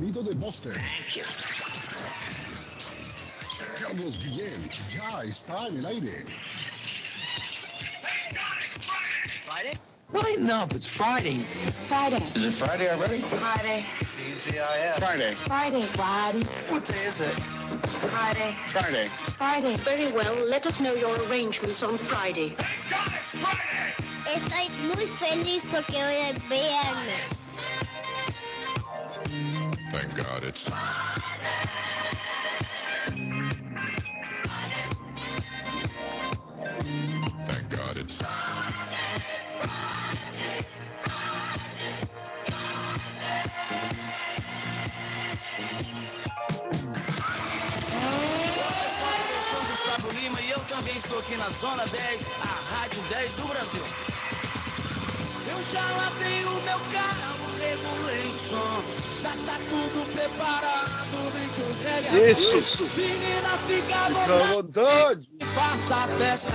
Nido de Boston. Carlos Guillén ya está en el aire. Friday? Why no? It's Friday. Friday. Is it Friday already? Friday. CCIF. Friday. Friday. Friday. What day is it? Friday. Friday. Friday. Very well, let us know your arrangements on Friday. Estoy muy feliz porque hoy es viernes. God it's Thank God it's Lima e eu também estou aqui na Zona 10, a Rádio 10 do Brasil. Eu já lavei o meu carro, regulei som, já tá tudo preparado, vem que Isso. Menina, fica à vontade, faça a festa,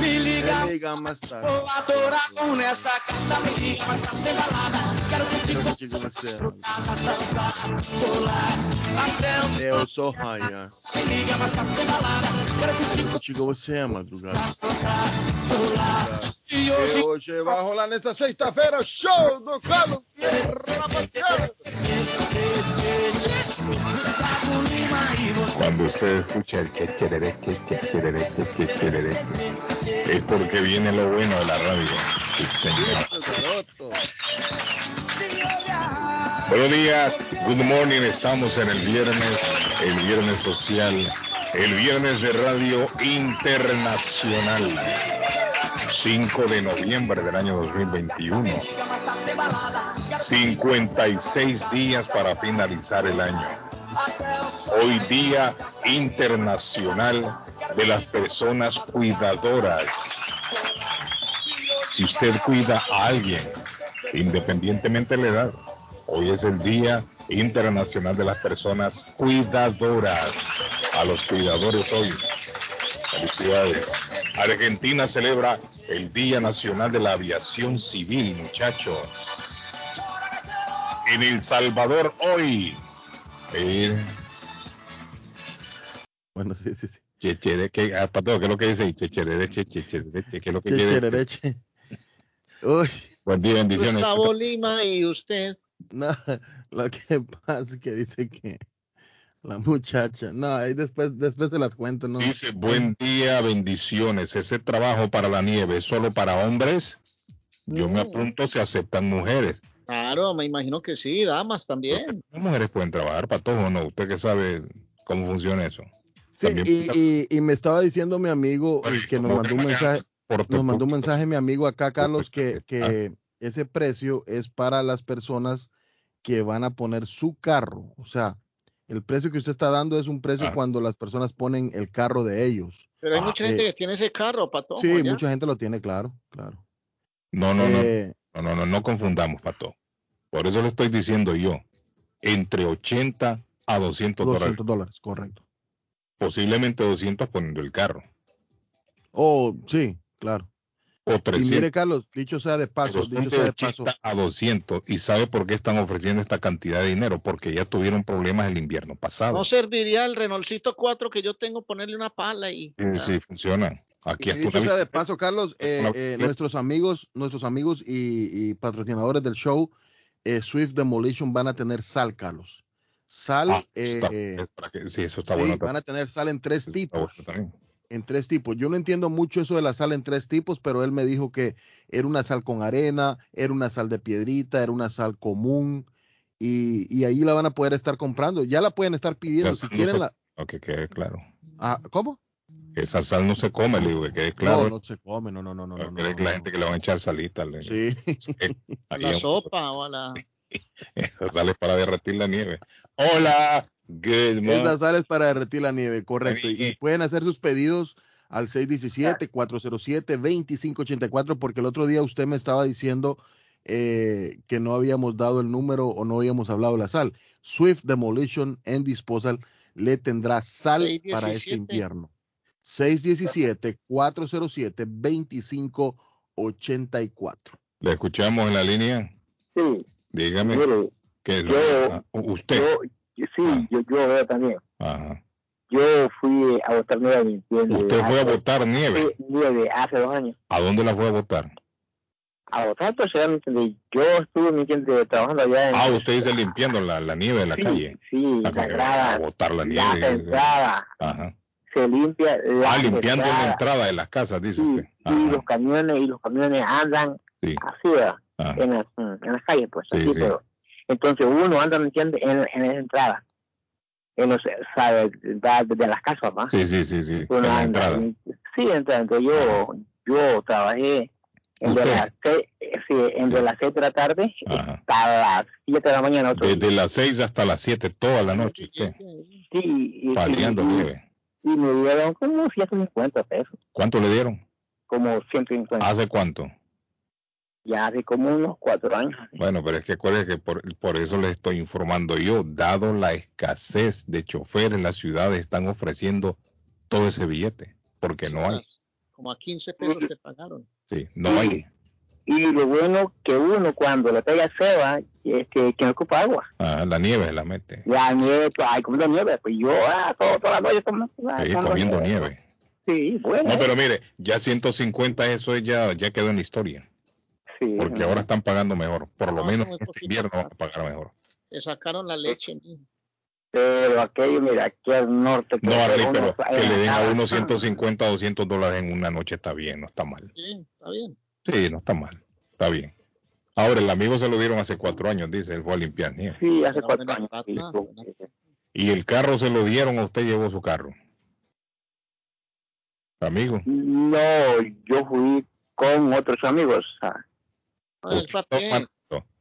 me liga, Me liga mais tarde. vou adorar um nessa carta, me liga, mas tá sem balada, quero com curtir com você. dançar, pular, até o Eu sou Raia. me liga, tá balada, quero Quero curtir com você, é madrugada. dançar, pular, e hoje E hoje vai rolar nessa sexta-feira o show do Carlos Rapaziada. Gustavo Cuando usted escucha el checherere, checherere, checherere, es porque viene lo bueno de la radio. Buenos días, good morning, estamos en el viernes, el viernes social, el viernes de radio internacional, 5 de noviembre del año 2021, 56 días para finalizar el año. Hoy día internacional de las personas cuidadoras. Si usted cuida a alguien, independientemente de la edad, hoy es el Día Internacional de las Personas Cuidadoras. A los cuidadores hoy. Felicidades. Argentina celebra el Día Nacional de la Aviación Civil, muchachos. En El Salvador hoy. Bueno, sí, sí, sí. Chechere, ¿qué, ah, Pato, ¿qué es lo que dice ahí? Chechere, che, chechere, che, ¿qué es lo que quiere? Checherereche. Uy, Buen día, bendiciones. Gustavo Lima y usted. no, lo que pasa es que dice que la muchacha, no, ahí después, después se las cuento, ¿no? Dice, buen día, bendiciones. Ese trabajo para la nieve es solo para hombres. Yo me Mm. apunto si aceptan mujeres. Claro, me imagino que sí, damas también. Las mujeres pueden trabajar para todos o no. Usted que sabe cómo funciona eso. Sí, y, y, y me estaba diciendo mi amigo que nos mandó un mensaje, nos mandó un mensaje mi amigo acá, Carlos, que, que ese precio es para las personas que van a poner su carro. O sea, el precio que usted está dando es un precio Ah. cuando las personas ponen el carro de ellos. Pero hay Ah, mucha eh, gente que tiene ese carro, pato. Sí, mucha gente lo tiene, claro, claro. No, no, no, Eh, no, no, no, no confundamos, Pato. Por eso le estoy diciendo yo, entre 80 a 200 dólares. 200 dólares, correcto. Posiblemente 200 poniendo el carro. Oh, sí, claro. O Y 300. mire, Carlos, dicho sea de paso, dicho sea de paso, 80 a 200. ¿Y sabe por qué están ofreciendo esta cantidad de dinero? Porque ya tuvieron problemas el invierno pasado. No serviría el Renaultcito 4 que yo tengo ponerle una pala y. Sí, sí, funcionan. Aquí Y hasta dicho sea de paso, Carlos, eh, eh, nuestros amigos, nuestros amigos y, y patrocinadores del show, eh, Swift Demolition van a tener sal, Carlos. Sal, Ah, está- es para que- sí, eso está sí, bueno. van a tener sal en tres tipos, bueno en tres tipos. Yo no entiendo mucho eso de la sal en tres tipos, pero él me dijo que era una sal con arena, era una sal de piedrita, era una sal común y, y ahí la van a poder estar comprando. Ya la pueden estar pidiendo si quieren la. No, que claro. Ah, ¿Cómo? Esa sal no se come, le digo, que quede claro. No, no se come, no, no, no, no. No, que no, la no. gente que le van a echar salita. le- Sí. a la sopa o a la. Esa sal es para derretir la nieve. Hola, good morning. Esa sal es para derretir la nieve, correcto. Y, pueden hacer sus pedidos al 617-407-2584, porque el otro día usted me estaba diciendo eh, que no habíamos dado el número o no habíamos hablado de la sal. Swift Demolition and Disposal le tendrá sal para este 617. invierno. 617-407-2584. ¿Le escuchamos en la línea? Sí, Dígame. mire, Que Yo- ah, usted. Yo, yo- sí, yo, yo veo también. Ajá. Yo fui a votar nieve, ¿me entiendes? Usted fue a votar nieve. nieve hace dos años. ¿A dónde la fue a votar? A votar, pues, ¿me entiendes? Yo estuve, ¿me entiendes? Trabajando allá en... Ah, usted dice limpiando la, la nieve de la sí, calle. Sí, Ah, la que entrada, a botar la nieve. entradas, Ajá. Se limpia la Ah, limpiando la entrada, de las casas, dice sí, usted. y los camiones, y los camiones andan Sí. Ajá. en las, en las calles, pues, Sí, así, sí. pero entonces uno anda, ¿me entiendes? En, en entrada, en los, sabe, desde las casas, ¿va? Sí, sí, sí, sí. En Uno la anda, entrada. y- sí, entonces, yo, yo trabajé en de, ¿Usted? las seis, eh, sí, de las de la tarde Ajá. hasta las siete de la mañana. Otro Desde las 6 hasta las 7 toda la noche usted. sí, y, y- Paliando y-. y me dieron como 150 pesos, ¿Cuánto le dieron? como 150, ¿Hace cuánto? ya hace como unos cuatro años. Bueno, pero es que acuérdese que por, por eso le estoy informando yo, dado la escasez de choferes, las ciudades están ofreciendo todo ese billete, porque no hay, Como a 15 pesos te pagaron. sí, no hay. Y lo bueno que uno cuando le pega ceba es que, que no ocupa agua. Ah, la nieve se la mete, La nieve, pues, ay, comiendo nieve, pues yo ah, todo, toda la noche como, ah, sí, comiendo nieve. Sí, bueno. No, pero mire, ya 150 eso ya, ya quedó en la historia, sí, porque ahora están pagando mejor, por lo No, menos no, este invierno van a pagar mejor. Te sacaron la leche. mijo. Pero aquello, mira, aquí al norte. No, que Arley, uno pero que le den a uno 150 o 200 dólares en una noche está bien, no está mal. Sí, está bien. Sí, no está mal, está bien. Ahora, el amigo se lo dieron hace cuatro años, dice, él fue a limpiar nieve. Sí, hace cuatro años. Y el carro se lo dieron, o usted llevó su carro. Amigo. No, yo fui con otros amigos. ah, No, el usted papel.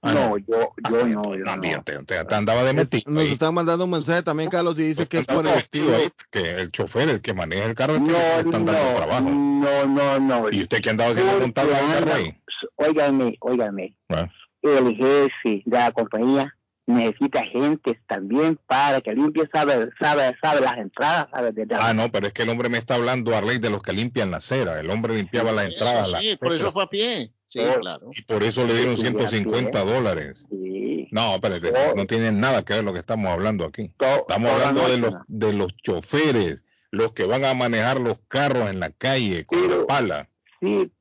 Ah, no, yo, yo no, yo no, no. usted andaba de metido nos ahí. están mandando un mensaje también, Carlos, y dice que es por el estilo. que el chofer, el que maneja el carro, que No, están dando no, trabajo. no, no, no. ¿Y usted que andaba haciendo montado en el carro ahí? Óigame, óigame. Ah, El jefe de la compañía necesita gente también para que limpie, sabe, sabe, sabe las entradas, sabe de Ah, no, pero es que el hombre me está hablando, Arley, de los que limpian la acera. El hombre limpiaba las entradas. sí, por eso fue a pie. Sí, claro. Y por eso le dieron Sí, sí, 150 así es. dólares. Sí, No, espérate, Oh. no tiene nada que ver lo que estamos hablando aquí. to- Estamos hablando de los, de los choferes, los que van a manejar los carros en la calle con Pero- pala. Sí,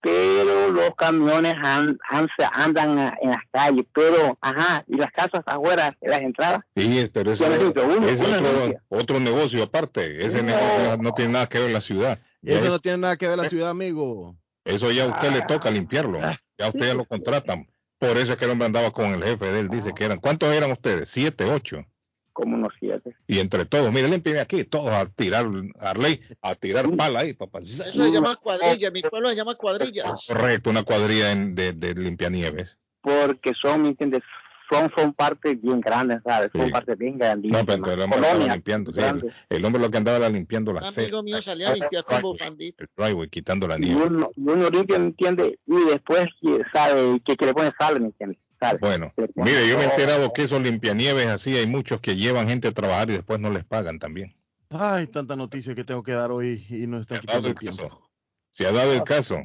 pero los camiones an- an- andan a- en las calles, pero, ajá, y las casas afuera, las entradas. Sí, pero uno- es otro, otro negocio aparte. Ese No. negocio no tiene nada que ver la ciudad. Eso es- no tiene nada que ver la ciudad, amigo. Eso ya a usted le toca limpiarlo. Ah. Ya a usted ya lo contratan. Por eso es que el hombre andaba con el jefe de él. Dice que eran. ¿Cuántos eran ustedes? Siete, ocho. como unos siete. Y entre todos, mire, limpien aquí, todos a tirar, Arley, a tirar pala ahí, papá. Eso se llama cuadrilla. Mi pueblo se llama cuadrillas. Correcto, una cuadrilla en- de, de limpianieves. Porque son, ¿me entiendes? Son, son partes bien grandes, ¿sabes? Son Sí. partes bien granditas. No, pero el hombre estaba colonias limpiando, sí, el, grandes. el hombre lo que andaba era limpiando la acera. amigo mío salía a limpiar. El quitando la Y nieve. uno, y uno limpia, ¿me entiendes? Y después sabe que, que le pone sal, ¿me entiendes? Sal. Bueno, mire, yo me he enterado que esos limpianieves así, hay muchos que llevan gente a trabajar y después no les pagan también. Ay, tanta noticia que tengo que dar hoy y nos están Se ha dado quitando el tiempo. caso. Se ha dado el caso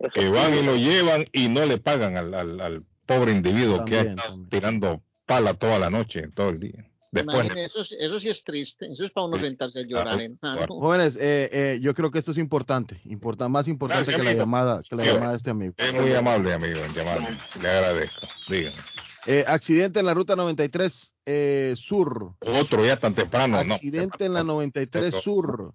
Eso que van y lo llevan y no le pagan al, al- al pobre individuo que ha También, estado también. tirando pala toda la noche, todo el día. Después, eso, sí- eso sí es triste. Eso es para uno sentarse a llorar, Claro. Jóvenes, eh, eh, yo creo que esto es importante, importa, más importante Gracias, que la llamada, que la llamada de este amigo. es muy amable, amigo, en llamarme. Le agradezco. Dígame. Eh, accidente en la ruta 93 eh, Sur. Otro ya tan temprano, ¿no? accidente en la 93 Esto- Sur.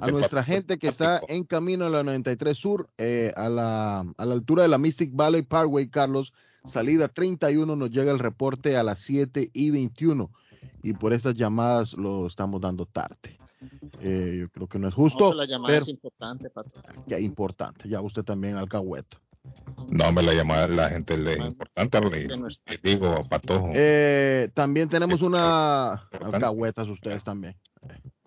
A nuestra gente que está en camino a la 93 Sur, eh, a, la, a la altura de la Mystic Valley Parkway, Carlos, salida 31, nos llega el reporte a las 7 y 21. Y por estas llamadas lo estamos dando tarde. Eh, yo creo que no es No, justo, pero la llamada pero es importante, patrón. ya importante. Ya usted también, alcahueta. No, me la llama la gente le es importante, no está. Digo, patojo. Eh, también tenemos una... Importante. Alcahuetas ustedes también.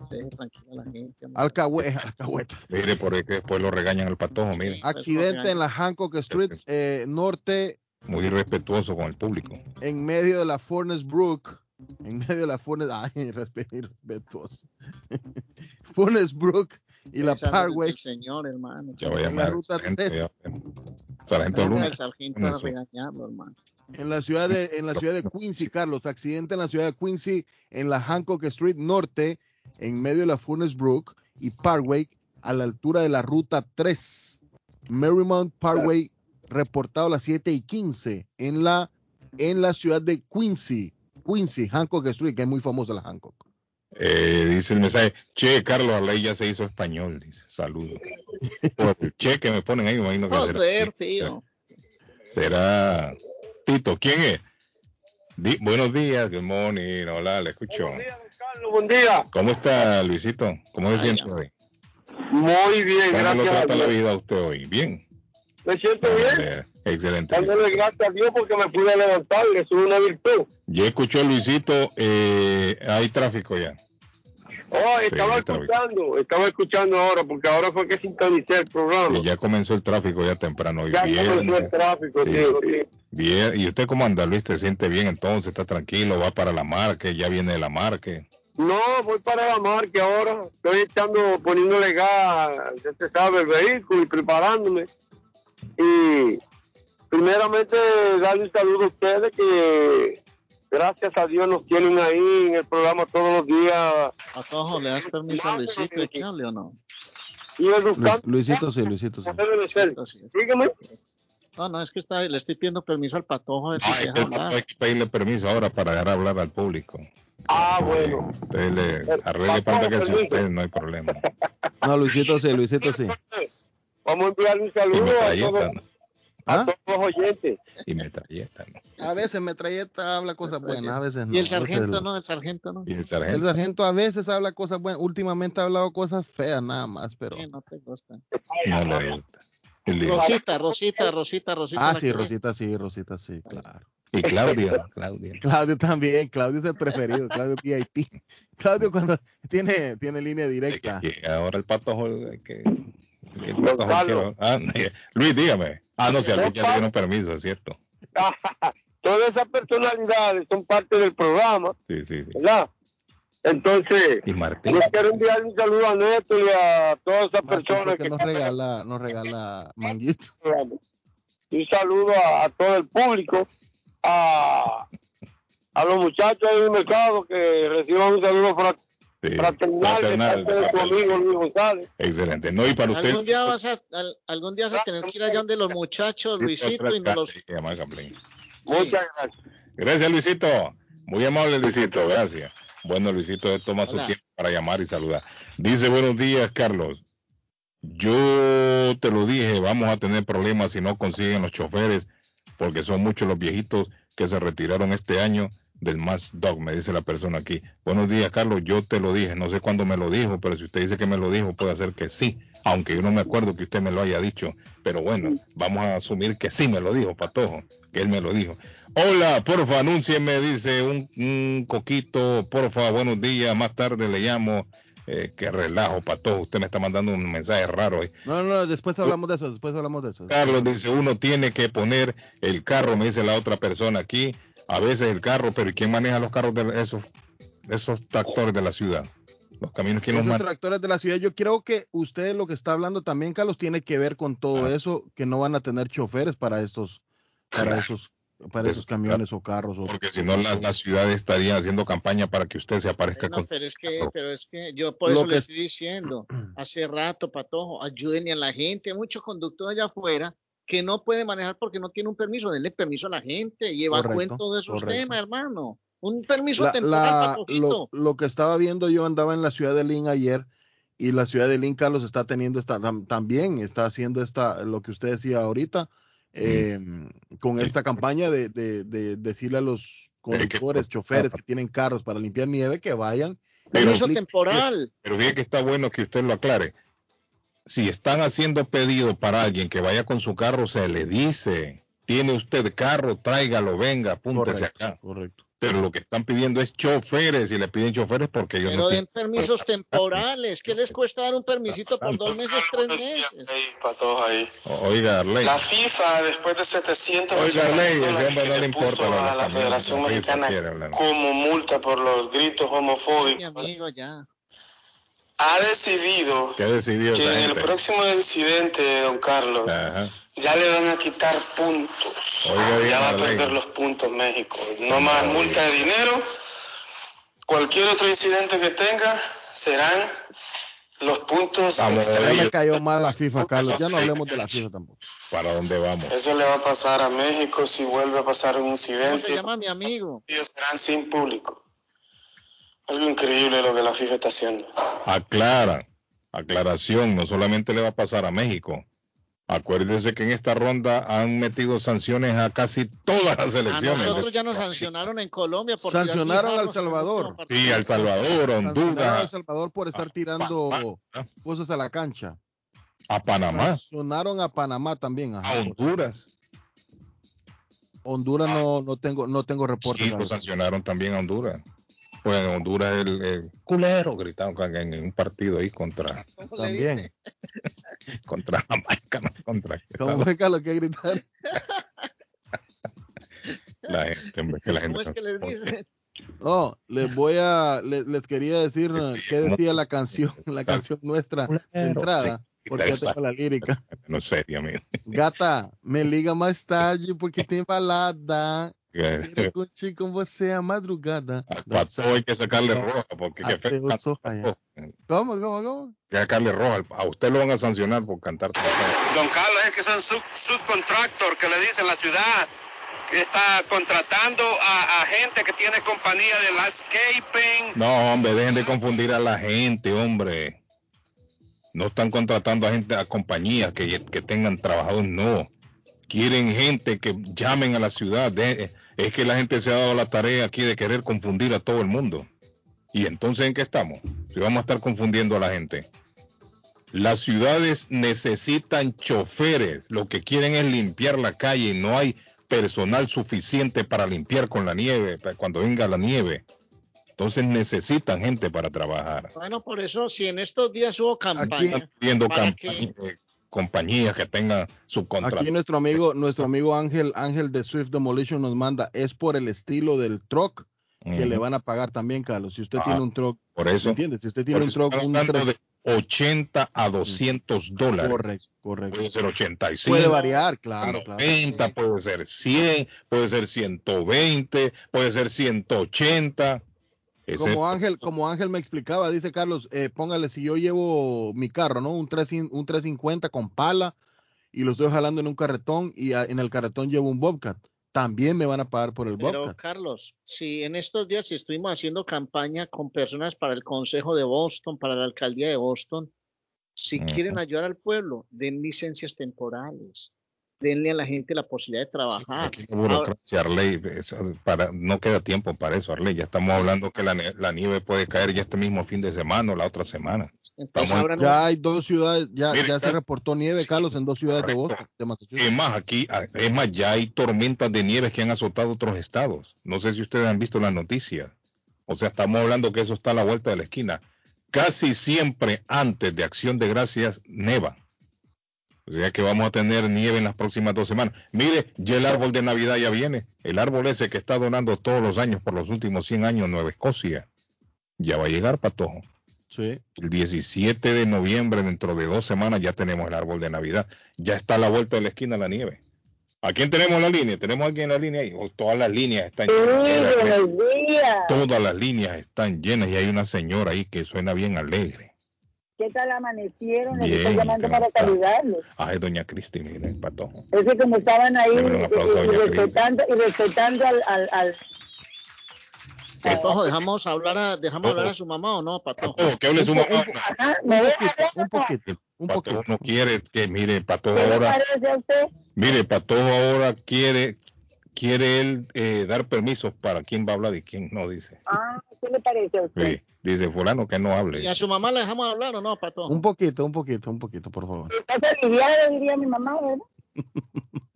Tranquila la gente. hombre. Alcahue- alcahuetas. Mire, por ahí que después lo regañan al patojo, mire. Accidente en la Hancock Street eh, Norte, Muy respetuoso con el público. en medio de la Furnace Brook. En medio de la Furnace, ay, respe- irrespetuoso. Furnace Brook y la Parkway. El señor, hermano. Ya voy a En la llamar. ruta Sargento Venga, Luna. el sargento a regañarlo, hermano. En la ciudad de, en la ciudad de Quincy, Carlos, accidente en la ciudad de Quincy, en la Hancock Street Norte, en medio de la Furnace Brook y Parkway, a la altura de la ruta 3. Marymount Parkway, reportado a las 7 y 15 en la, en la ciudad de Quincy, Quincy, Hancock Street, que es muy famosa la Hancock. Eh, dice el mensaje, che, Carlos Arley ya se hizo español, dice, saludos. Che que me ponen ahí, me imagino que será- Joder, tío. será Tito. ¿Quién es? Di- buenos días, good morning, hola, le escucho. Buen día. ¿Cómo está Luisito? ¿Cómo se siente hoy? Muy bien, ¿Cómo lo gracias a trata la Dios. vida a usted hoy? Bien. Me siento bien. Excelente. Dándole gracias a Dios porque me pude levantar, es una virtud. Ya escuchó Luisito, eh, hay tráfico ya. Oh, estaba Sí, escuchando, estaba escuchando ahora, porque ahora fue que sintonicé el programa. Y ya comenzó el tráfico ya temprano. Hoy Ya comenzó el tráfico, Sí. tío, sí. vier- ¿Y usted cómo anda, Luis? ¿Te siente bien entonces? ¿Está tranquilo? ¿Va para la marca? ¿Ya viene de la marca? No, voy para la marca ahora. Estoy echando, poniéndole gas, ya se sabe, el vehículo y preparándome. Y primeramente darle un saludo a ustedes que gracias a Dios nos tienen ahí en el programa todos los días Patojo, ¿le das permiso a Luisito de echarle o no? y. Lu- Luisito sí, Luisito sí. de ser. Entonces, Dígame. No, no, es que está, le estoy pidiendo permiso al patojo a ver si Ah, se es deja que no hay que pedirle permiso ahora para dejar hablar al público. Ah, bueno. Usted le arregle falta que si usted no hay problema. No, Luisito sí, Luisito sí. Vamos a enviarle un saludo a ¿Ah? todos los oyentes. Y metralleta, ¿no? A veces metralleta habla cosas buenas, a veces no. Y el sargento, el- no, el sargento, no. Y el El sargento. sargento a veces habla cosas buenas. Últimamente ha hablado cosas feas nada más, pero. Sí, no te gusta. No le gusta. Rosita, Rosita, Rosita, Rosita. Ah, sí, Rosita sí, Rosita sí, claro. Y Claudia. Claudio también, Claudio es el preferido, Claudio VIP. Claudio cuando tiene, tiene línea Es directa. que- que ahora el patojo es que, que el ah, Luis, dígame. Ah, no, si a Luis ya le dieron permiso, es cierto. Todas esas personalidades son parte del programa, Sí, sí, sí. ¿verdad? Entonces, Y Martín. yo quiero enviar un saludo a Neto y a todas esas Martín, personas que nos regala, nos regala manguito. Un saludo a, a todo el público, a, a los muchachos del mercado que reciban un saludo Sí, fraternal, fraternal, de parte de tu amigo Luis González. Excelente. No, y para usted. Algún día vas a, al- algún día vas a tener que ir allá donde los muchachos, Luisito, y nos los... Gamblin. Muchas gracias. Gracias, Luisito. Muy amable, Luisito. Gracias. Bueno, Luisito toma su tiempo para llamar y saludar. Dice, buenos días, Carlos. Yo te lo dije, vamos a tener problemas si no consiguen los choferes, porque son muchos los viejitos que se retiraron este año del Mass Dog, me dice la persona aquí. Buenos días, Carlos. Yo te lo dije, no sé cuándo me lo dijo, pero si usted dice que me lo dijo, puede ser que sí, aunque yo no me acuerdo que usted me lo haya dicho. Pero bueno, vamos a asumir que sí me lo dijo, Patojo, que él me lo dijo. Hola, porfa, anúncieme, dice un, un coquito, porfa, buenos días, más tarde le llamo. Eh, qué relajo, Patojo, usted me está mandando un mensaje raro. ahí. No, no, después hablamos de eso, después hablamos de eso. Carlos dice, uno tiene que poner el carro, me dice la otra persona aquí, a veces el carro, pero ¿y quién maneja los carros de esos, esos tractores de la ciudad? Los caminos, ¿quién los Esos maneja? tractores de la ciudad, yo creo que usted lo que está hablando también, Carlos, tiene que ver con todo Ah. eso, que no van a tener choferes para estos, para esos, para esos camiones o carros. O, Porque si no, las la ciudades estarían haciendo campaña para que usted se aparezca No, con... pero es que, pero es que yo por Lo eso que- le estoy diciendo, hace rato, Patojo, ayuden a la gente, hay muchos conductores allá afuera que no puede manejar porque no tiene un permiso, denle permiso a la gente y evacúen todos esos correcto. temas, hermano. Un permiso La- temporal, la- lo, lo que estaba viendo yo andaba en la ciudad de Lynn ayer y la ciudad de Lynn, Carlos, está teniendo esta, tam- también está haciendo esta, lo que usted decía ahorita, eh, con esta campaña de, de- de decirle a los conductores, choferes que tienen carros para limpiar nieve que vayan. Pero- temporal. Pero bien que está bueno que usted lo aclare. Si están haciendo pedido para alguien que vaya con su carro, se le dice, tiene usted carro, tráigalo, venga, apúntese Correcto, acá. correcto. Pero lo que están pidiendo es choferes y le piden choferes porque ellos Pero no den tienen- permisos temporales. ¿Qué les cuesta dar un permisito por dos meses, tres meses? Oiga, Arley. La FIFA, después de 700 Oiga, Arley, no le importa de a la Federación la Mexicana como multa por los gritos Mi homofóbicos, amigo, ya. ha decidido ¿Qué decidió que en el próximo incidente, don Carlos, Ajá. ya le van a quitar puntos. Oiga bien ya va a perder los puntos México. No más multa de dinero. Cualquier otro incidente que tenga serán los puntos Vamos, Ya me cayó mal la FIFA, Carlos. Ya no hablemos de la FIFA tampoco. ¿Para dónde vamos? Eso le va a pasar a México si vuelve a pasar un ¿Cómo se incidente. llama mi amigo? Ellos serán sin público. Algo increíble lo que la FIFA está haciendo. Aclara, aclaración, no solamente le va a pasar a México. Acuérdese que en esta ronda han metido sanciones a casi todas las A selecciones. nosotros ya nos sancionaron en Colombia por Sancionaron al Salvador. Sí, a El Salvador, Sancionaron a El Honduras, Salvador por estar tirando cosas a la cancha. a Panamá, Sancionaron a Panamá también. ajá. a Honduras. Honduras no, no tengo no tengo reporte. Sí, lo sancionaron también a Honduras. Pues en Honduras el, el culero gritaron en, en un partido ahí contra ¿Cómo le También. contra Jamaica, no contra ¿Cómo fue Carlos que gritar? la gente, hombre, que la gente ¿Cómo es que les dice? No, les voy a les, les quería decir qué decía la canción, la canción nuestra de entrada, Sí, porque ya tengo la lírica. no sé, Dios mío. Gata, me liga mais tarde porque tem balada. Quero Que- curtir com você a madrugada. Al pato hay que sacarle roja, porque sol Pato. raiar. ¿Cómo, cómo, cómo? Que sacarle roja. A usted lo van a sancionar por cantar. Don Carlos, es que son sub, subcontractor, que le dicen la ciudad que está contratando a, a gente que tiene compañía de landscaping. No, hombre, dejen de confundir a la gente, hombre. No están contratando a gente, a compañías que, que tengan trabajadores, no. Quieren gente que llamen a la ciudad. De- es que la gente se ha dado la tarea aquí de querer confundir a todo el mundo. ¿Y entonces en qué estamos? Si vamos a estar confundiendo a la gente. Las ciudades necesitan choferes. Lo que quieren es limpiar la calle y no hay personal suficiente para limpiar con la nieve, cuando venga la nieve. Entonces necesitan gente para trabajar. Bueno, por eso, si en estos días hubo campaña, Están pidiendo ¿para campaña- eh, compañías que tengan subcontratos. Aquí nuestro amigo, nuestro amigo Ángel, Ángel de Swift Demolition nos manda, es por el estilo del truck que le van a pagar también, Carlos. Si usted Ah, tiene un truck, Por ¿me eso, entiende? Si usted tiene un truck, un tres- de 80 a 200 dólares. correcto, correcto. Puede ser 85. Puede variar, claro, claro. 90, puede ser 100, puede ser 120, puede ser 180. Ese- Como Ángel, como Ángel me explicaba, dice Carlos, eh, póngale, si yo llevo mi carro, ¿no? Un, 3, un 350 con pala y lo estoy jalando en un carretón y a- en el carretón llevo un Bobcat, también me van a pagar por el pero Bobcat. Carlos, si en estos días si estuvimos haciendo campaña con personas para el Consejo de Boston, para la Alcaldía de Boston, si quieren ayudar al pueblo, den licencias temporales, denle a la gente la posibilidad de trabajar. La burocracia, Arley, para, no queda tiempo para eso, Arley. Ya estamos hablando que la, ne- la nieve puede caer ya este mismo fin de semana o la otra semana. Entonces, Ya hay dos ciudades, ya, se Carlos. reportó nieve, Carlos, en dos ciudades de. Boston, de Massachusetts. Es más, aquí, ah, es más, ya hay tormentas de nieve que han azotado otros estados. No sé si ustedes han visto las noticias. O sea, estamos hablando que eso está a la vuelta de la esquina. Casi siempre antes de Acción de Gracias neva. O sea que vamos a tener nieve en las próximas dos semanas. Mire, ya el árbol de Navidad ya viene. El árbol ese que está donando todos los años por los últimos 100 años Nueva Escocia. Ya va a llegar, Patojo. Sí. El 17 de noviembre, dentro de dos semanas, ya tenemos el árbol de Navidad. Ya está a la vuelta de la esquina la nieve. ¿A quién tenemos en la línea? ¿Tenemos a alguien en la línea ahí? O todas las líneas están llenas. buenos días. Todas las líneas están llenas y hay una señora ahí que suena bien alegre. ¿Qué tal amanecieron? Les Bien, estoy llamando ¿cómo para está? saludarlos. Ay, doña Cristi, mire, patojo. Es que como estaban ahí un aplauso y, y doña Cris. respetando, y respetando al, al, al- Patojo, dejamos hablar a, dejamos hablar a su mamá o no, Patojo. Patojo, que hable su mamá. Ajá, ¿me Un poquito, un poquito, un Patojo poquito. no quiere que, mire, Patojo ¿Qué le ahora, parece a usted? mire, Patojo ahora quiere, quiere él eh, dar permisos para quién va a hablar y quién no, dice. Ah, ¿qué le parece a usted? Sí, dice fulano que no hable. ¿Y a su mamá la dejamos hablar o no, Patojo? Un poquito, un poquito, un poquito, por favor. Estás aliviado, diría mi mamá, ¿verdad?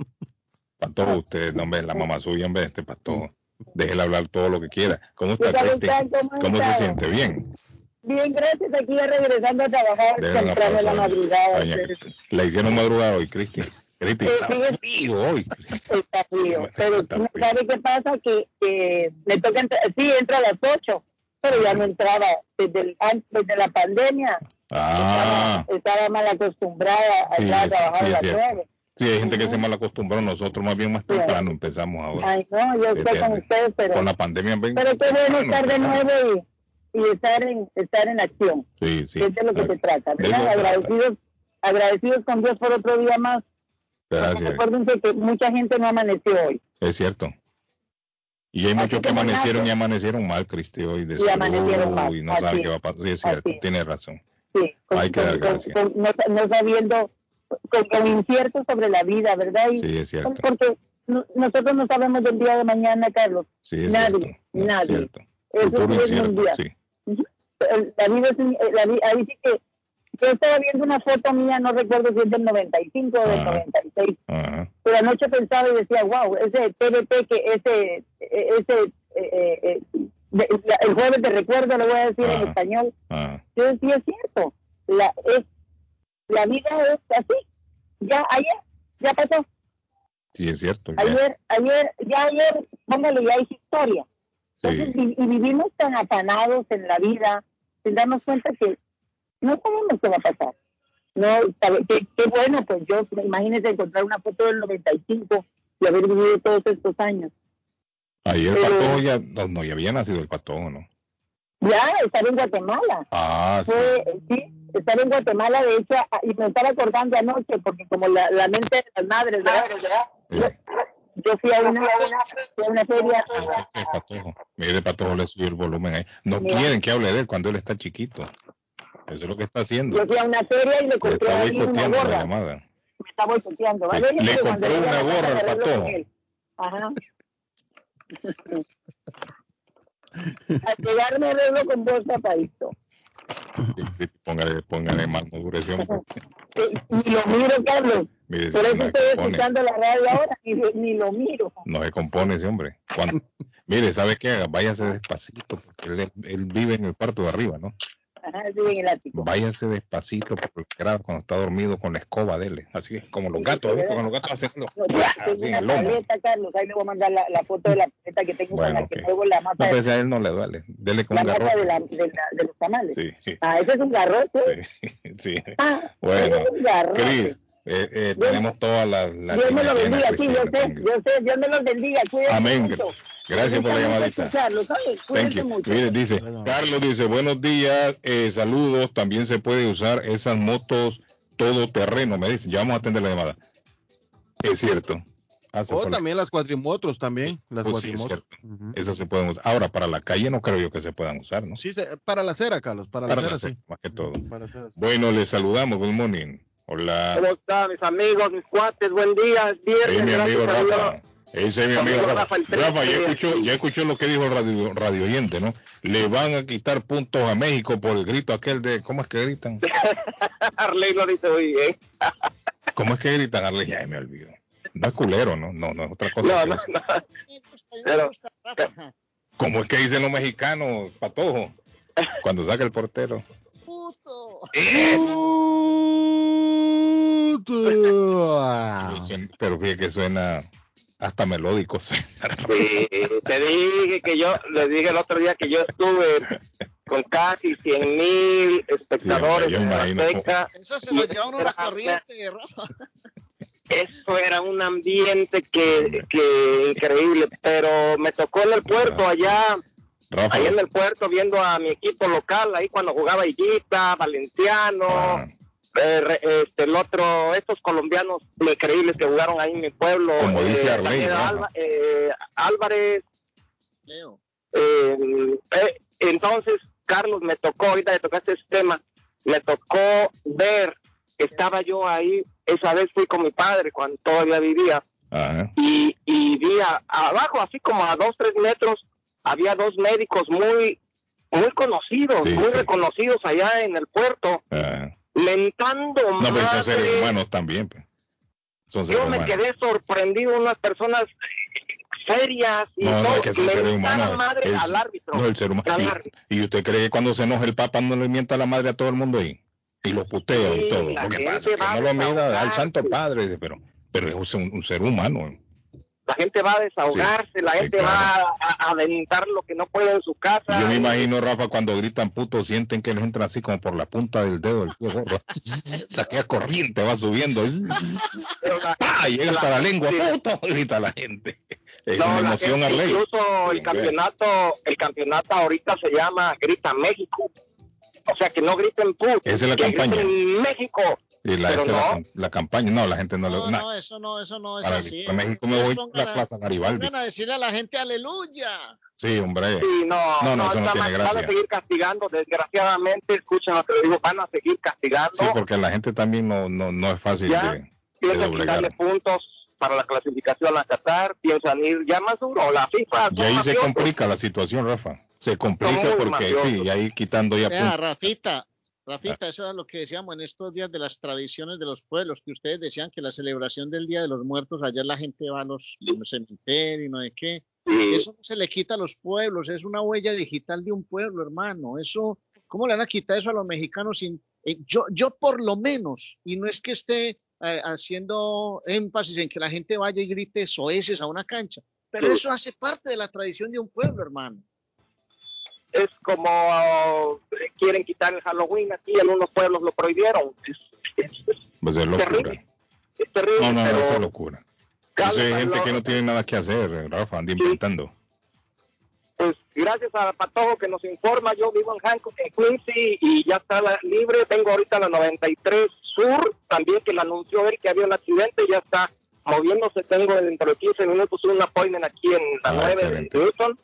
Patojo, usted, no, hombre, la mamá suya, hombre, este Patojo. Déjele hablar todo lo que quiera. ¿Cómo ¿Qué está, Cristi? ¿Cómo ¿Cómo se siente? Bien. Bien, gracias. Aquí ya regresando a trabajar temprano en la madrugada. doña. La hicieron madrugada hoy, Cristi. Cristi, Eh, está frío hoy. Está frío. Pero Está frío. ¿sabe qué pasa? Que, que me toca entrar, sí, entro a las 8, pero ya no entraba desde, el- an- desde la pandemia. Ah, Estaba, estaba mal acostumbrada a Sí, a trabajar sí, a las cierto. 9. Sí, hay gente que se mal acostumbró, nosotros más bien más temprano empezamos ahora. Ay, no, yo estoy con ustedes, pero, Con la pandemia ven- pero qué bueno estar de nuevo y, y estar en estar en acción. Sí, sí. que es de lo que se trata, De eso ¿verdad? se trata. Agradecidos, agradecidos con Dios por otro día más. Gracias. Acuérdense que mucha gente no amaneció hoy. Es cierto. Y hay muchos que amanecieron nace. y amanecieron mal, Cristi, hoy de Y salud, amanecieron mal, y no saben qué va a pasar. Sí, es cierto, tiene razón. Sí, con- Hay que dar con- gracias. con- no, no sabiendo, con, incierto sobre la vida, ¿verdad? Y- Sí, es cierto. Porque no- nosotros no sabemos del día de mañana, Carlos. Sí, es nadie, cierto. No, es nadie. cierto. Eso Futuro es incierto, sí. La vida es, un- eh, la ahí sí que yo estaba viendo una foto mía, no recuerdo si es del 95 o del 96, Ajá. pero anoche pensaba y decía, wow, ese TVT que ese, eh, ese, eh, eh, eh, de- la- el jueves de recuerdo, lo voy a decir en español, Ajá. yo decía, es cierto, la, es, la vida es así, ya ayer, ya pasó, Sí, es cierto. ya. ayer, ayer, ya ayer, póngale, ya es historia. Sí. Entonces, y, y vivimos tan afanados en la vida, sin darnos cuenta que no sabemos qué va a pasar. No, qué, qué bueno, pues yo, imagínense encontrar una foto del 95 y haber vivido todos estos años. Ayer el Pero- patojo ya, no, no, ya había nacido el patojo, ¿no? Ya, estar en Guatemala. Ah, sí. Fue, sí, estar en Guatemala, de hecho, a- y me estaba acordando anoche, porque como la, la mente de las madres, ¿verdad? Yo, yo fui a una, fui a una feria. El patojo. Mire, el patojo le subió el volumen ahí. No Mira. quieren que hable de él cuando él está chiquito. Eso es lo que está haciendo. Yo fui a una feria y le compré está ahí una gorra. llamada. Me está boicoteando. Le- le a una gorra al patojo. Ajá. Al llegar me arreglo con vos, sí, Póngale, póngale más maduración. Ni lo miro, Carlos. Mire, Por eso no estoy escuchando la radio ahora, ni, ni lo miro. no se compone ese hombre. Cuando- mire, ¿sabe qué? Váyase despacito, porque él, él vive en el cuarto de arriba, ¿no? Ajá, vive en el ático. Váyase despacito por el grado cuando está dormido con la escoba de él. Así como los gatos, los gatos No, yo tengo una Carlos. Ahí le voy a mandar la, la foto de la paleta que tengo Bueno, con la que muevo la masa, No, pues a él no le duele. Dele con la un garrote. de, la, de, la- de los tamales. Sí, sí, Ah, ese es un garrote. sí. Ah, Bueno, ese es un garrote. Cris, eh, eh, Dios- tenemos todas las... Dios me lo bendiga, sí, yo sé, yo sé, Dios me los bendiga, cuídense Amén. mucho. Gracias por la llamadita. Thank you. mucho. Mire, dice, Carlos dice, buenos días, eh, saludos, también se puede usar esas motos todoterreno, me dice, ya vamos a atender la llamada. Es cierto. Ah, O también las cuatrimotros, también. Las Pues sí, es cuatrimotros. cierto. Esas se pueden usar. Ahora, para la calle no creo yo que se puedan usar, ¿no? Sí, se- para la acera, Carlos, para, Para la la acera, acera, sí. más que todo. Para la acera. Bueno, les saludamos, good morning. Hola. ¿Cómo están mis amigos, mis cuates? Buen día, es viernes. Hey, mi amigo. Rafa. Ese es mi Mi amigo Rafa. Rafa, ya escuchó, ya escuchó lo que dijo el radio, radio oyente, ¿no? Le van a quitar puntos a México por el grito aquel de, ¿cómo es que gritan? Arley lo dice muy bien. ¿Cómo es que gritan, Arley? Ya me olvido. No es culero, ¿no? No, no es otra cosa. No, no, no. Pero, ¿Cómo es que dicen los mexicanos, patojo? Cuando saca el portero. Suena- Pero fíjate que suena hasta melódico. Sí, te dije que yo, le dije el otro día que yo estuve con casi 100 mil espectadores Sí, en la. Azteca. Eso se lo lleva uno a la corriente, Rafa. Eso era un ambiente que, que increíble, pero me tocó en el puerto allá, Rafa, allá en el puerto viendo a mi equipo local, ahí cuando jugaba Higuita, Valenciano, ah, eh, este, el otro, estos colombianos increíbles que jugaron ahí en mi pueblo, Como dice Arley, también Rafa. Alba- eh, Álvarez, Leo. eh, eh, entonces, Carlos, me tocó, ahorita que tocaste ese tema, me tocó ver, estaba yo ahí, esa vez fui con mi padre cuando todavía vivía, ajá. y, y vi a- abajo, así como a dos, tres metros, había dos médicos muy, muy conocidos, Sí, muy sí. reconocidos allá en el puerto, ajá. Mentando No, pero son madre. seres humanos también. pues. Son seres Yo me humanos. quedé sorprendido, unas personas serias y No, no, es que madre Es- al árbitro. No, el ser humano. Y- árbitro. Y, usted cree que cuando se enoja el Papa no le mienta la madre a todo el mundo ahí? Y lo putea Sí, y todo. Lo que pasa es que no lo a mida al. Santo Padre, dice, pero, pero es un, un ser humano. La gente va a desahogarse, la gente va a, a aventar lo que no puede en su casa. Yo me imagino, Rafa, cuando gritan puto, sienten que les entra así como por la punta del dedo gordo. Aquella corriente va subiendo. ¡Pah! Llega hasta la lengua, puto, grita la gente. Es No, una emoción gente. Incluso el campeonato, el campeonato ahorita se llama Grita México. O sea, que no griten puto. Esa es la que campaña. griten México. Y la, es la, no. la campaña, no, la gente no, No, le na- no, eso no, eso no es Para así. a México me voy a la Plaza Garibaldi. a decirle a la gente aleluya. Sí, hombre. Sí, no, No, no, eso no tiene mal. Van gracia. a seguir castigando, desgraciadamente, escuchen lo que les digo, van a seguir castigando. Sí, porque la gente también no, no, no es fácil Ya. de, de Piensan doblegar. quitarle puntos para la clasificación a Qatar, piensan ir ya más duro. La FIFA Y ahí se mafiosos. complica la situación, Rafa. Se complica porque mafiosos. sí, y ahí quitando ya puntos. Rafita, Rafita, eso era lo que decíamos en estos días de las tradiciones de los pueblos, que ustedes decían que la celebración del Día de los Muertos, allá la gente va a los, los cementerios y no de qué. Eso no se le quita a los pueblos, es una huella digital de un pueblo, hermano. Eso, ¿cómo le van a quitar eso a los mexicanos? Sin, eh, yo, yo por lo menos, y no es que esté eh, haciendo énfasis en que la gente vaya y grite soeces a una cancha, pero eso hace parte de la tradición de un pueblo, hermano. Es como eh, quieren quitar el Halloween aquí, en unos pueblos lo prohibieron. Es, es- es Pues es locura. terrible. Es terrible, No, no, no, pero eso es locura. Eso hay gente que no tiene nada que hacer, Rafa, anda inventando. pues gracias a Patojo que nos informa, yo vivo en Hancock, en Quincy, y ya está la- libre. Tengo ahorita la 93 Sur, también que le anunció él que había un accidente, ya está moviéndose. Tengo dentro de 15 minutos un appointment aquí en la Ah, 9 excelente. de Houston,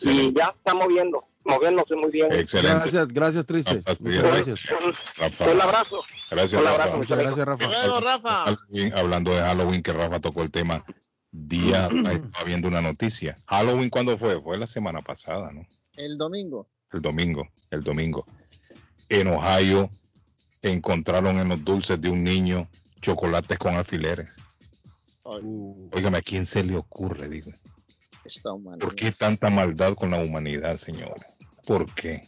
y ya está moviendo, moviéndose muy bien. excelente. Gracias, gracias, Trice. Rafa, gracias. Rafa. Un abrazo. Gracias, Un Rafa. abrazo, Muchas gracias, Rafa. Hablando de Halloween, que Rafa tocó el tema, día, estaba viendo una noticia. Halloween, ¿cuándo fue? Fue la semana pasada, ¿no? El domingo. El domingo, el domingo. En Ohio encontraron en los dulces de un niño chocolates con alfileres. Uh, Óigame, ¿a quién se le ocurre? Digo, ¿por qué tanta maldad con la humanidad, señores? ¿Por qué?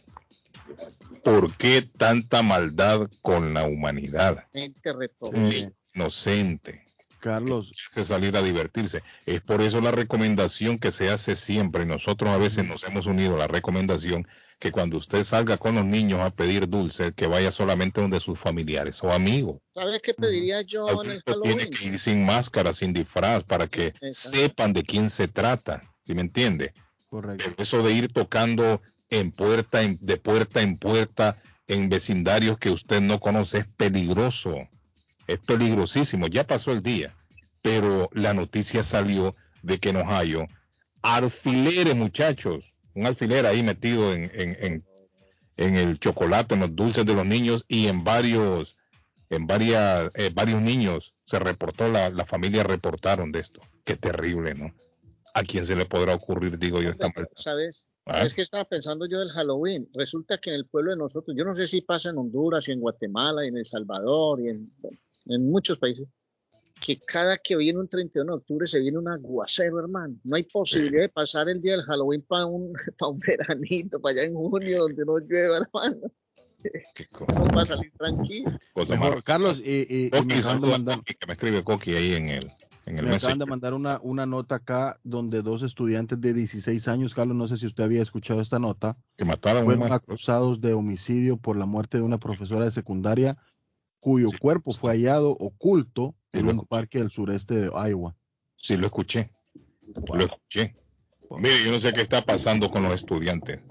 ¿Por qué tanta maldad con la humanidad? Niño inocente. Carlos, hace salir a divertirse. Es por eso la recomendación que se hace siempre, nosotros a veces nos hemos unido a la recomendación que cuando usted salga con los niños a pedir dulce, que vaya solamente donde sus familiares o amigos. ¿Sabes qué pediría yo en el Adulto tiene Halloween? que ir sin máscara, sin disfraz, para que Exacto. sepan de quién se trata. ¿Sí me entiende? correcto. Pero eso de ir tocando en puerta, en- de puerta en puerta, en vecindarios que usted no conoce, es peligroso. Es peligrosísimo. Ya pasó el día, pero la noticia salió de que en Ohio, alfileres, muchachos, un alfiler ahí metido en, en, en, en el chocolate, en los dulces de los niños y en varios, en varias, eh, varios niños se reportó, la, la familia reportaron de esto. Qué terrible, ¿no? ¿A quién se le podrá ocurrir, digo yo, esta? ¿Sabes? Ah. ¿Sabes qué estaba pensando yo del Halloween? Resulta que en el pueblo de nosotros, yo no sé si pasa en Honduras y en Guatemala y en El Salvador y en, en muchos países, que cada que viene un 31 de octubre se viene un aguacero, hermano. No hay posibilidad de pasar el día del Halloween para un, pa' un veranito, para allá en junio donde no llueva, hermano. Qué co- No va a salir tranquilo. cosa Mejor, más- Carlos, y, y- y Coqui, me acaban de mandar, Coqui, que me escribe Coqui ahí en el, en el me acaban de mandar una, una nota acá donde dos estudiantes de 16 años, Carlos, no sé si usted había escuchado esta nota, que mataron fueron acusados de homicidio por la muerte de una profesora de secundaria cuyo cuerpo fue hallado oculto Sí, en un escuché. parque del sureste de Iowa. Sí, lo escuché. Lo escuché. Mire, yo no sé qué está pasando con los estudiantes.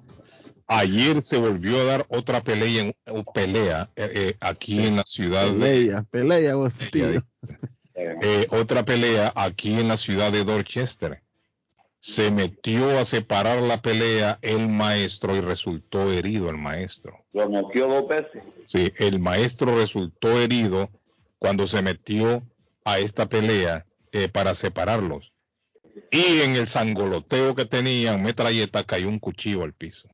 Ayer se volvió a dar otra pelea, en- o pelea eh, eh, aquí en la ciudad de, Pelea, pelea, vos, tío. eh, otra pelea aquí en la ciudad de Dorchester. Se metió a separar la pelea el maestro y resultó herido el maestro. Lo noqueó dos veces. Sí, el maestro resultó herido cuando se metió a esta pelea eh, para separarlos. Y en el sangoloteo que tenían, metralleta, cayó un cuchillo al piso.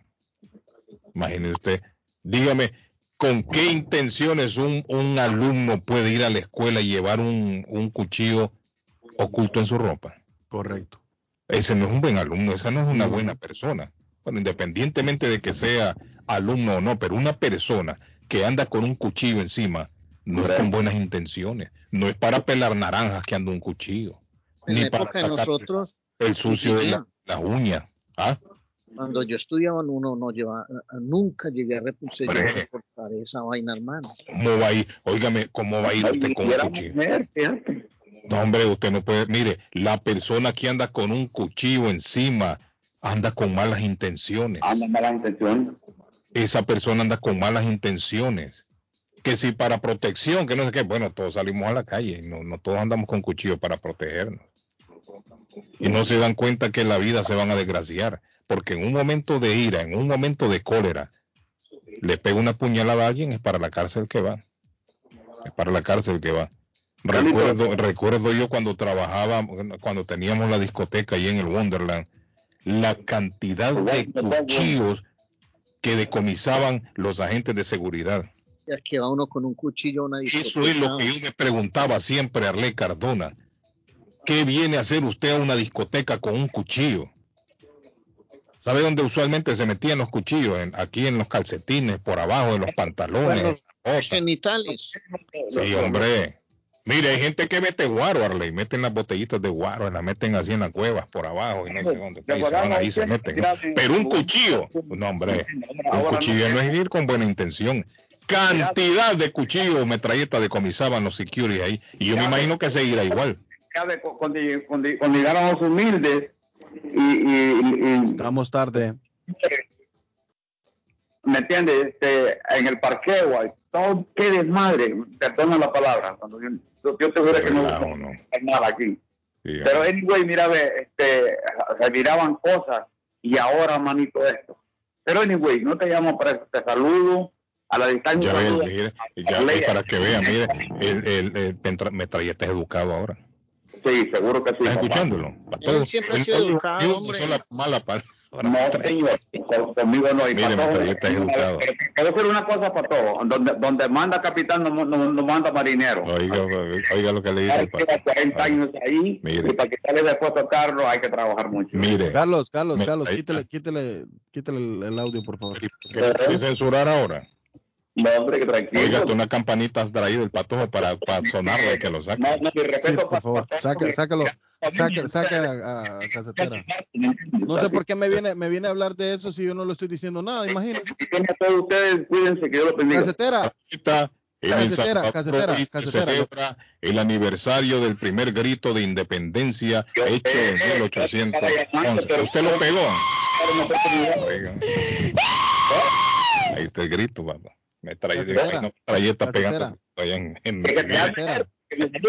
Imagínese usted. Dígame, ¿con qué intenciones un, un alumno puede ir a la escuela y llevar un, un cuchillo oculto en su ropa? Correcto. Ese no es un buen alumno, esa no es una buena persona. Bueno, independientemente de que sea alumno o no, pero una persona que anda con un cuchillo encima no es con buenas intenciones. No es para pelar naranjas que anda un cuchillo. En Ni la para sacarte nosotros, el sucio de Sí. la, las uñas. ¿Ah? cuando yo estudiaba, uno no llevaba, nunca llegué a repulsar esa vaina, hermano. ¿Cómo va a ir? Óigame, ¿cómo va a ir usted con un cuchillo? No, hombre, usted no puede. Mire, la persona que anda con un cuchillo encima anda con malas intenciones. Anda malas intenciones. Esa persona anda con malas intenciones. Que si para protección, que no sé qué. Bueno, todos salimos a la calle. No, no todos andamos con cuchillo para protegernos. Y no se dan cuenta que en la vida se van a desgraciar. Porque en un momento de ira, en un momento de cólera, le pega una puñalada a alguien, es para la cárcel que va. Es para la cárcel que va. Recuerdo, recuerdo yo cuando trabajaba, cuando teníamos la discoteca ahí en el Wonderland, la cantidad de cuchillos que decomisaban los agentes de seguridad. Ya que va uno con un cuchillo a una Eso es lo que yo me preguntaba siempre a Arley Cardona. ¿Qué viene a hacer usted a una discoteca con un cuchillo? ¿Sabe dónde usualmente se metían los cuchillos? En- aquí en los calcetines, por abajo de los pantalones. bota. genitales. Sí, hombre. Mire, hay gente que mete guaro, Arley. Meten las botellitas de guaro, las meten así en las cuevas por abajo y no sé dónde. Y se van ahí, se meten. ¿no? Pero un cuchillo, no, hombre. Un cuchillo no es ir con buena intención. Cantidad de cuchillos, metralletas decomisaban los security ahí. Y yo me imagino que seguirá igual. Cuando, cuando, cuando llegaron los humildes y, y, y- Estamos tarde. ¿Me entiendes? Este, en el parqueo, hay todo, qué desmadre, perdona la palabra, cuando yo, te juro que no hay nada aquí. Pero anyway, mira, ve, este, se miraban cosas y ahora, manito, esto. Pero anyway, no te llamo para eso, te saludo a la distancia. Ya ve, saludo. mire, ya ve, para que vean, mire, el, el, el metra- metralleta es educado ahora. Sí, seguro que sí. ¿Está papá. escuchándolo? Él siempre ha sido no educado, yo hombre. la mala palabra. No, señor, con- conmigo no. Y Mire, para todo- metralleta es educado. Te voy a decir una cosa para todo. Donde, donde manda capitán, no, no, no manda marinero. Oiga, oiga lo que le dice Hay el que papá. 40 años ahí Mire. y para que sale después Carlos hay que trabajar mucho. Mire, Carlos, Carlos, Carlos, quítale, quítale, quítale el, audio, por favor. quiere censurar ahora. No, hombre, que tranquilo. Oiga, tú una campanita has traído el patojo para, para sonarle que lo saque. No, no, mi Sí, respeto por favor, saca, sácalo, saca, saca a, a casetera. No sé por qué me viene, me viene a hablar de eso si yo no lo estoy diciendo nada, imagínate. a todos ustedes, cuídense, que Dios los bendiga. Casetera, en Casetera, casetera, casetera. celebra el aniversario del primer grito de independencia hecho en 1811. ¿Usted lo pegó? Ahí está el grito, papá. Casetera. una metralleta Casetera. pegando allá en, en- me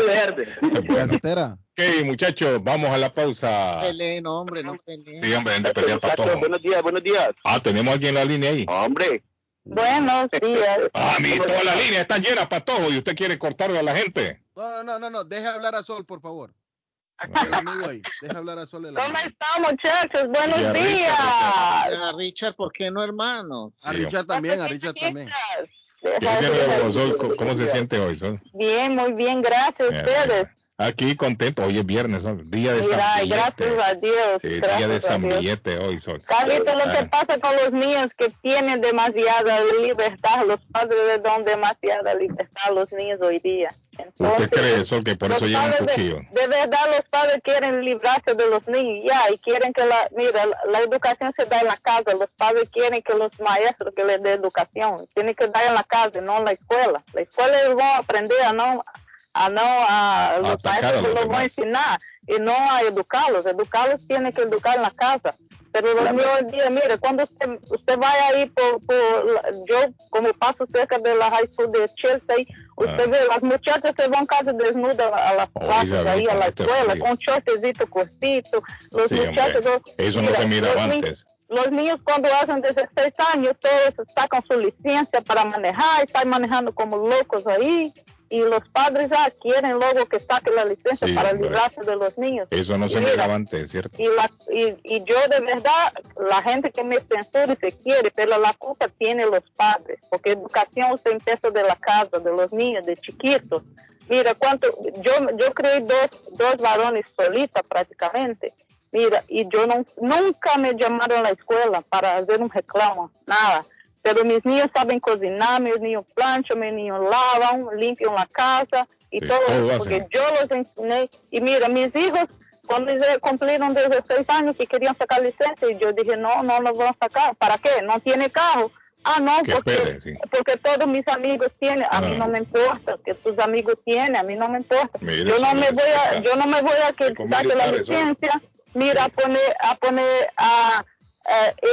verde. casetera. Ok, muchachos, vamos a la pausa. Peleen, hombre, no peleen. Sí, hombre, de pelear para todo. Buenos días, buenos días. Ah, tenemos a alguien en la línea ahí. Hombre, Buenos días. Ah, mi, toda la línea está llena para todo y usted quiere cortarle a la gente. No, no, no, no, deja hablar a Sol, por favor. Deja hablar a ¿Cómo están, muchachos? Buenos a Richard, días. A Richard, ¿por qué no, hermano? A Richard también, a Richard también. ¿Cómo- ¿Cómo se siente hoy, Sol? Bien, muy bien, gracias a Bien, ustedes. Aquí contento, hoy es viernes, Sol, día de Mira, San gracias Billete. a Dios. Sí, día gracias de a San Dios. Billete hoy, Sol. Carlito, lo que pasa con los niños que tienen demasiada libertad, los padres les dan demasiada libertad a los niños hoy día. ¿Usted cree, Sol, que por eso lleva un padres de- cuchillo? De, verdad, los padres quieren librarse de los niños, ya, y quieren que la, mira, la, la educación se da en la casa. Los padres quieren que los maestros que les den educación, tienen que dar en la casa, no en la escuela. La escuela ellos van a aprender a no, a no, a los atacar a maestros que los van a enseñar y no a educarlos. Educarlos tienen que educar en la casa. Pero los niños hoy día, mire, cuando usted, usted vaya ahí por, por la- yo como paso cerca de la high school de Chelsea, usted Ah. ve las muchachas se van casi desnudas a las clases ahí a la escuela frío. con shortecito cortito. Los Sí, muchachos, los- Eso no mira, se miraba antes. Los niños cuando hacen 16 años, todos sacan su licencia para manejar, están manejando como locos ahí. Y los padres ya quieren luego que saque la licencia Sí, para hombre. librarse de los niños. Eso no Y se mira, antes, ¿cierto? y, la, y, y yo de verdad, la gente que me censura y se quiere, pero la culpa tiene los padres, porque educación se empieza de la casa, de los niños, de chiquitos. Mira, cuánto, yo, yo creé dos, dos varones solitas prácticamente. Mira, y yo no, nunca me llamaron a la escuela para hacer un reclamo, nada. Pero mis niños saben cocinar, mis niños planchan, mis niños lavan, limpian la casa y Sí, todo, eso, porque yo los enseñé. Y mira, mis hijos cuando cumplieron 16 años y querían sacar licencia, y yo dije, no, no lo voy a sacar. ¿Para qué? ¿No tiene carro? Ah, no, porque, porque todos mis amigos tienen, a mí no me importa, que tus amigos tienen, a mí no me importa. yo no me voy a, yo no me voy a que saque la licencia, mira, a poner, a poner a,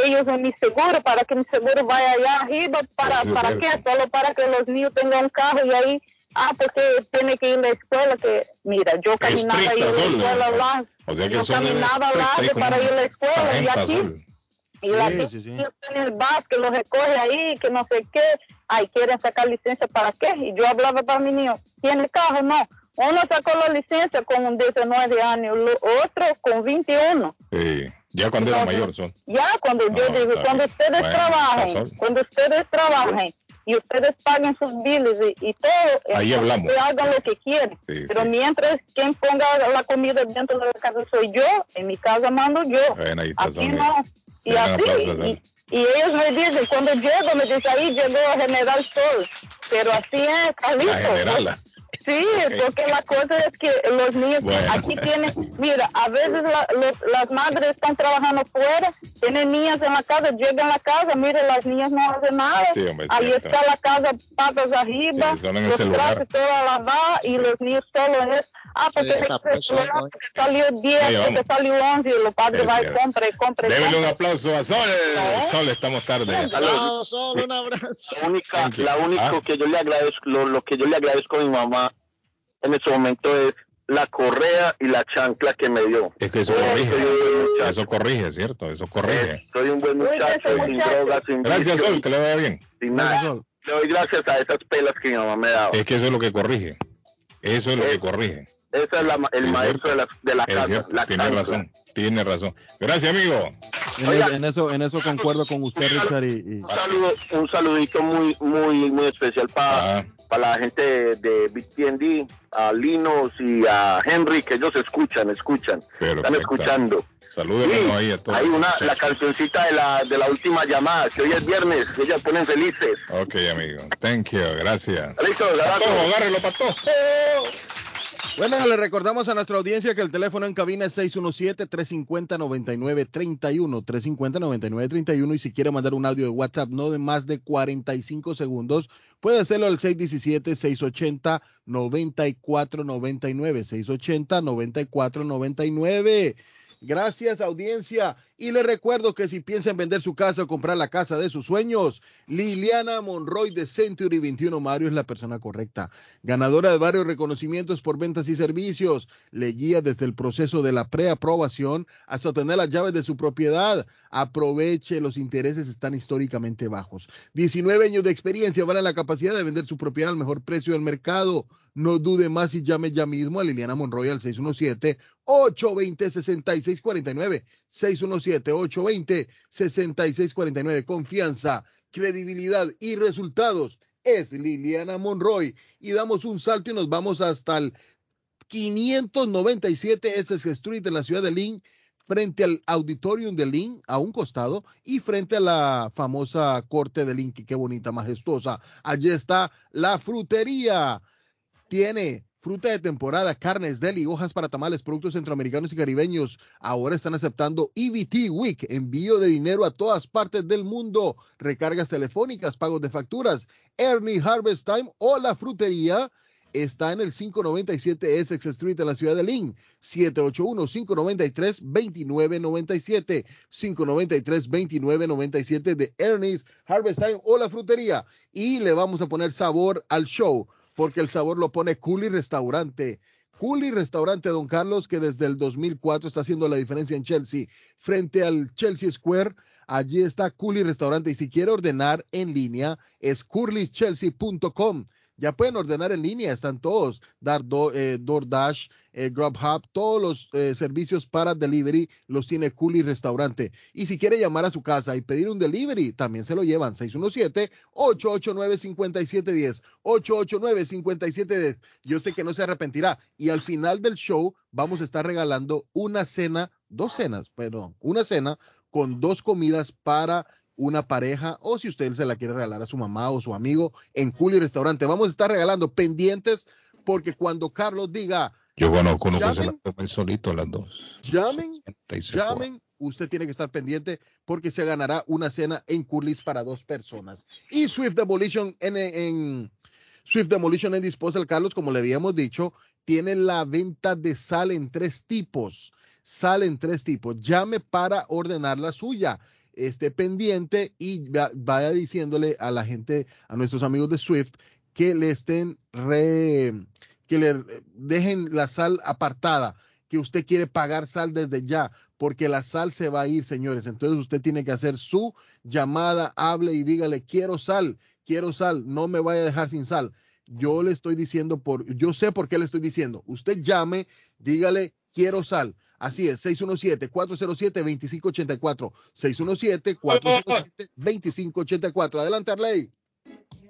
ellos en mi seguro para que mi seguro vaya allá arriba, para, para qué, solo para que los niños tengan un carro y ahí Ah, porque tiene que ir a la escuela, que mira, yo caminaba ahí a la escuela, o sea que yo caminaba largo para ir a la escuela y aquí y la sí, sí, en el bus que lo recoge ahí, que no sé qué, ay, quieren sacar licencia para qué, y yo hablaba para mi niño, ¿tiene carro? No, uno sacó la licencia con 19 años, otro con 21. Sí, ya cuando era mayor son. Ya cuando yo digo, cuando ustedes trabajen, cuando ustedes trabajen y ustedes paguen sus biles y, todo, Ahí hablamos. hagan lo que quieren. Pero mientras quien ponga la comida dentro de la casa soy yo, en mi casa mando yo. Aquí no. Y así, y, ellos me dicen, cuando llego, me dicen, ahí llegó a General Sol. Pero así es, Carlito. Sí, porque la cosa es que los niños aquí tienen, mira, a veces las madres están trabajando fuera, tienen niñas en la casa, llegan a la casa, mire, las niñas no hacen nada, ahí está la casa patas arriba, los trajes toda lavada y los niños solo es, ah, porque, salió 10, porque salió 11 y los padres van y compran. Démele un aplauso a Sol, Sol, estamos tarde. Un Sol, un abrazo. La única, la única ah. que yo le agradezco, lo, lo que yo le agradezco a mi mamá en ese momento es la correa y la chancla que me dio. Es que eso corrige, eso corrige, ¿cierto? Eso corrige. soy un buen muchacho, sin drogas, sin Gracias, Sol, que le vaya bien. Sin nada. Le doy gracias a esas pelas que mi mamá me daba. Es que eso es lo que corrige. Eso es lo que corrige. Ese es la, el maestro de la, de la casa. La tiene razón, tiene razón. Gracias, amigo. En, eso, en eso concuerdo con usted, Richard. Y, Un, saludo, un saludito muy, muy, muy especial para ah. para la gente de BTND, a Linos y a Henry, que ellos escuchan, escuchan, están escuchando. Saludos ahí a todos. Hay una, la cancioncita de la, de la última llamada, que hoy es viernes, que ellas ponen felices. Ok, amigo. Thank you, gracias. Listo, agárrelo, pato. Bueno, le recordamos a nuestra audiencia que el teléfono en cabina es 617-350-9931, 350-9931 y si quiere mandar un audio de WhatsApp no de más de 45 segundos, puede hacerlo al 617-680-9499, 680-9499. Gracias audiencia. Y le recuerdo que si piensa en vender su casa o comprar la casa de sus sueños, Liliana Monroy de Century 21 Mario es la persona correcta. Ganadora de varios reconocimientos por ventas y servicios. Le guía desde el proceso de la preaprobación hasta obtener las llaves de su propiedad. Aproveche, los intereses están históricamente bajos. 19 años de experiencia vale la capacidad de vender su propiedad al mejor precio del mercado. No dude más y llame ya mismo a Liliana Monroy al 617-820-6649. 617-820-6649. Confianza, credibilidad y resultados. Es Liliana Monroy. Y damos un salto y nos vamos hasta el 597 SS Street en la ciudad de Lynn frente al auditorium de Lynn, a un costado, y frente a la famosa corte de Lynn, qué bonita, majestuosa. Allí está la frutería tiene fruta de temporada, carnes, deli, hojas para tamales, productos centroamericanos y caribeños. Ahora están aceptando EBT Week, envío de dinero a todas partes del mundo, recargas telefónicas, pagos de facturas. Ernie Harvest Time o la frutería está en el 597 Essex Street en la ciudad de Lynn. 781-593-2997. 593-2997 de Ernie's Harvest Time o la frutería. Y le vamos a poner sabor al show porque el sabor lo pone Cooley Restaurante. Cooley Restaurante, don Carlos, que desde el 2004 está haciendo la diferencia en Chelsea, frente al Chelsea Square. Allí está Cooley Restaurante y si quiere ordenar en línea es curlychelsea.com. Ya pueden ordenar en línea, están todos, Dar, eh, DoorDash, eh, Grubhub, todos los eh, servicios para delivery los tiene Cooley Restaurante. Y si quiere llamar a su casa y pedir un delivery, también se lo llevan. 617-889-5710. 889-5710. Yo sé que no se arrepentirá. Y al final del show vamos a estar regalando una cena, dos cenas, perdón, una cena con dos comidas para una pareja o si usted se la quiere regalar a su mamá o su amigo en Cooley Restaurante. Vamos a estar regalando pendientes porque cuando Carlos diga Yo conozco uno que se la toma solito las dos. Llamen, llamen. Usted tiene que estar pendiente porque se ganará una cena en Curlis para dos personas. Y Swift Demolition en, en Swift Demolition en Disposal, Carlos, como le habíamos dicho, tiene la venta de sal en tres tipos. Sal en tres tipos. Llame para ordenar la suya. Esté pendiente y vaya diciéndole a la gente, a nuestros amigos de Swift, que le estén re, que le dejen la sal apartada, que usted quiere pagar sal desde ya, porque la sal se va a ir, señores. Entonces usted tiene que hacer su llamada, hable y dígale, quiero sal, quiero sal, no me vaya a dejar sin sal. Yo le estoy diciendo por, yo sé por qué le estoy diciendo. Usted llame, dígale, quiero sal. Así es, 617-407-2584. 617-407-2584. Adelante, Arley.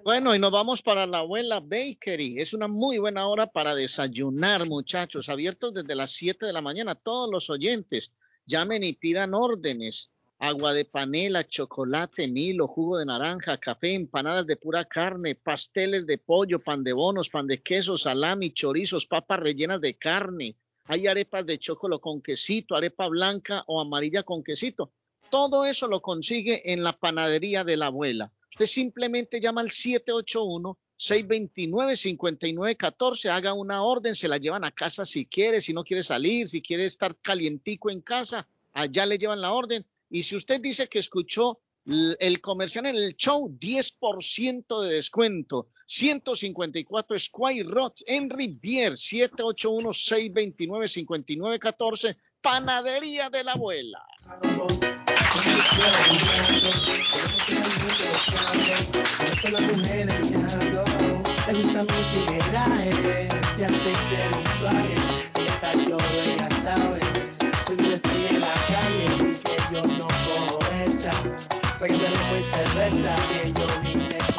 Bueno, y nos vamos para la abuela Bakery. Es una muy buena hora para desayunar, muchachos. Abiertos desde las 7 de la mañana. Todos los oyentes llamen y pidan órdenes. Agua de panela, chocolate, milo, jugo de naranja, café, empanadas de pura carne, pasteles de pollo, pan de bonos, pan de queso, salami, chorizos, papas rellenas de carne. Hay arepas de chocolate con quesito, arepa blanca o amarilla con quesito. Todo eso lo consigue en la panadería de la abuela. Usted simplemente llama al 781-629-5914, haga una orden, se la llevan a casa si quiere, si no quiere salir, si quiere estar calientico en casa, allá le llevan la orden. Y si usted dice que escuchó el comercial en el show, 10% de descuento. 154 Squire Road en Rivier, 781-629-5914, Panadería de la Abuela. Cerveza, que yo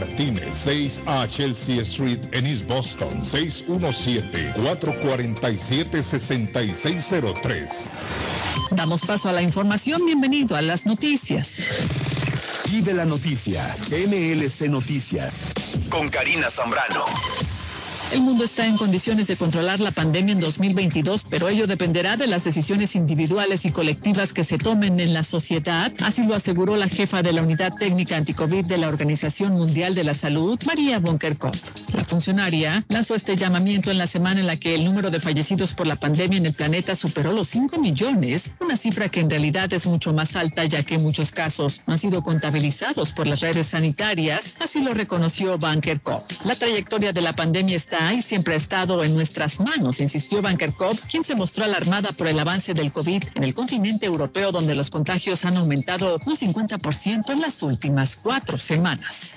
Martínez, 6 a Chelsea Street en East Boston, 617-447-6603. Damos paso a la información. Bienvenido a las noticias. Y de la noticia, MLC Noticias, con Karina Zambrano. El mundo está en condiciones de controlar la pandemia en 2022, pero ello dependerá de las decisiones individuales y colectivas que se tomen en la sociedad. Así lo aseguró la jefa de la Unidad Técnica Anticovid de la Organización Mundial de la Salud, María Bonkerkopf. La funcionaria lanzó este llamamiento en la semana en la que el número de fallecidos por la pandemia en el planeta superó los 5 millones, una cifra que en realidad es mucho más alta ya que muchos casos no han sido contabilizados por las redes sanitarias. Así lo reconoció Bonkerkopf. La trayectoria de la pandemia está siempre ha estado en nuestras manos, insistió Banker quien se mostró alarmada por el avance del COVID en el continente europeo, donde los contagios han aumentado un 50% en las últimas cuatro semanas.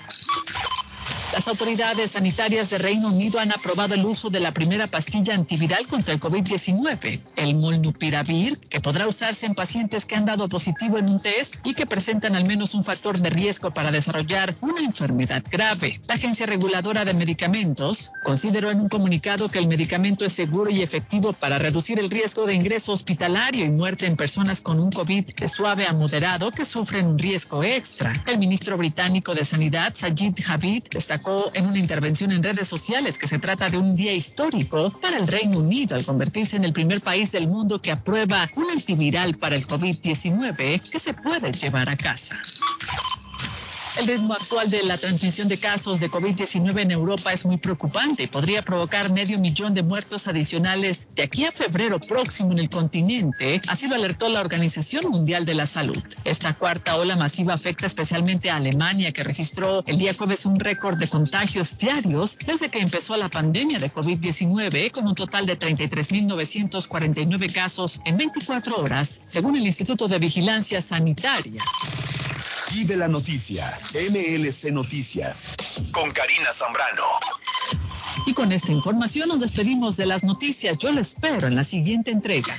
Las autoridades sanitarias de Reino Unido han aprobado el uso de la primera pastilla antiviral contra el COVID-19, el molnupiravir, que podrá usarse en pacientes que han dado positivo en un test y que presentan al menos un factor de riesgo para desarrollar una enfermedad grave. La Agencia Reguladora de Medicamentos consideró en un comunicado que el medicamento es seguro y efectivo para reducir el riesgo de ingreso hospitalario y muerte en personas con un COVID de suave a moderado que sufren un riesgo extra. El ministro británico de Sanidad, Sajid Javid, destacó en una intervención en redes sociales que se trata de un día histórico para el Reino Unido al convertirse en el primer país del mundo que aprueba un antiviral para el COVID-19 que se puede llevar a casa. El ritmo actual de la transmisión de casos de COVID-19 en Europa es muy preocupante podría provocar medio millón de muertos adicionales de aquí a febrero próximo en el continente, así lo alertó la Organización Mundial de la Salud. Esta cuarta ola masiva afecta especialmente a Alemania, que registró el día jueves un récord de contagios diarios desde que empezó la pandemia de COVID-19, con un total de 33.949 casos en 24 horas, según el Instituto de Vigilancia Sanitaria. Y de la noticia, MLC Noticias, con Karina Zambrano. Y con esta información nos despedimos de las noticias. Yo lo espero en la siguiente entrega.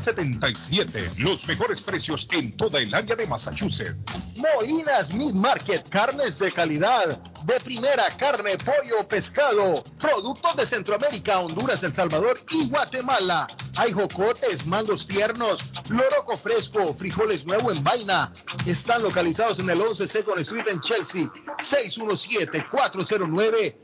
77. Los mejores precios en toda el área de Massachusetts. Molinas Meat Market, carnes de calidad, de primera carne, pollo, pescado, productos de Centroamérica, Honduras, El Salvador y Guatemala. Hay jocotes, mandos tiernos, loroco fresco, frijoles nuevo en vaina. Están localizados en el 11 Second Street en Chelsea. 617 409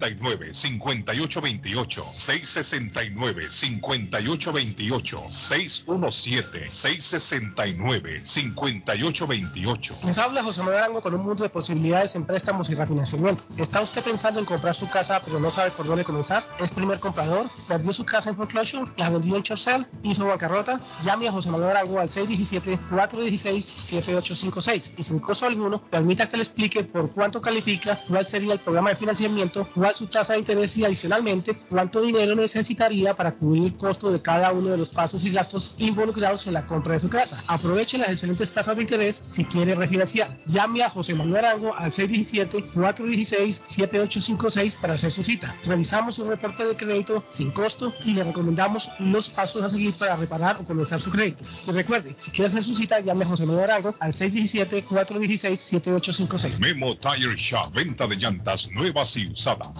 669-5828, 669-5828, 617-669-5828. Les habla José Manuel Arango con un mundo de posibilidades en préstamos y refinanciamiento. ¿Está usted pensando en comprar su casa pero no sabe por dónde comenzar? ¿Es primer comprador? ¿Perdió su casa en foreclosure? ¿La vendió en Chorcel? ¿Hizo bancarrota? Llame a José Manuel Arango al 617-416-7856 y sin costo alguno permita que le explique por cuánto califica, cuál sería el programa de financiamiento, cuál su tasa de interés y adicionalmente cuánto dinero necesitaría para cubrir el costo de cada uno de los pasos y gastos involucrados en la compra de su casa. Aproveche las excelentes tasas de interés si quiere refinanciar. Llame a José Manuel Arango al 617-416-7856 para hacer su cita. Revisamos un reporte de crédito sin costo y le recomendamos los pasos a seguir para reparar o comenzar su crédito. Y recuerde, si quiere hacer su cita, llame a José Manuel Arango al 617-416-7856. Memo Tire Shop, venta de llantas nuevas y usadas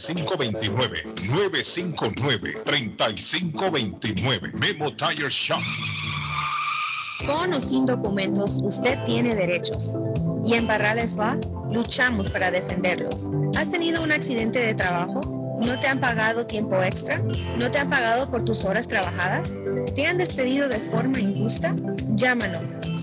3529 959 3529 Memo Tire Shop. Con o sin documentos, usted tiene derechos. Y en Barrales Law luchamos para defenderlos. ¿Has tenido un accidente de trabajo? ¿No te han pagado tiempo extra? ¿No te han pagado por tus horas trabajadas? ¿Te han despedido de forma injusta? Llámanos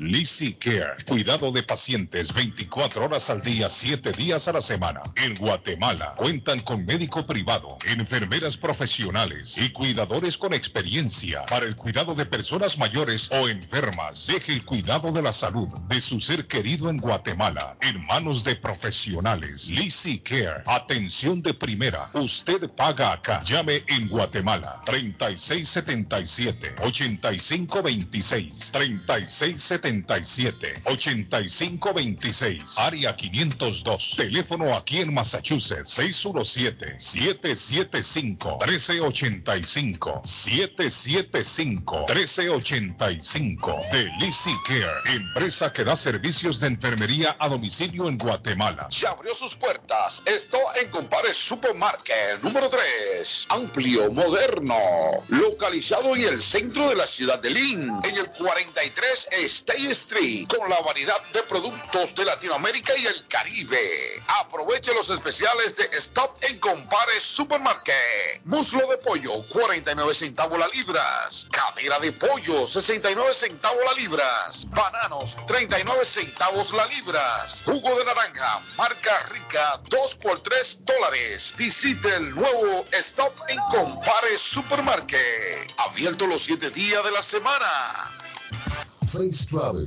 Lizzy Care, cuidado de pacientes 24 horas al día, 7 días a la semana. En Guatemala cuentan con médico privado, enfermeras profesionales y cuidadores con experiencia para el cuidado de personas mayores o enfermas. Deje el cuidado de la salud de su ser querido en Guatemala en manos de profesionales. Lizzy Care, atención de primera. Usted paga acá. Llame en Guatemala 3677 8526 3677 77 8526 área 502 teléfono aquí en Massachusetts 617 775 1385 775 1385 de Lizzy Care empresa que da servicios de enfermería a domicilio en Guatemala. Se abrió sus puertas. Esto en Compare Supermarket número 3 amplio moderno. Localizado en el centro de la ciudad de Lynn en el 43 Este Street con la variedad de productos de Latinoamérica y el Caribe. Aproveche los especiales de Stop en Compare Supermarket. Muslo de pollo, 49 centavos la libras. Cadera de pollo, 69 centavos la libras. Bananos, 39 centavos la libras. Jugo de naranja, marca rica, 2 por 3 dólares. Visite el nuevo Stop en Compare Supermarket. Abierto los 7 días de la semana. Face Travel.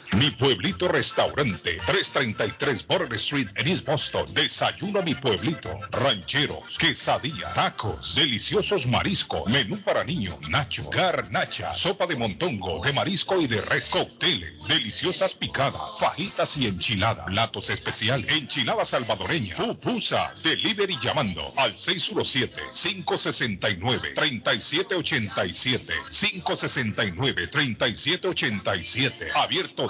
Mi Pueblito Restaurante, 333 Border Street en East Boston. Desayuno Mi Pueblito. Rancheros, quesadilla, tacos, deliciosos mariscos, menú para niños, nacho, garnacha, sopa de montongo, de marisco y de res, cócteles, deliciosas picadas, fajitas y enchiladas, platos especiales, enchilada salvadoreña, pupusas, delivery llamando al 617-569-3787, 569-3787, abierto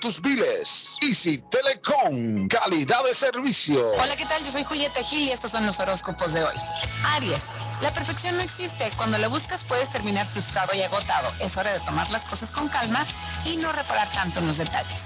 tus biles. Easy Telecom, calidad de servicio. Hola, ¿qué tal? Yo soy Julieta Gil y estos son los horóscopos de hoy. Aries, la perfección no existe. Cuando la buscas puedes terminar frustrado y agotado. Es hora de tomar las cosas con calma y no reparar tanto en los detalles.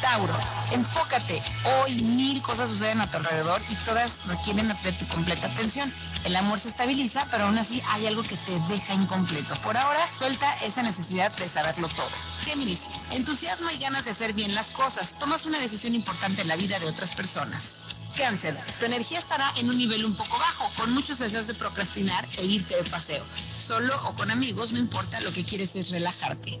Tauro, enfócate. Hoy mil cosas suceden a tu alrededor y todas requieren de tu completa atención. El amor se estabiliza, pero aún así hay algo que te deja incompleto. Por ahora, suelta esa necesidad de saberlo todo. Géminis, entusiasmo y ganas de hacer bien las cosas. Tomas una decisión importante en la vida de otras personas. Cáncer, tu energía estará en un nivel un poco bajo, con muchos deseos de procrastinar e irte de paseo. Solo o con amigos, no importa, lo que quieres es relajarte.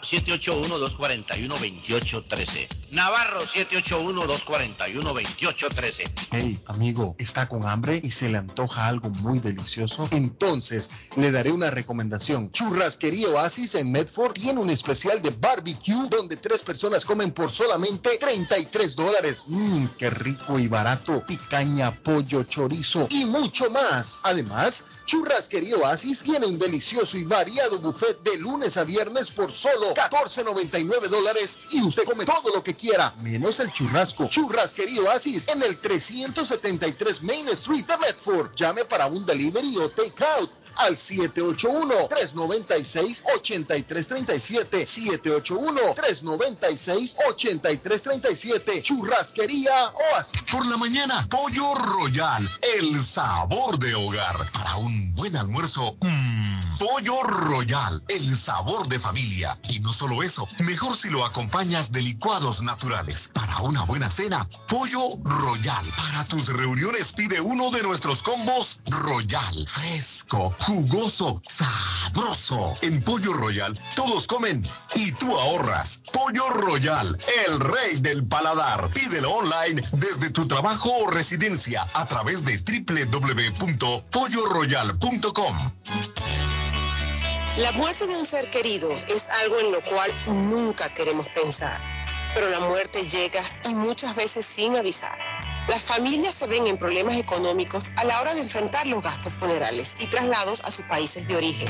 781-241-2813. Navarro 781-241-2813. Hey, amigo, ¿está con hambre y se le antoja algo muy delicioso? Entonces, le daré una recomendación. Churrasquería Oasis en Medford tiene un especial de barbecue donde tres personas comen por solamente 33 dólares. Mmm, qué rico y barato. Picaña, pollo, chorizo y mucho más. Además, Churrasquería Oasis tiene un delicioso y variado buffet de lunes a viernes por solo 14.99 dólares y usted come todo lo que quiera, menos el churrasco. Churrasquería Oasis en el 373 Main Street de Medford. Llame para un delivery o take out al 781-396-8337. 781-396-8337. Churrasquería Oasis. Por la mañana, Pollo Royal, el sabor de hogar. Para un buen almuerzo, mmm, Pollo Royal, el sabor de familia. Y no solo eso, mejor si lo acompañas de licuados naturales. Para una buena cena, Pollo Royal. Para tus reuniones pide uno de nuestros combos Royal. Fresco, jugoso, sabroso. En Pollo Royal todos comen y tú ahorras. Pollo Royal, el rey del paladar. Pídelo online desde tu trabajo o residencia a través de www.polloroyal.com. La muerte de un ser querido es algo en lo cual nunca queremos pensar, pero la muerte llega y muchas veces sin avisar. Las familias se ven en problemas económicos a la hora de enfrentar los gastos funerales y traslados a sus países de origen.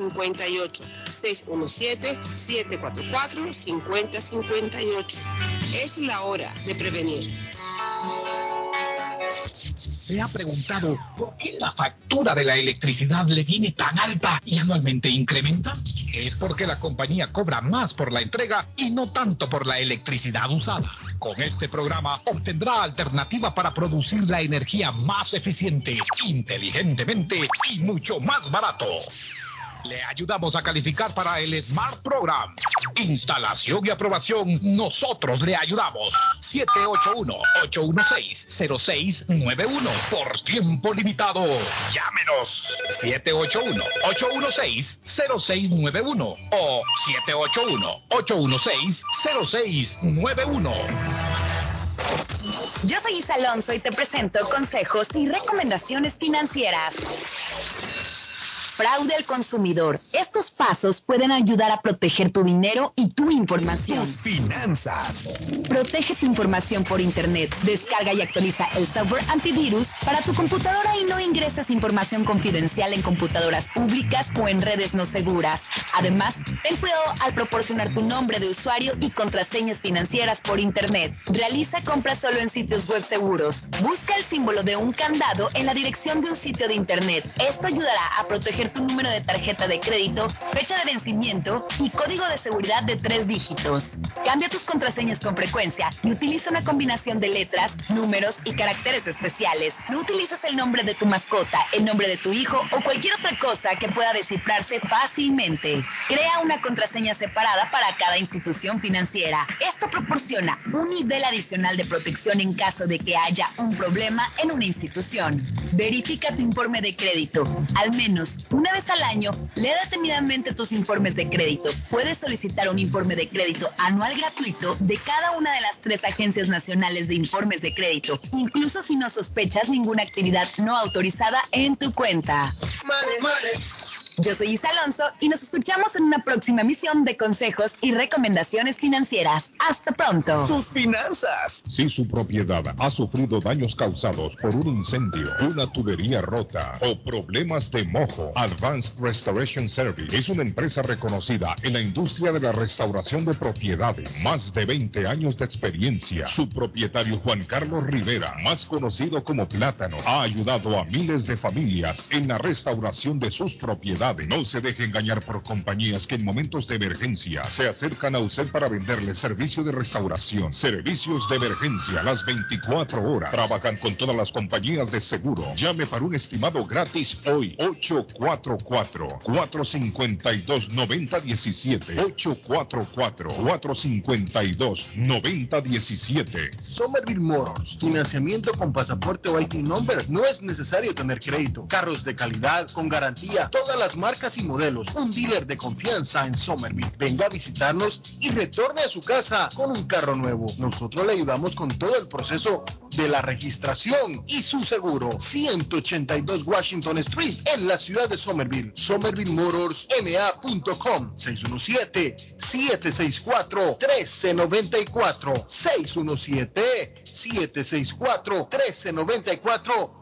617-744-5058. 617-744-5058. Es la hora de prevenir. ¿Se ha preguntado por qué la factura de la electricidad le viene tan alta y anualmente incrementa? Es porque la compañía cobra más por la entrega y no tanto por la electricidad usada. Con este programa obtendrá alternativa para producir la energía más eficiente, inteligentemente y mucho más barato. Le ayudamos a calificar para el Smart Program. Instalación y aprobación, nosotros le ayudamos. 781-816-0691. Por tiempo limitado. Llámenos. 781-816-0691 o 781-816-0691. Yo soy Isa Alonso y te presento consejos y recomendaciones financieras fraude al consumidor. Estos pasos pueden ayudar a proteger tu dinero y tu información. Tus finanzas. Protege tu información por Internet. Descarga y actualiza el software antivirus para tu computadora y no ingreses información confidencial en computadoras públicas o en redes no seguras. Además, ten cuidado al proporcionar tu nombre de usuario y contraseñas financieras por Internet. Realiza compras solo en sitios web seguros. Busca el símbolo de un candado en la dirección de un sitio de Internet. Esto ayudará a proteger tu número de tarjeta de crédito, fecha de vencimiento y código de seguridad de tres dígitos. Cambia tus contraseñas con frecuencia y utiliza una combinación de letras, números y caracteres especiales. No utilices el nombre de tu mascota, el nombre de tu hijo o cualquier otra cosa que pueda descifrarse fácilmente. Crea una contraseña separada para cada institución financiera. Esto proporciona un nivel adicional de protección en caso de que haya un problema en una institución. Verifica tu informe de crédito. Al menos una vez al año, lee detenidamente tus informes de crédito. Puedes solicitar un informe de crédito anual gratuito de cada una de las tres agencias nacionales de informes de crédito, incluso si no sospechas ninguna actividad no autorizada en tu cuenta. Yo soy Isa Alonso y nos escuchamos en una próxima emisión de consejos y recomendaciones financieras. Hasta pronto. Sus finanzas. Si su propiedad ha sufrido daños causados por un incendio, una tubería rota o problemas de mojo, Advanced Restoration Service es una empresa reconocida en la industria de la restauración de propiedades. Más de 20 años de experiencia. Su propietario Juan Carlos Rivera, más conocido como Plátano, ha ayudado a miles de familias en la restauración de sus propiedades no se deje engañar por compañías que en momentos de emergencia se acercan a usted para venderle servicio de restauración, servicios de emergencia las 24 horas. Trabajan con todas las compañías de seguro. Llame para un estimado gratis hoy. 844-452-9017. 844-452-9017. Somerville Motors. Financiamiento con pasaporte o IT number. No es necesario tener crédito. Carros de calidad, con garantía. Todas las marcas y modelos. Un dealer de confianza en Somerville. Venga a visitarnos y retorne a su casa con un carro nuevo. Nosotros le ayudamos con todo el proceso de la registración y su seguro. 182 Washington Street en la ciudad de Somerville. SomervilleMotorsMA.com 617-764-1394. 617-764-1394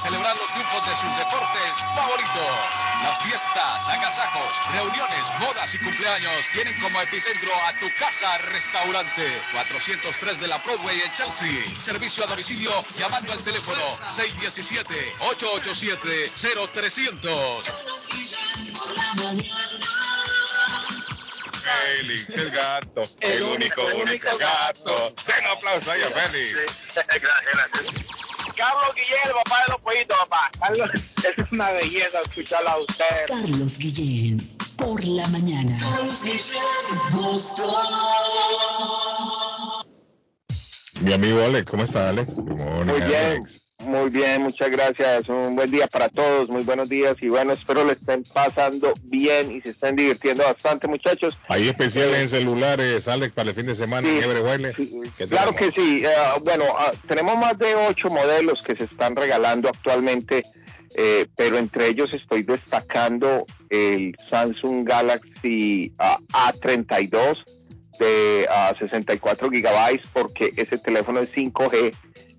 celebrar los triunfos de sus deportes favoritos. Las fiestas, agasajos, reuniones, bodas y cumpleaños tienen como epicentro a tu casa restaurante 403 de la Broadway en Chelsea. Servicio a domicilio llamando al teléfono 617-887-0300. Félix, el gato, el, único, único, gato. Den un aplauso ahí a Félix. Carlos Guillén, el papá de los pollitos, papá. Carlos, es una belleza escucharlo a usted. Carlos Guillén, por la mañana. Mi amigo Alex, ¿cómo está Alex? Muy bien. Muy bien, muchas gracias. Un buen día para todos, muy buenos días y bueno, espero le estén pasando bien y se estén divirtiendo bastante, muchachos. ¿Hay especiales en celulares, Alex, para el fin de semana Sí, en Claro que sí. Eh, bueno, ah, tenemos más de ocho modelos que se están regalando actualmente, eh, pero entre ellos estoy destacando el Samsung Galaxy ah, A32 de ah, 64 gigabytes porque ese teléfono es 5G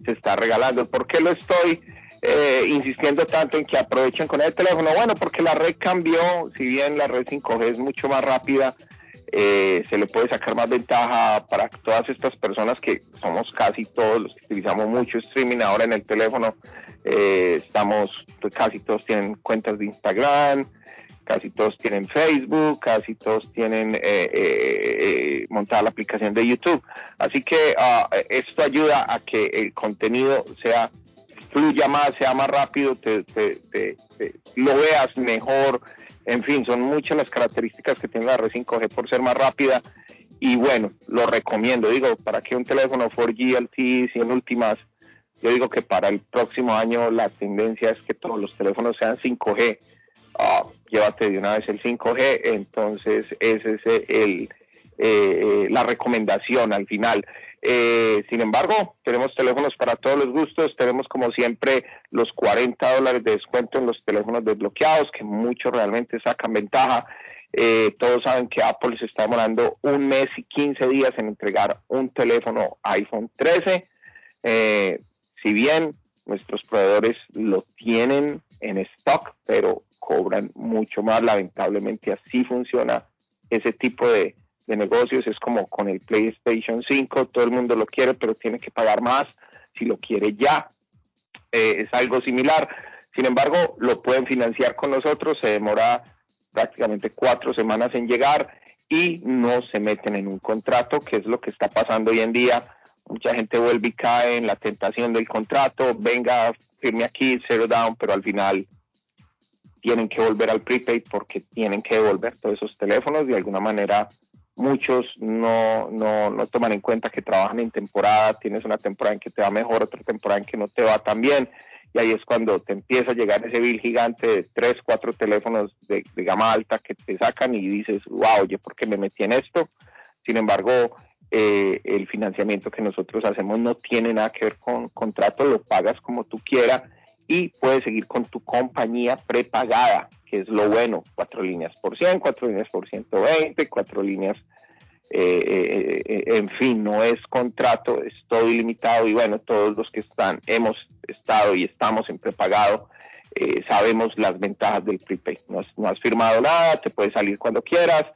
se está regalando. ¿Por qué lo estoy eh, insistiendo tanto en que aprovechen con el teléfono? Bueno, porque la red cambió, si bien la red 5G es mucho más rápida, eh, se le puede sacar más ventaja para todas estas personas que somos casi todos los que utilizamos mucho streaming ahora en el teléfono. Eh, estamos, pues, casi todos tienen cuentas de Instagram, casi todos tienen Facebook, casi todos tienen eh, eh, eh, montada la aplicación de YouTube. Así que ah, esto ayuda a que el contenido sea fluya más, sea más rápido, te, te- te- te- lo veas mejor. En fin, son muchas las características que tiene la red 5G por ser más rápida. Y bueno, lo recomiendo. Digo, para que un teléfono 4G LTE, 100 últimas, yo digo que para el próximo año la tendencia es que todos los teléfonos sean 5G. Ah, llévate de una vez el 5G, entonces ese es eh, la recomendación al final. Eh, sin embargo, tenemos teléfonos para todos los gustos, tenemos como siempre los 40 dólares de descuento en los teléfonos desbloqueados, que muchos realmente sacan ventaja. Eh, todos saben que Apple se está demorando un mes y 15 días en entregar un teléfono iPhone 13. Eh, si bien nuestros proveedores lo tienen en stock, pero cobran mucho más. Lamentablemente así funciona ese tipo de, negocios. Es como con el PlayStation 5, todo el mundo lo quiere, pero tiene que pagar más si lo quiere ya. Eh, es algo similar. Sin embargo, lo pueden financiar con nosotros, se demora prácticamente cuatro semanas en llegar y no se meten en un contrato, que es lo que está pasando hoy en día. Mucha gente vuelve y cae en la tentación del contrato, venga, firme aquí, zero down, pero al final tienen que volver al prepaid porque tienen que devolver todos esos teléfonos. De alguna manera, muchos no, no, no toman en cuenta que trabajan en temporada. Tienes una temporada en que te va mejor, otra temporada en que no te va tan bien. Y ahí es cuando te empieza a llegar ese bill gigante de tres, cuatro teléfonos de, de gama alta que te sacan y dices, wow, oye, ¿por qué me metí en esto? Sin embargo, eh, el financiamiento que nosotros hacemos no tiene nada que ver con contrato, lo pagas como tú quieras y puedes seguir con tu compañía prepagada, que es lo bueno, cuatro líneas por 100, cuatro líneas por 120, cuatro líneas, eh, eh, eh, en fin, no es contrato, es todo ilimitado y bueno, todos los que están, hemos estado y estamos en prepagado, sabemos las ventajas del prepaid, no, no has firmado nada, te puedes salir cuando quieras,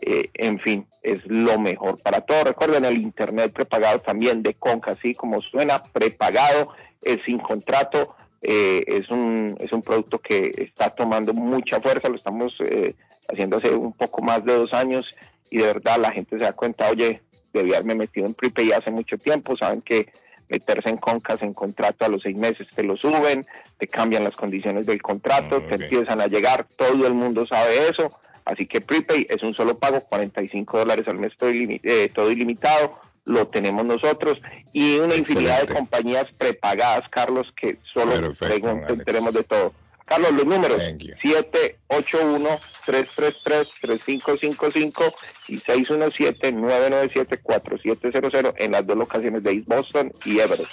en fin, es lo mejor para todo. Recuerden el internet prepagado también de Conca, así como suena, prepagado, es sin contrato, eh, es, un, es un producto que está tomando mucha fuerza, lo estamos eh, haciendo hace un poco más de dos años y de verdad la gente se da cuenta, oye, debí haberme metido en prepaid hace mucho tiempo, saben que meterse en concas en contrato a los seis meses te lo suben, te cambian las condiciones del contrato, te empiezan a llegar, todo el mundo sabe eso, así que prepaid es un solo pago, 45 dólares al mes todo, eh, todo ilimitado, lo tenemos nosotros y una infinidad de compañías prepagadas, Carlos, que solo pregunten, tenemos de todo. Carlos, los números 781-333-3555 y 617-997-4700 en las dos locaciones de East Boston y Everett.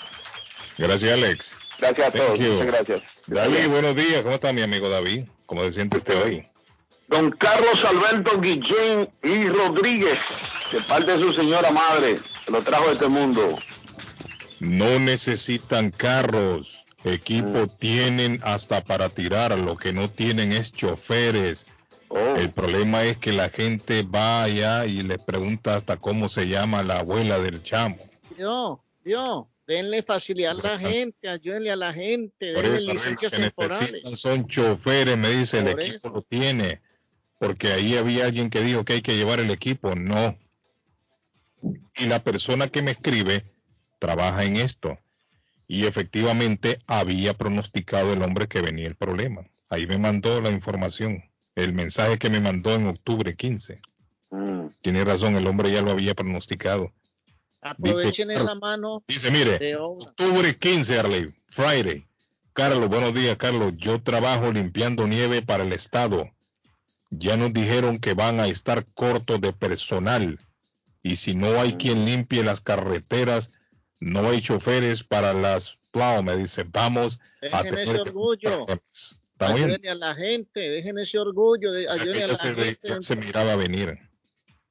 Gracias, Alex. Gracias a Thank todos, you. muchas gracias. David, buenos días. ¿Cómo está mi amigo David? ¿Cómo se siente usted hoy? Don Carlos Alberto Guillén y Rodríguez, de parte de su señora madre, lo trajo de este mundo. No necesitan carros. Equipo tienen hasta para tirar, lo que no tienen es choferes. Oh. El problema es que la gente va allá y le pregunta hasta cómo se llama la abuela del chamo. Yo, yo, denle facilidad a la gente, ayúdenle a la gente, Por denle eso, licencias que temporales. necesitan son choferes, me dice, el equipo lo tiene. Porque ahí había alguien que dijo que hay que llevar el equipo. No. Y la persona que me escribe trabaja en esto. Y efectivamente había pronosticado el hombre que venía el problema. Ahí me mandó la información, el mensaje que me mandó en octubre 15. Mm. Tiene razón, el hombre ya lo había pronosticado. Aprovechen Dice- esa mano. Dice, mire, octubre 15, Arley, Friday. Carlos, buenos días, Carlos. Yo trabajo limpiando nieve para el Estado. Ya nos dijeron que van a estar cortos de personal. Y si no hay quien limpie las carreteras, no hay choferes para las plow. Me dice, vamos a ese tener que- orgullo. Ayúdenle a la gente, dejen ese orgullo, de, ayúdenle a la se, gente. ya se miraba venir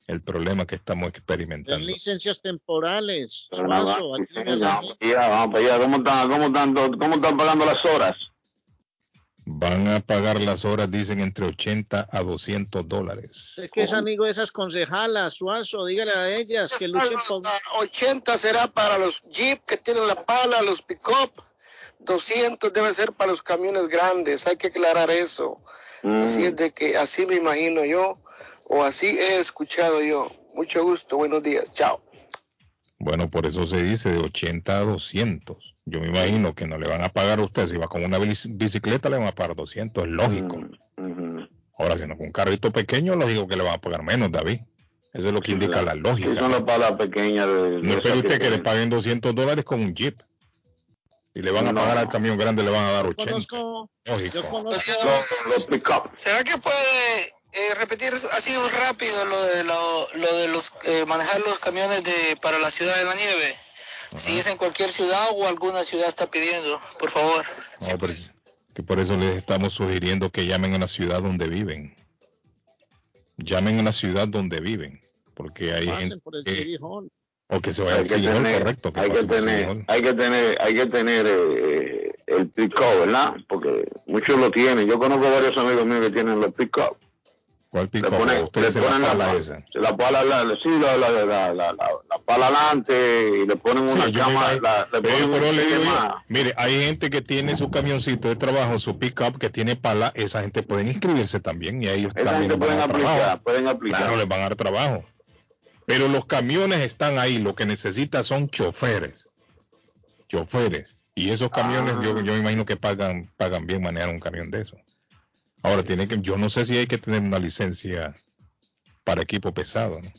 el problema que estamos Den experimentando. licencias temporales. Suazo, vamos gente. para allá, vamos para allá. ¿Cómo están, cómo, están, ¿Cómo están pagando las horas? Van a pagar las horas, dicen, entre 80 a 200 dólares. Es que es amigo de esas concejalas, Suazo, dígale a ellas que luchen por... 80 será para los Jeep que tienen la pala, los pick-up. 200 debe ser para los camiones grandes, hay que aclarar eso. Así es de que así me imagino yo, o así he escuchado yo. Mucho gusto, buenos días, chao. Bueno, por eso se dice de 80 a 200. Yo me imagino que no le van a pagar a usted. Si va con una bici- bicicleta, le van a pagar 200. Es lógico. Ahora, si no con un carrito pequeño, lógico que le van a pagar menos, David. Eso es lo que indica la lógica. De, No espere esas usted que le paguen 200 dólares con un jeep. Y le van a No. pagar al camión grande, le van a dar 80. Conozco, Lógico. yo conozco... Los, los pick-up. ¿Será que puede eh, repetir así rápido lo de lo, lo de los eh, manejar los camiones de para la ciudad de la nieve? Si es en cualquier ciudad o alguna ciudad está pidiendo, por favor. No, pero es que por eso les estamos sugiriendo que llamen a la ciudad donde viven. Llamen a la ciudad donde viven. Porque hay Pasen gente por el que, City Hall. o que se vaya Hay al que City correcto. Que hay que tener, hay que tener, hay que tener eh, el pick-up, ¿verdad? Porque muchos lo tienen. Yo conozco varios amigos míos que tienen los pick-up. ¿Cuál Le pick-up? ponen, Ustedes le la ponen la, pala pa- esa. la pala, la, la- sí, la, la, la, la, la, la- la pala adelante y le ponen Sí, una yo me cama, la- le ponen pero un le digo yo, mire, hay gente que tiene su camioncito de trabajo, su pick-up que tiene pala, esa gente pueden inscribirse también y a ellos Esa también gente les van a pueden aplicar, trabajo. pueden aplicar. Claro, les van a dar trabajo. Pero los camiones están ahí, lo que necesita son choferes. Choferes. Y esos camiones, yo, Ah. yo me imagino que pagan, pagan bien manejar un camión de eso. Ahora tiene que, yo no sé si hay que tener una licencia para equipo pesado, ¿no?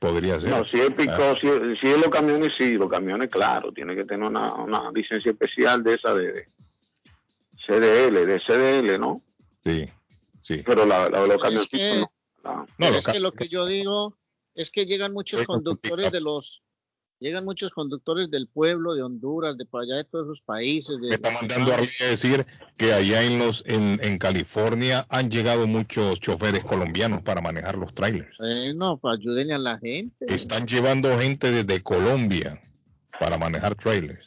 Podría ser. No, si es pick Ah. si, es- si es los camiones, sí, los camiones, claro, tiene que tener una, una licencia especial de esa de, de CDL, de CDL, ¿no? Sí, sí. Pero la, la- los Es camiones que- no. no. Pero es que lo que yo digo es que llegan muchos conductores de los llegan muchos conductores del pueblo de Honduras, de por allá de todos esos países. De Me está mandando a decir que allá en los en, en California han llegado muchos choferes colombianos para manejar los trailers. Bueno, pues ayuden a la gente. Están llevando gente desde Colombia para manejar trailers.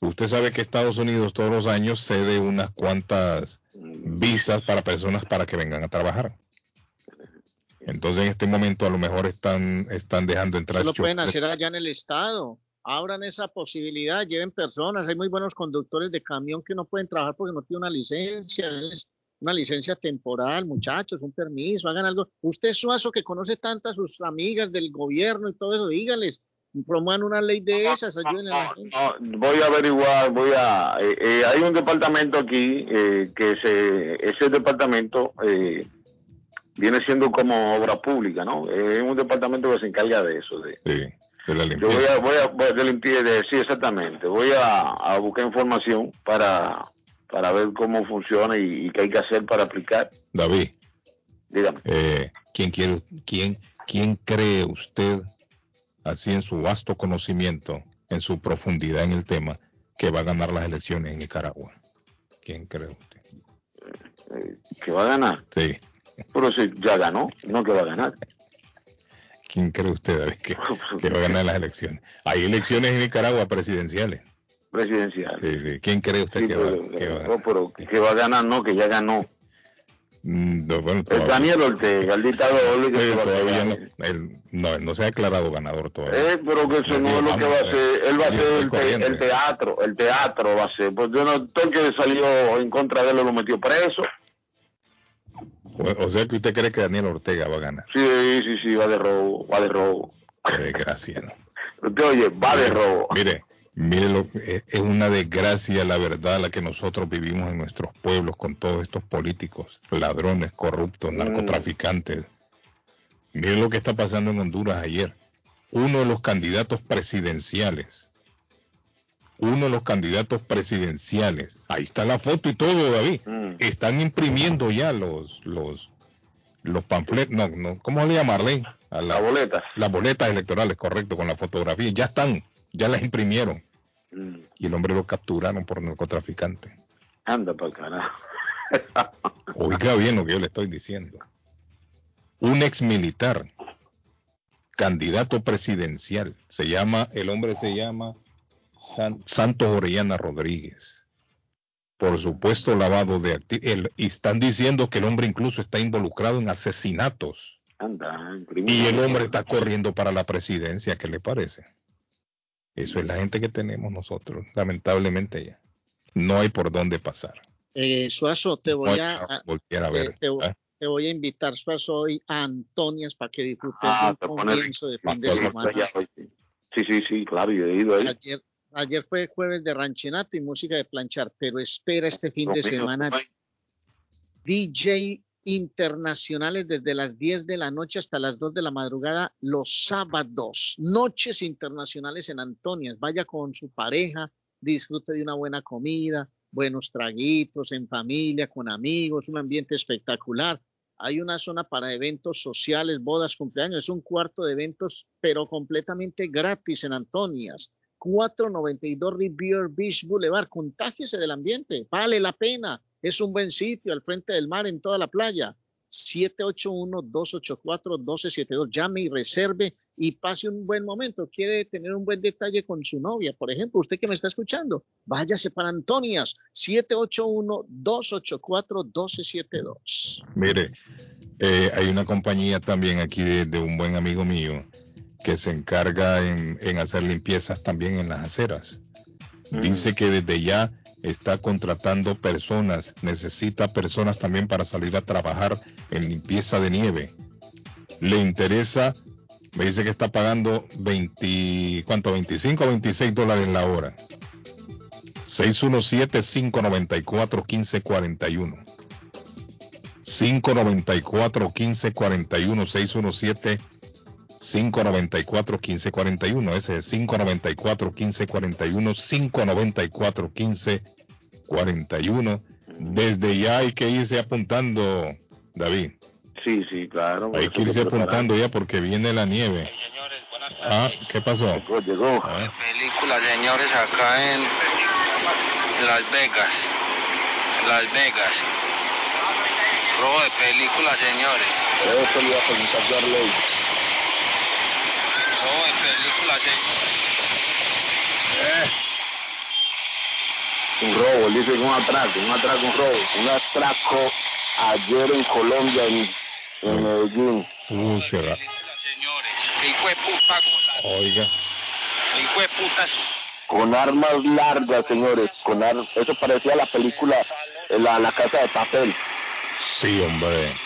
Usted sabe que Estados Unidos todos los años cede unas cuantas visas para personas para que vengan a trabajar. Entonces en este momento a lo mejor están están dejando entrar Eso lo pueden hacer allá en el estado. Abran esa posibilidad, lleven personas. Hay muy buenos conductores de camión que no pueden trabajar porque no tienen una licencia. Es una licencia temporal, muchachos, un permiso, hagan algo. Usted, Suazo, que conoce tantas sus amigas del gobierno y todo eso, dígales, promuevan una ley de esas, ayuden a la gente. No, voy a averiguar, voy a... eh, eh, hay un departamento aquí eh, que se, ese departamento eh, viene siendo como obra pública, ¿no? Es un departamento que se encarga de eso. De, Sí, de la yo limpieza. voy a, voy a, voy a de limpieza, de- sí, exactamente. Voy a, a buscar información para, para ver cómo funciona y, y qué hay que hacer para aplicar. David, Dígame. eh, ¿quién, quiere, quién, ¿quién cree usted, así en su vasto conocimiento, en su profundidad en el tema, que va a ganar las elecciones en Nicaragua? ¿Quién cree usted? ¿Que va a ganar? Sí. Pero si ya ganó, no que va a ganar. ¿Quién cree usted, David, que, que va a ganar las elecciones? Hay elecciones en Nicaragua presidenciales. presidencial. Sí, sí. ¿Quién cree usted Sí, que, pero, va, que va? no, pero que va a ganar, no, que ya ganó. Mm, no, bueno, Es todavía- Daniel Ortega, el dictador. que Eh, todavía no, él, no, él no se ha declarado ganador todavía. Eh, pero que eso no es lo que va a hacer. Él va a hacer el, el teatro, el teatro va a ser. Pues yo no, todo el que salió en contra de él lo metió preso. O, sea que usted cree que Daniel Ortega va a ganar. Sí, sí, sí, va de robo, va de robo. Qué desgracia, ¿no? Usted oye, va de robo. Mire, mire, lo, es, es una desgracia la verdad la que nosotros vivimos en nuestros pueblos con todos estos políticos, ladrones, corruptos, narcotraficantes. Mire lo que está pasando en Honduras ayer. Uno de los candidatos presidenciales, uno de los candidatos presidenciales, ahí está la foto y todo, David. Están imprimiendo ya los los los panfletos, no, no, ¿cómo le llamarle? A las boletas. Las boletas electorales, correcto, con la fotografía, ya están, ya las imprimieron. Y el hombre lo capturaron por narcotraficante. Anda para carajo. Oiga bien lo que yo le estoy diciendo. Un ex militar, candidato presidencial, se llama, el hombre se llama San- Santos Orellana Rodríguez. Por supuesto, lavado de activos. Y están diciendo que el hombre incluso está involucrado en asesinatos. Anda, Y el hombre está corriendo para la presidencia, ¿qué le parece? Eso es la gente que tenemos nosotros, lamentablemente ya. No hay por dónde pasar. Eh, Suazo, te voy a, a- voltear a te- ver. te, ¿ah? te voy a invitar, Suazo, hoy a Antonias para que disfrutes Ah, un comienzo de fin de semana. ya hoy, sí. Sí, sí, sí, claro, yo he ido ahí. Ayer, ayer fue jueves de ranchenato y música de planchar, pero espera este fin de semana DJ internacionales desde las 10 de la noche hasta las 2 de la madrugada los sábados. Noches internacionales en Antonias. Vaya con su pareja, disfrute de una buena comida, buenos traguitos en familia, con amigos, un ambiente espectacular. Hay una zona para eventos sociales, bodas, cumpleaños. Es un cuarto de eventos, pero completamente gratis en Antonias. 492 Rivier Beach Boulevard. Contágiese del ambiente. Vale la pena. Es un buen sitio al frente del mar en toda la playa. 781-284-1272. Llame y reserve y pase un buen momento. Quiere tener un buen detalle con su novia, por ejemplo, usted que me está escuchando, váyase para Antonias. 781-284-1272. Mire, eh, hay una compañía también aquí de, de un buen amigo mío que se encarga en, en hacer limpiezas también en las aceras. Dice que desde ya está contratando personas, necesita personas también para salir a trabajar en limpieza de nieve. Le interesa, me dice que está pagando 20, ¿cuánto? 25 o 26 dólares la hora. 617-594-1541. 594-1541, 617 594-1541, ese es 594-1541, 594-1541. Desde ya hay que irse apuntando, David. Sí, sí, claro. Hay que irse apuntando ya porque viene la nieve. Ah, ¿qué pasó? Llegó, llegó. Ah, película, señores, acá en Las Vegas. Las Vegas. Robo de película, señores. Eso le iba a preguntar señores. Un robo, él dice que un atraco, un atraco, un robo. Un atraco ayer en Colombia, en, en Medellín. uh, será. Oiga, Hijo de puta. Con armas largas, señores. Con ar- Eso parecía la película, eh, la, la casa de papel. sí, hombre.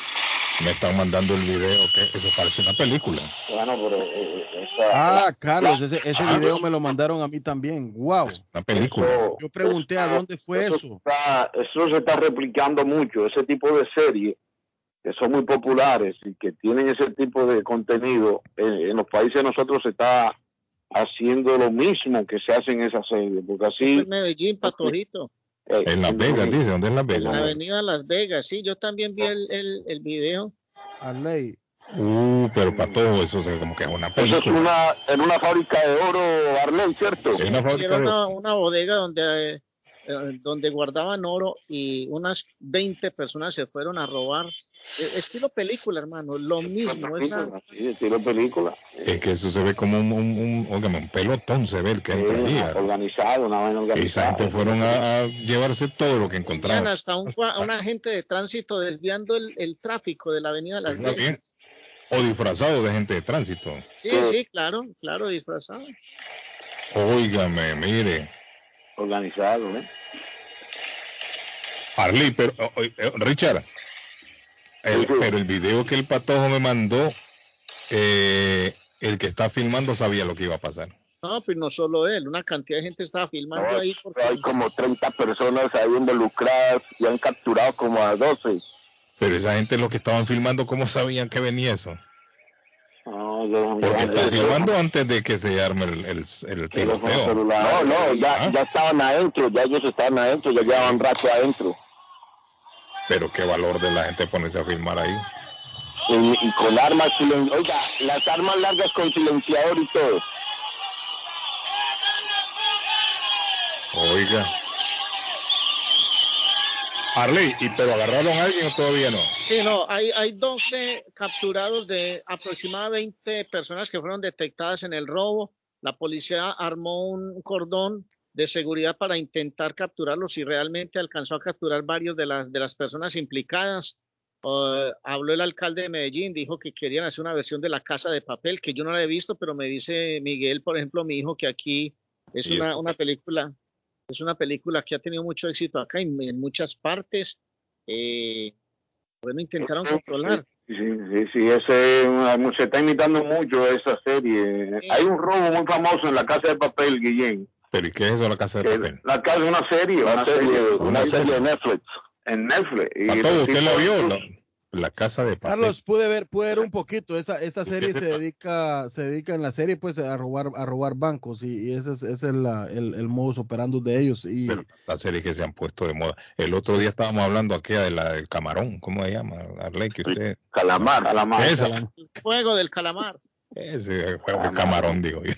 Me están mandando el video que eso parece una película. Bueno, pero eh, esa- Ah, Carlos, ese, ese video me lo mandaron a mí también. Wow. Una película. Eso- Yo pregunté a dónde fue eso eso. está- eso se está replicando mucho, ese tipo de series que son muy populares y que tienen ese tipo de contenido. En, en los países de nosotros se está haciendo lo mismo que se hace en esa serie, porque así... Medellín, Patojito. Eh, En Las Vegas, dice, ¿dónde es Las En la Vegas? avenida Las Vegas, sí, yo también vi el, el, el video. Arley. Uh, pero para todo eso es como que es una Eso es película. una, en una fábrica de oro, Arley, ¿cierto? Sí, una Sí, fábrica era de- una, una bodega donde, eh, donde guardaban oro y unas 20 personas se fueron a robar Estilo película, hermano, lo mismo. Es una- Sí, estilo película. Es que eso se ve como un, un, un, un pelotón, se ve el que Sí, entraría. organizado, una vaina Y esa organizada. gente fueron a, a llevarse todo lo que Tenían encontraron. hasta un, un agente de tránsito desviando el, el tráfico de la avenida Las Está bien. O disfrazados de gente de tránsito. Sí, sí, claro, claro, disfrazado. Óigame, mire. Organizado, ¿eh? Arley, pero, oh, oh, eh, Richard, el- pero el video que el patojo me mandó, eh, el que está filmando sabía lo que iba a pasar. No, pues no solo él, una cantidad de gente estaba filmando No, ahí porque Hay como 30 personas ahí involucradas y han capturado como a 12. Pero esa gente, los que estaban filmando, ¿cómo sabían que venía eso? No, Porque están filmando antes de que se arme el, el, el tiroteo. No, no, ya, Ah, ya estaban adentro, ya ellos estaban adentro, ya llevaban rato adentro. Pero qué valor de la gente ponerse a filmar ahí. Y, y con armas silen- Oiga, las armas largas con silenciador y todo. Oiga. Arley, ¿y pero agarraron a alguien o todavía no? Sí, no, hay, hay 12 capturados de aproximadamente 20 personas que fueron detectadas en el robo. La policía armó un cordón de seguridad para intentar capturarlos y realmente alcanzó a capturar varios de las, de las personas implicadas. Habló el alcalde de Medellín, dijo que querían hacer una versión de la casa de papel, que yo no la he visto, pero me dice Miguel, por ejemplo, mi hijo, que aquí es Y una, una película, es una película que ha tenido mucho éxito acá en, en muchas partes. Eh, bueno, intentaron controlar. Sí, sí, sí, ese, se está imitando mucho esa serie. Hay un robo muy famoso en la Casa de Papel, Guillén. ¿Pero y qué es eso la casa de papel? La casa es una serie, una, serie, una, serie serie. de Netflix. En Netflix. Y ¿A los todo usted la vio? La, la casa de papel. Carlos, pude ver, pude ver un poquito. Esa, esta serie se dedica, se dedica en la serie pues a robar, a robar bancos y, y ese es, ese es la- el, el modus operandi de ellos. Y Pero las series que se han puesto de moda. El otro día estábamos hablando aquí de la del camarón, ¿cómo se llama? Arley, que usted... Calamar, calamar. Esa, El juego del calamar. ese juego de camarón, digo yo.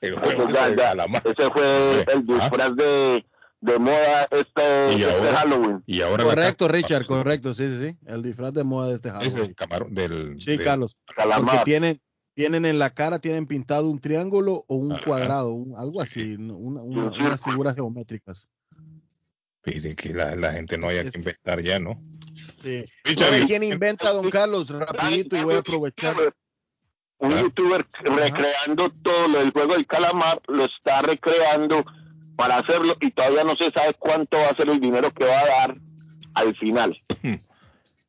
El Ese, juego ya- de ya- calamar. ese fue el disfraz de, de moda este, Y este ahora- Halloween. Y ahora correcto, Richard, correcto, sí, sí, sí. El disfraz de moda de este Es Halloween. el camarón del... Sí, del- Carlos. Porque Calamar. tienen, tienen en la cara, tienen pintado un triángulo o un cuadrado, un- algo así, una- una- unas figuras geométricas. Mire que la, la gente no haya que inventar ya, ¿no? Sí. Richard, ¿Sabe y- quién inventa, don Carlos? Rapidito y voy a aprovechar. Un Ah. youtuber recreando todo lo del juego del calamar, lo está recreando para hacerlo y todavía no se sabe cuánto va a ser el dinero que va a dar al final. Un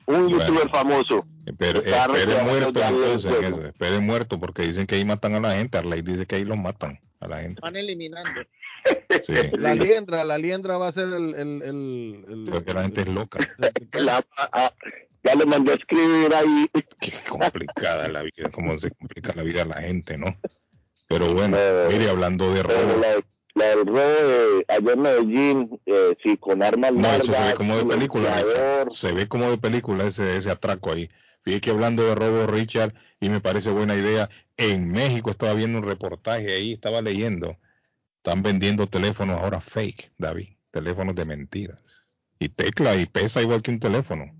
Bueno. youtuber famoso. Pero espere recreando muerto entonces, espere muerto, porque dicen que ahí matan a la gente. Arley dice que ahí los matan a la gente. Van eliminando. Sí, La liendra, la liendra va a ser el... el, el, el- porque la gente es loca. La- a- ya le mandé a escribir ahí. Complicada la vida, cómo se complica la vida a la gente, ¿no? Pero bueno, mire, hablando de Pero robo, la, la del robo de ayer en Medellín, eh, sí, con armas no, eso se ve largas, como de película, Richard. Se ve como de película ese, ese atraco ahí. Fíjate que hablando de robo, Richard, y me parece buena idea, en México estaba viendo un reportaje ahí, estaba leyendo, están vendiendo teléfonos ahora fake, David, teléfonos de mentiras. Y tecla y pesa igual que un teléfono.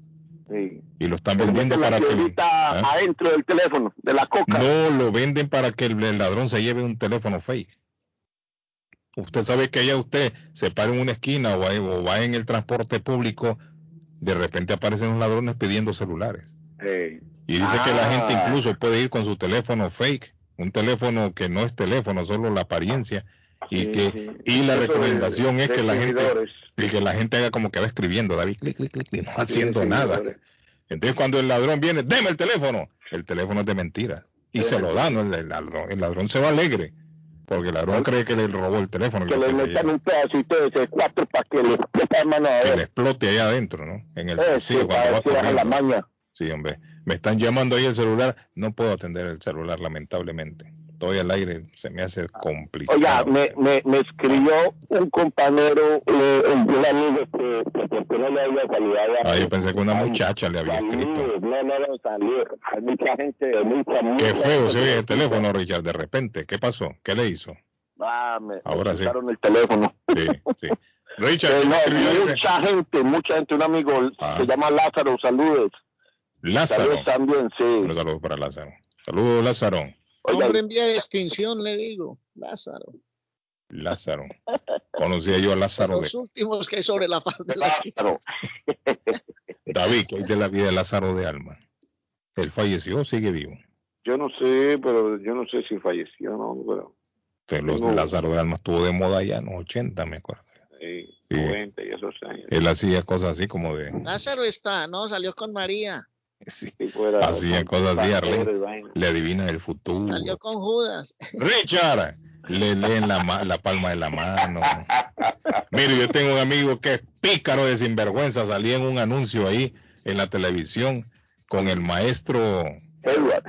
Sí. Y lo están vendiendo para que... ¿Ah? adentro del teléfono, de la coca. No, lo venden para que el, ladrón se lleve un teléfono fake. Usted sabe que allá usted se para en una esquina o, va en el transporte público, de repente aparecen los ladrones pidiendo celulares. Y dice que la gente Ah. incluso puede ir con su teléfono fake, un teléfono que no es teléfono, solo la apariencia. Y Sí, que sí. y la Eso de- recomendación es de que la gente. Y que la gente haga como que va escribiendo, David, clic, clic, clic, clic, no haciendo nada. Entonces cuando el ladrón viene, deme el teléfono, el teléfono es de mentira. Y se lo dan, ¿no? el, el ladrón, el ladrón se va alegre, porque el ladrón cree que le robó el teléfono, que le metan un pedacito de C4 para que le explote la mano a que le explote allá adentro, ¿no? En el bolsillo cuando va la maña. Sí, hombre. Me están llamando ahí el celular, no puedo atender el celular, lamentablemente. Estoy al aire, se me hace complicado. Oiga, me, me, me escribió un compañero, eh, un amigo que, que qué no le había saludado a Ah, yo pensé que una muchacha le había escrito. Saludos, No, no, no, saludos. Hay mucha gente, mucha, mucha Qué feo se oye el que- teléfono, Richard, de repente. ¿Qué pasó? ¿Qué le hizo? Ah, me, Ahora me sí. el teléfono. Sí, sí. Richard, Eh, ¿quién no, mucha gente, mucha gente, un amigo Ah. se llama Lázaro, saludos. Lázaro. Saludos también, sí. Un saludo para Lázaro. Saludos, Lázaro. Hombre en vía de extinción, le digo. Lázaro. Lázaro. Conocía yo a Lázaro. Los De... últimos que hay sobre la faz de la Lázaro. David, que hay de la vida de Lázaro de Alma. Él falleció o sigue vivo. Yo no sé, pero yo no sé si falleció o no, pero Pero los No. Lázaro de Alma estuvo de moda ya en los 80, me acuerdo. sí, Sí. 90 y esos años. Él hacía cosas así como de... Lázaro está, no, salió con María, Sí, fuera- hacía cosas así. Le adivinan el futuro. salió con Judas. Richard, le leen la, la palma de la mano. Mire, yo tengo un amigo que es pícaro de sinvergüenza. Salía en un anuncio ahí en la televisión con el maestro. Edward.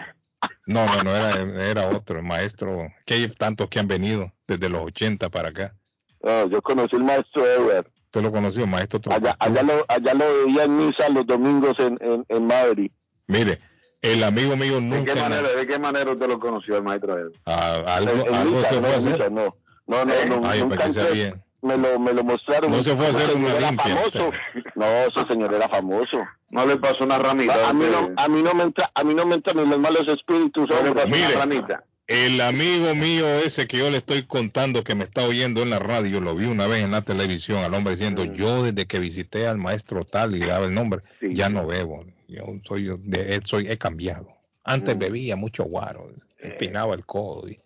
No, no, no era, era otro, el maestro. Que hay tantos que han venido desde los 80 para acá. No, yo conocí el maestro Edward. ¿Usted lo conoció, maestro? Allá, allá, lo, allá lo veía en misa los domingos en, en, en Madrid. Mire, el amigo mío ¿De nunca. qué manera, de qué manera usted lo conoció, el maestro Edward? Ah, algo, En- en algo misa, se no, fue a en misa, hacer. no, no, no, no, Ay, nunca bien. me lo, me lo mostraron. No se fue a hacer una señor era limpia, famoso. No, ese señor era famoso. No le pasó una ramita. A mí no, a mí no me entra, a mí no me entran ni los malos espíritus. hombre. Mire, el amigo mío ese que yo le estoy contando que me está oyendo en la radio, lo vi una vez en la televisión al hombre diciendo, Mm. yo desde que visité al maestro tal y daba el nombre, ya no bebo, yo soy, yo de- soy he cambiado. Antes Mm. bebía mucho guaro, empinaba el codo y,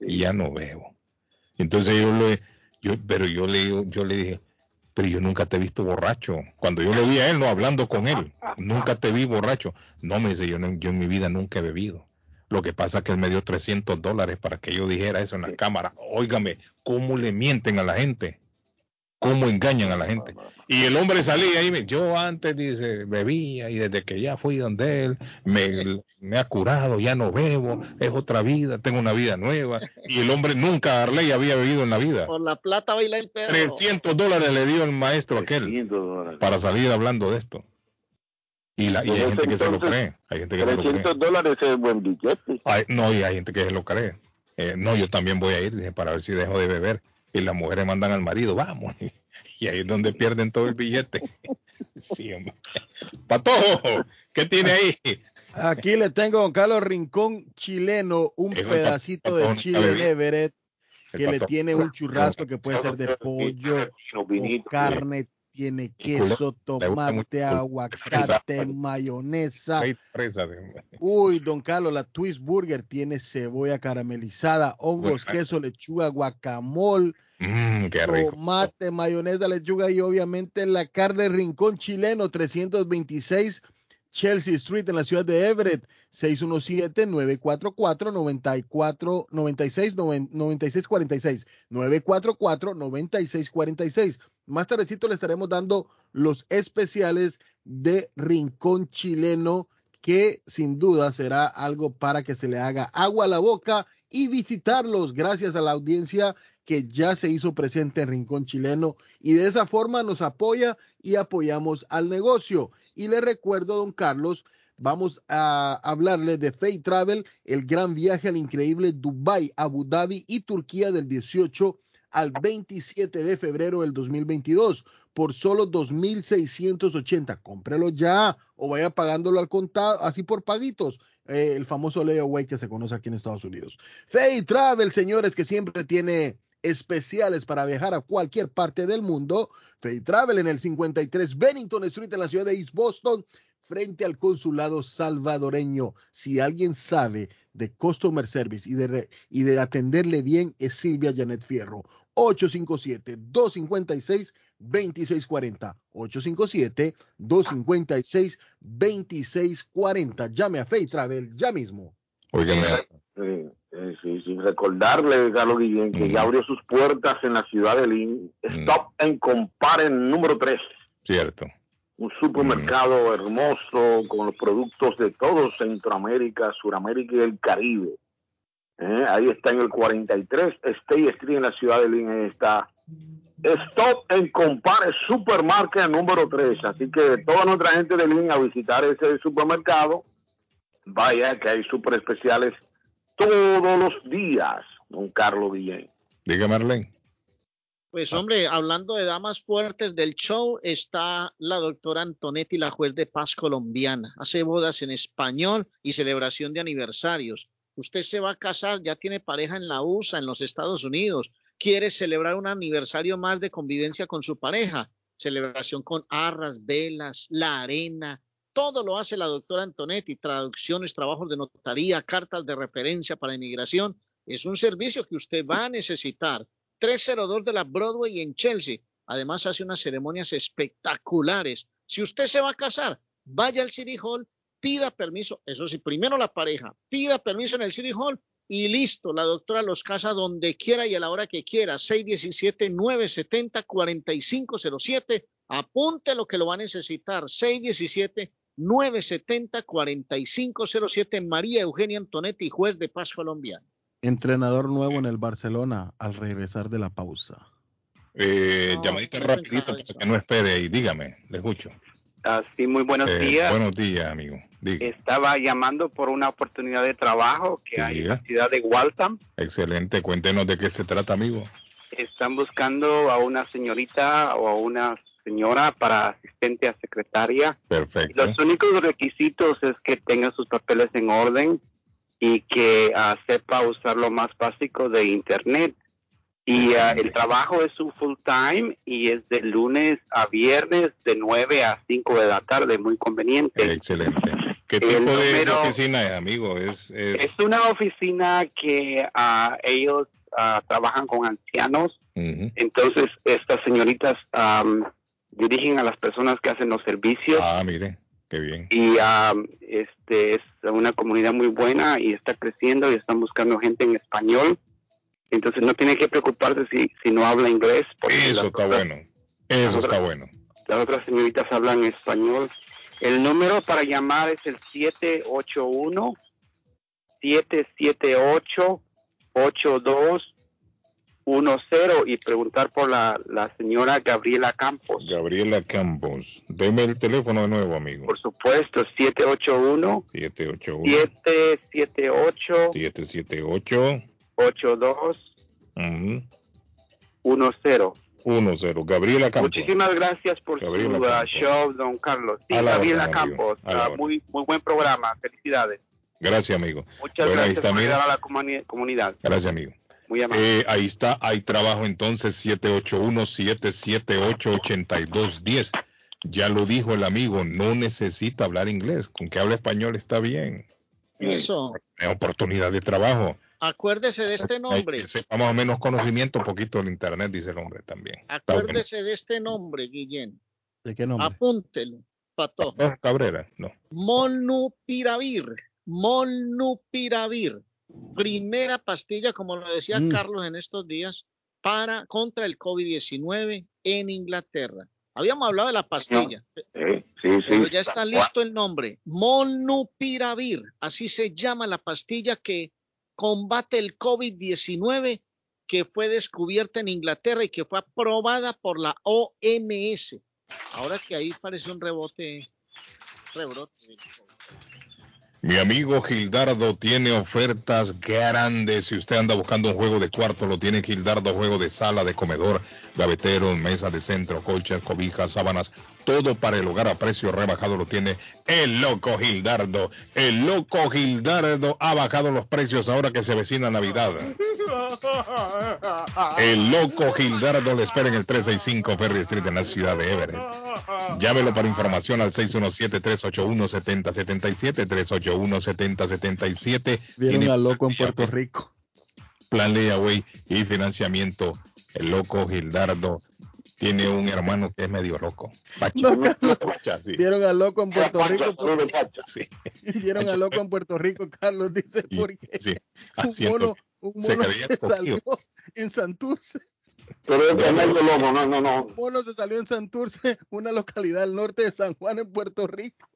y ya no bebo. Entonces yo le, yo, pero yo le, yo le dije, pero yo nunca te he visto borracho. Cuando yo lo vi a él, no hablando con él, nunca te vi borracho. No me dice, yo, no- yo en mi vida nunca he bebido. Lo que pasa es que él me dio 300 dólares para que yo dijera eso en la cámara. Óigame, ¿cómo le mienten a la gente? ¿Cómo engañan a la gente? Y el hombre salía y me, yo antes dice, bebía y desde que ya fui donde él, me, me ha curado, ya no bebo, es otra vida, tengo una vida nueva. Y el hombre nunca, Arley, había bebido en la vida. Por la plata baila el perro. 300 dólares le dio el maestro aquel para salir hablando de esto. Y, la, y hay En gente que se lo cree. Hay gente que se lo cree. 300 dólares es buen billete. No, y hay gente que se lo cree. Eh, no, yo también voy a ir dije, para ver si dejo de beber. Y las mujeres mandan al marido, vamos. Y ahí es donde pierden todo el billete. Sí, hombre. Patojo, ¿qué tiene ahí? Aquí le tengo a don Carlos Rincón chileno, un Es pedacito de chile Everett que le tiene un churrasco que puede ser de pollo o carne, tiene queso, tomate, aguacate, mayonesa. Uy, don Carlos, la Twist Burger tiene cebolla caramelizada, hongos, queso, lechuga, guacamole, Mm, tomate, mayonesa, lechuga y obviamente la carne Rincón Chileno 326 Chelsea Street en la ciudad de Everett 617-944-94-96-9646 944-9646 más tardecito le estaremos dando los especiales de Rincón Chileno que sin duda será algo para que se le haga agua a la boca y visitarlos gracias a la audiencia que ya se hizo presente en Rincón Chileno y de esa forma nos apoya y apoyamos al negocio. Y le recuerdo, don Carlos, vamos a hablarle de Fay Travel, el gran viaje al increíble Dubai, Abu Dhabi y Turquía del 18 al 27 de febrero del 2022 por solo 2.680. Cómprelo ya o vaya pagándolo al contado, así por paguitos. Eh, el famoso layaway que se conoce aquí en Estados Unidos. Fay Travel, señores, que siempre tiene especiales para viajar a cualquier parte del mundo. Fay Travel en el 53 Bennington Street en la ciudad de East Boston, frente al consulado salvadoreño. Si alguien sabe de customer service y de, re- y de atenderle bien, es Silvia Janet Fierro. 857-256-2640. 857-256-2640. Llame a Fay Travel ya mismo. Óigame, Sí, sí, sí, sí. Recordarle, Carlos Guillén, que ya abrió sus puertas en la ciudad de Lynn. Stop and Compare número 3. cierto. Un supermercado hermoso con los productos de todo Centroamérica, Suramérica y el Caribe. Eh, Ahí está en el 43 State Street en la ciudad de Lynn. Está. Stop and Compare Supermarket número 3. Así que toda nuestra gente de Lynn a visitar ese supermercado. Vaya que hay super especiales todos los días, don Carlos Guillén. Dígame, Arlene. Pues hombre, hablando de damas fuertes del show, está la doctora Antonetti, la juez de paz colombiana. Hace bodas en español y celebración de aniversarios. Usted se va a casar, ya tiene pareja en la USA, en los Estados Unidos. Quiere celebrar un aniversario más de convivencia con su pareja. Celebración con arras, velas, la arena. Todo lo hace la doctora Antonetti. Traducciones, trabajos de notaría, cartas de referencia para inmigración. Es un servicio que usted va a necesitar 302 de la Broadway en Chelsea. Además hace unas ceremonias espectaculares. Si usted se va a casar, vaya al City Hall, pida permiso, eso sí, primero la pareja, pida permiso en el City Hall y listo, la doctora los casa donde quiera y a la hora que quiera. 617-970-4507. Apunte lo que lo va a necesitar. 617-970-4507. María Eugenia Antonetti, juez de paz colombiana. Entrenador nuevo en el Barcelona al regresar de la pausa. Eh, No, llamadita no rapidito para que no espere ahí. Dígame, le escucho. Ah, sí, muy buenos Eh, días. Buenos días, amigo. Diga. Estaba llamando por una oportunidad de trabajo que hay en la ciudad de Waltham. Excelente. Cuéntenos de qué se trata, amigo. Están buscando a una señorita o a una señora para asistente a secretaria. Perfecto. Los únicos requisitos es que tenga sus papeles en orden y que ah, sepa usar lo más básico de Internet. Y ah, el trabajo es un full time y es de lunes a viernes de 9 a 5 de la tarde, muy conveniente. Excelente. ¿Qué tipo de- oficina es, amigo? Es, es- Es una oficina que ah, ellos trabajan con ancianos, entonces estas señoritas am, dirigen a las personas que hacen los servicios Ah, mire, qué bien. y am, este es una comunidad muy buena y está creciendo y están buscando gente en español. Entonces no tiene que preocuparse si, si no habla inglés. porque Eso está otras- bueno. Eso está bueno. Las otras señoritas hablan español. El número para llamar es el 781 778 8210 y preguntar por la, la señora Gabriela Campos. Gabriela Campos. Deme el teléfono de nuevo, amigo. Por supuesto, 781 781 778 778 8210 10. Gabriela Campos. Muchísimas gracias por Gabriela su uh, show, don Carlos. Sí, Gabriela. Campos. Ah, muy, muy buen programa. Felicidades. Gracias, amigo. Muchas Bueno, gracias por ayudar a la comuni- comunidad. Gracias, amigo. Muy amable. Eh, ahí está, hay trabajo entonces 781-778-8210. Ya lo dijo el amigo, no necesita hablar inglés, con que hable español está bien. Eso. Es oportunidad de trabajo. Acuérdese de este nombre. Más o menos conocimiento, poquito del internet, dice el hombre también. Bueno. Acuérdese de este nombre, Guillén. ¿De qué nombre? Apúntelo, Pato. Cabrera, no. Molnupiravir. Molnupiravir. Primera pastilla, como lo decía Mm. Carlos en estos días, para contra el COVID-19 en Inglaterra. Habíamos hablado de la pastilla, Sí, sí, pero sí. ya está listo el nombre. Molnupiravir. Así se llama la pastilla que combate el COVID-19 que fue descubierta en Inglaterra y que fue aprobada por la OMS. Ahora que ahí parece un rebote, rebrote. Mi amigo Gildardo tiene ofertas grandes. Si usted anda buscando un juego de cuarto, lo tiene Gildardo, juego de sala, de comedor, gaveteros, mesa de centro, colchas, cobijas, sábanas, todo para el hogar a precio rebajado lo tiene el loco Gildardo. El loco Gildardo ha bajado los precios ahora que se avecina Navidad. El loco Gildardo le espera en el 365 Ferry Street en la ciudad de Everett. Llámelo para información al 617-381-7077, 381-7077. Vieron al loco en Puerto Rico. plan layaway y financiamiento. El loco Gildardo tiene un hermano que es medio loco. Pacha. No. Pacha, sí. Vieron al loco en Puerto Rico. por- Sí, Vieron al loco en Puerto Rico, Carlos dice, porque sí. un mono, un mono se salió en Santurce. Pero es que medio loco, no, no, no. Un mono se salió en Santurce, una localidad al norte de San Juan en Puerto Rico.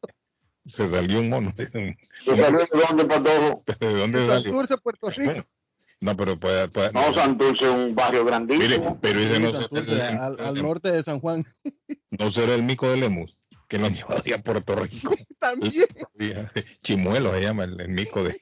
Se salió un mono. ¿De ¿De dónde, Patojo? dónde salió? Santurce, Puerto Rico. No, pero puede. puede- No, Santurce es un barrio grandísimo. Mire, pero ese Sí, no, será Santurce, el, al, al norte de San Juan. no será el mico de Lemus, que lo han llevado ahí a Puerto Rico. También. Chimuelo se llama el, el mico de,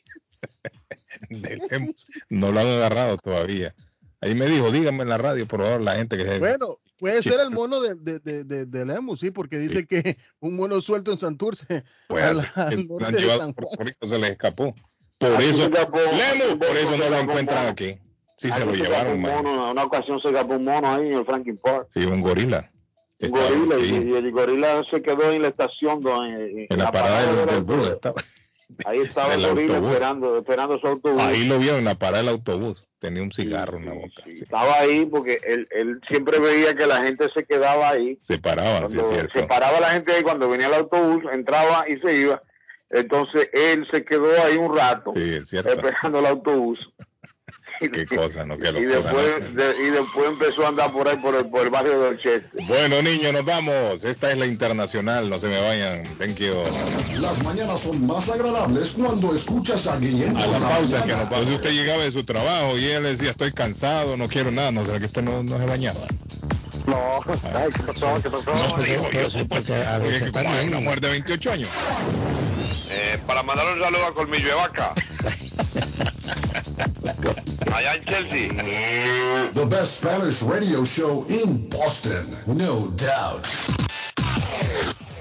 de Lemus. No lo han agarrado todavía. Ahí me dijo, dígame en la radio, por favor, la gente que se... Bueno, puede Sí. ser el mono de, de, de, de, de Lemus, sí, porque dice que un mono suelto en Santurce Pues a la- al lo norte han de llevado San Puerto. Rico, se les escapó. Por Aquí eso, se escapó Lemus, por eso no se lo encuentran mono. aquí. Sí, Aquí se lo escapó llevaron, un man. mono, en una ocasión se escapó un mono ahí en el Franklin Park. Sí, un gorila. Un gorila, y- sí, y, el gorila se quedó en la estación, do- en, en la parada del, del bus. autobús. Ahí estaba el del gorila autobús. esperando, esperando su autobús. ahí lo vio en la parada del autobús. Tenía un cigarro en la boca. sí. Estaba ahí porque él, él siempre veía que la gente se quedaba ahí. Se paraba, sí, es cierto. se paraba la gente ahí cuando venía el autobús, entraba y se iba. Entonces él se quedó ahí un rato esperando el autobús. Qué cosa, ¿no? Qué Y locura, ¿no? después, de- y después empezó a andar por ahí, por el, por el barrio del Cheste. Bueno, niños, nos vamos. Esta es la internacional. No se me vayan. Thank you. Las mañanas son más agradables cuando escuchas a Guillén A la la pausa que mañana. nos Entonces usted llegaba de su trabajo y él decía, estoy cansado, no quiero nada. No será que usted no, no se bañaba. No, ay, ¿qué pasó? ¿Qué pasó? No, digo yo, que como hay una mujer de 28 años. Eh, para mandar un saludo a Colmillo de Vaca. Chelsea. The best Spanish radio show in Boston, no doubt.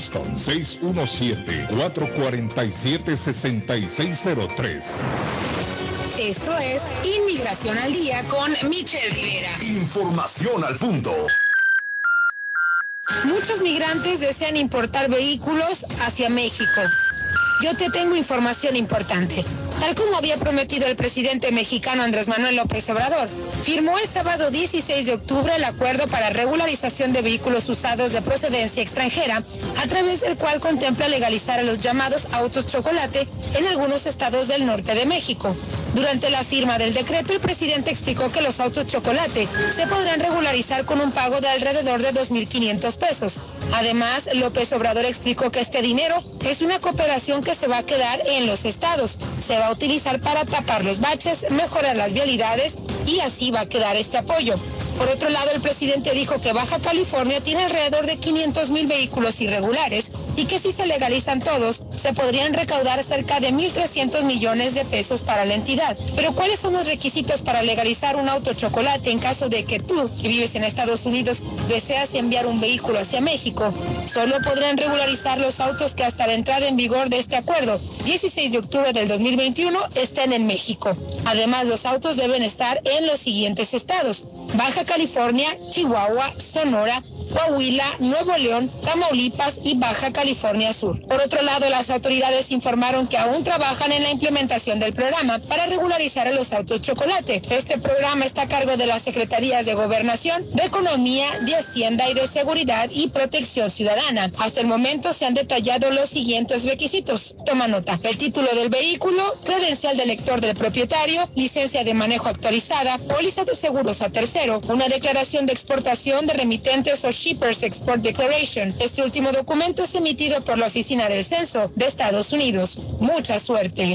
Boston, 617-447-6603. Esto es Inmigración al Día con Michelle Rivera. Información al punto. Muchos migrantes desean importar vehículos hacia México. Yo te tengo información importante. Tal como había prometido el presidente mexicano Andrés Manuel López Obrador, firmó el sábado 16 de octubre el acuerdo para regularización de vehículos usados de procedencia extranjera, a través del cual contempla legalizar a los llamados autos chocolate en algunos estados del norte de México. Durante la firma del decreto, el presidente explicó que los autos chocolate se podrán regularizar con un pago de alrededor de 2.500 pesos. Además, López Obrador explicó que este dinero es una cooperación que se va a quedar en los estados. Se va utilizar para tapar los baches, mejorar las vialidades y así va a quedar este apoyo. Por otro lado, el presidente dijo que Baja California tiene alrededor de 500 mil vehículos irregulares y que si se legalizan todos, se podrían recaudar cerca de 1.300 millones de pesos para la entidad. Pero ¿cuáles son los requisitos para legalizar un auto chocolate en caso de que tú, que vives en Estados Unidos, deseas enviar un vehículo hacia México? Solo podrán regularizar los autos que hasta la entrada en vigor de este acuerdo, 16 de octubre del 2021, estén en México. Además, los autos deben estar en los siguientes estados. Baja California, Chihuahua, Sonora, Coahuila, Nuevo León, Tamaulipas y Baja California Sur. Por otro lado, las autoridades informaron que aún trabajan en la implementación del programa para regularizar a los autos chocolate. Este programa está a cargo de las Secretarías de Gobernación, de Economía, de Hacienda y de Seguridad y Protección Ciudadana. Hasta el momento se han detallado los siguientes requisitos. Toma nota. El título del vehículo, credencial de lector del propietario, licencia de manejo actualizada, póliza de seguros a tercero, una declaración de exportación de remitentes o Shippers Export Declaration. Este último documento es emitido por la Oficina del Censo de Estados Unidos. Mucha suerte.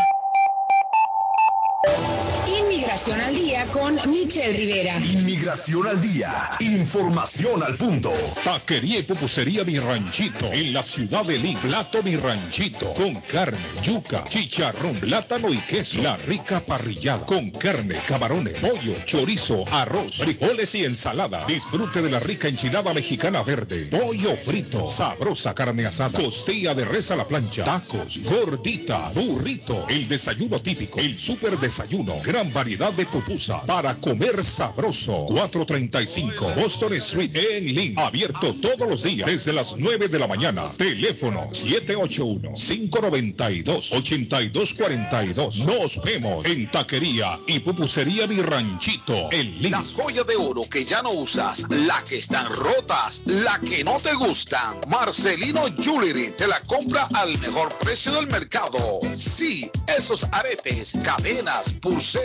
Inmigración al Día con Michelle Rivera. Inmigración al día. Información al punto. Taquería y pupusería Mi Ranchito en la ciudad de Lima. Plato Mi Ranchito con carne, yuca, chicharrón, plátano y queso. La rica parrillada con carne, camarones, pollo, chorizo, arroz, frijoles y ensalada. Disfrute de la rica enchilada mexicana verde, pollo frito, sabrosa carne asada, costilla de res a la plancha, tacos, gordita, burrito, el desayuno típico, el super desayuno, gran variedad de pupusa para comer sabroso. 435 Boston Street en Lynn. Abierto todos los días desde las 9 de la mañana. Teléfono 781-592-8242. Nos vemos en Taquería y Pupusería Mi Ranchito en Lynn. Las joyas de oro que ya no usas, la que están rotas, la que no te gustan. Marcelino Jewelry te la compra al mejor precio del mercado. Sí, esos aretes, cadenas, pulseras,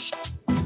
Thank you.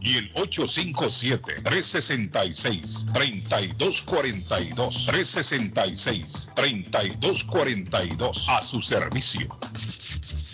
y el 857-366-3242. 366-3242 a su servicio.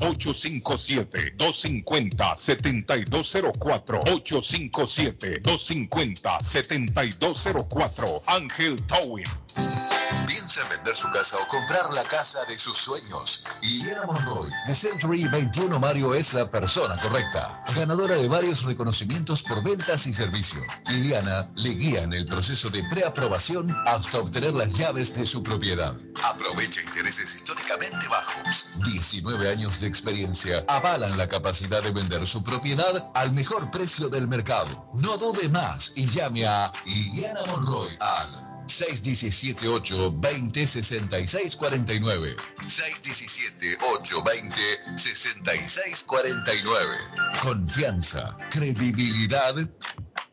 857-250-7204. 857-250-7204. Ángel Towing. Piensa en vender su casa o comprar la casa de sus sueños. Liliana Monroy, de Century 21 Mario, es la persona correcta. Ganadora de varios reconocimientos por ventas y servicio. Liliana le guía en el proceso de preaprobación hasta obtener las llaves de su propiedad. Aprovecha intereses históricamente bajos. 19 años de experiencia avalan la capacidad de vender su propiedad al mejor precio del mercado. No dude más y llame a Liliana Monroy al 617-820-6649. 617-820-6649. Confianza, credibilidad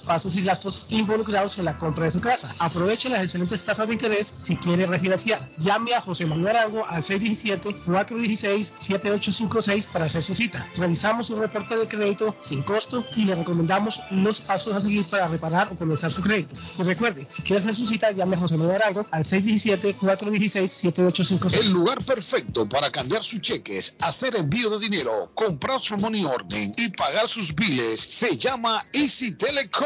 pasos y gastos involucrados en la compra de su casa. Aproveche las excelentes tasas de interés si quiere refinanciar. Llame a José Manuel Arango al 617-416-7856 para hacer su cita. Realizamos un reporte de crédito sin costo y le recomendamos los pasos a seguir para reparar o comenzar su crédito. Recuerde, si quiere hacer su cita, llame a José Manuel Arango al 617-416-7856. El lugar perfecto para cambiar sus cheques, hacer envío de dinero, comprar su money order y pagar sus biles se llama Easy Telecom.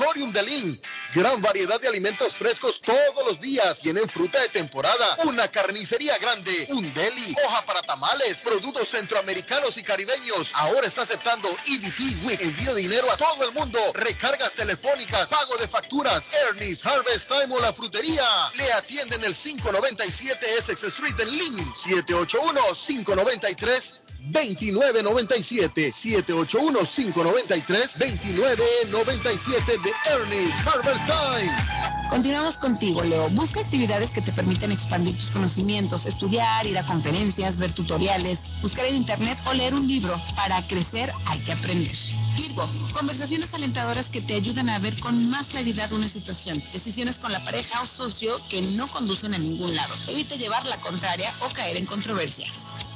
Auditorium de Lynn. Gran variedad de alimentos frescos todos los días. Tienen fruta de temporada, una carnicería grande, un deli, hoja para tamales, productos centroamericanos y caribeños. Ahora está aceptando EBT Week. Envío dinero a todo el mundo. Recargas telefónicas, pago de facturas. Ernie's Harvest Time o la frutería. Le atienden el 597 Essex Street en Lynn. 781 593 2997 781-593-2997 de Ernest Harvest Time. Continuamos contigo, Leo. Busca actividades que te permitan expandir tus conocimientos, estudiar, ir a conferencias, ver tutoriales, buscar en internet o leer un libro. Para crecer hay que aprender. Virgo, conversaciones alentadoras que te ayudan a ver con más claridad una situación. Decisiones con la pareja o socio que no conducen a ningún lado. Evita llevar la contraria o caer en controversia.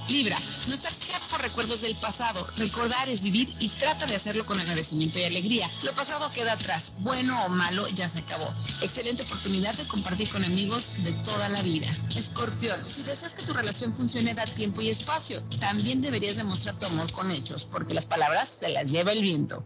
Libra, nostalgia por recuerdos del pasado. Recordar es vivir y trata de hacerlo con agradecimiento y alegría. Lo pasado queda atrás, bueno o malo ya se acabó. Excelente oportunidad de compartir con amigos de toda la vida. Escorpión, si deseas que tu relación funcione da tiempo y espacio. También deberías demostrar tu amor con hechos, porque las palabras se las lleva el viento.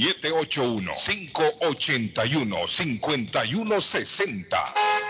781-581-5160.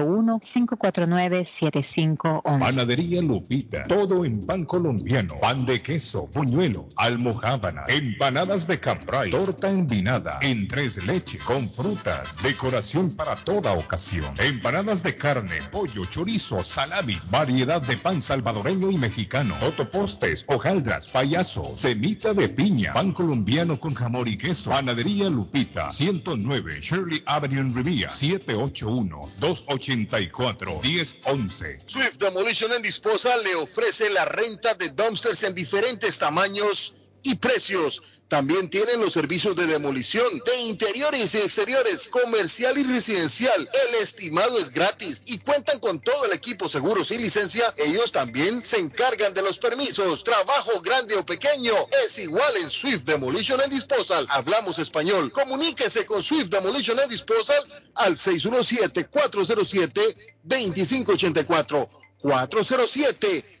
781-549-7511. Panadería Lupita. Todo en pan colombiano. Pan de queso, buñuelo, almohábana, empanadas de cambray, torta envinada, en tres leches, con frutas, decoración para toda ocasión. Empanadas de carne, pollo, chorizo, salamis, variedad de pan salvadoreño y mexicano, totopostes, hojaldras, payaso, semita de piña, pan colombiano con jamón y queso. Panadería Lupita, 109 Shirley Avenue en Rivia, 781-284-1011. Swift Demolition and Disposal le ofrece la renta de dumpsters en diferentes tamaños y precios. También tienen los servicios de demolición de interiores y exteriores, comercial y residencial. El estimado es gratis y cuentan con todo el equipo seguros y licencia. Ellos también se encargan de los permisos. Trabajo grande o pequeño es igual en Swift Demolition and Disposal. Hablamos español. Comuníquese con Swift Demolition and Disposal al 617-407-2584. 407 2584.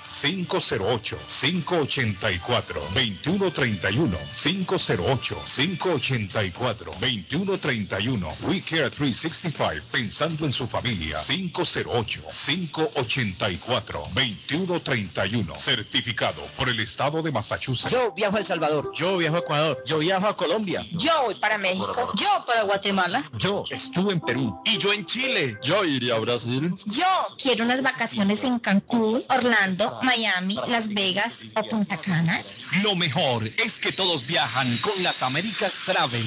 508-584-2131. 508-584-2131. We Care 365, pensando en su familia. 508-584-2131. Certificado por el Estado de Massachusetts. Yo viajo a El Salvador. Yo viajo a Ecuador. Yo viajo a Colombia. Yo voy para México. Yo para Guatemala. Yo estuve en Perú. Y yo en Chile. Yo iría a Brasil. Yo quiero unas vacaciones en Cancún, Orlando, Miami, Las Vegas o Punta Cana. Lo mejor es que todos viajan con las Américas Travel.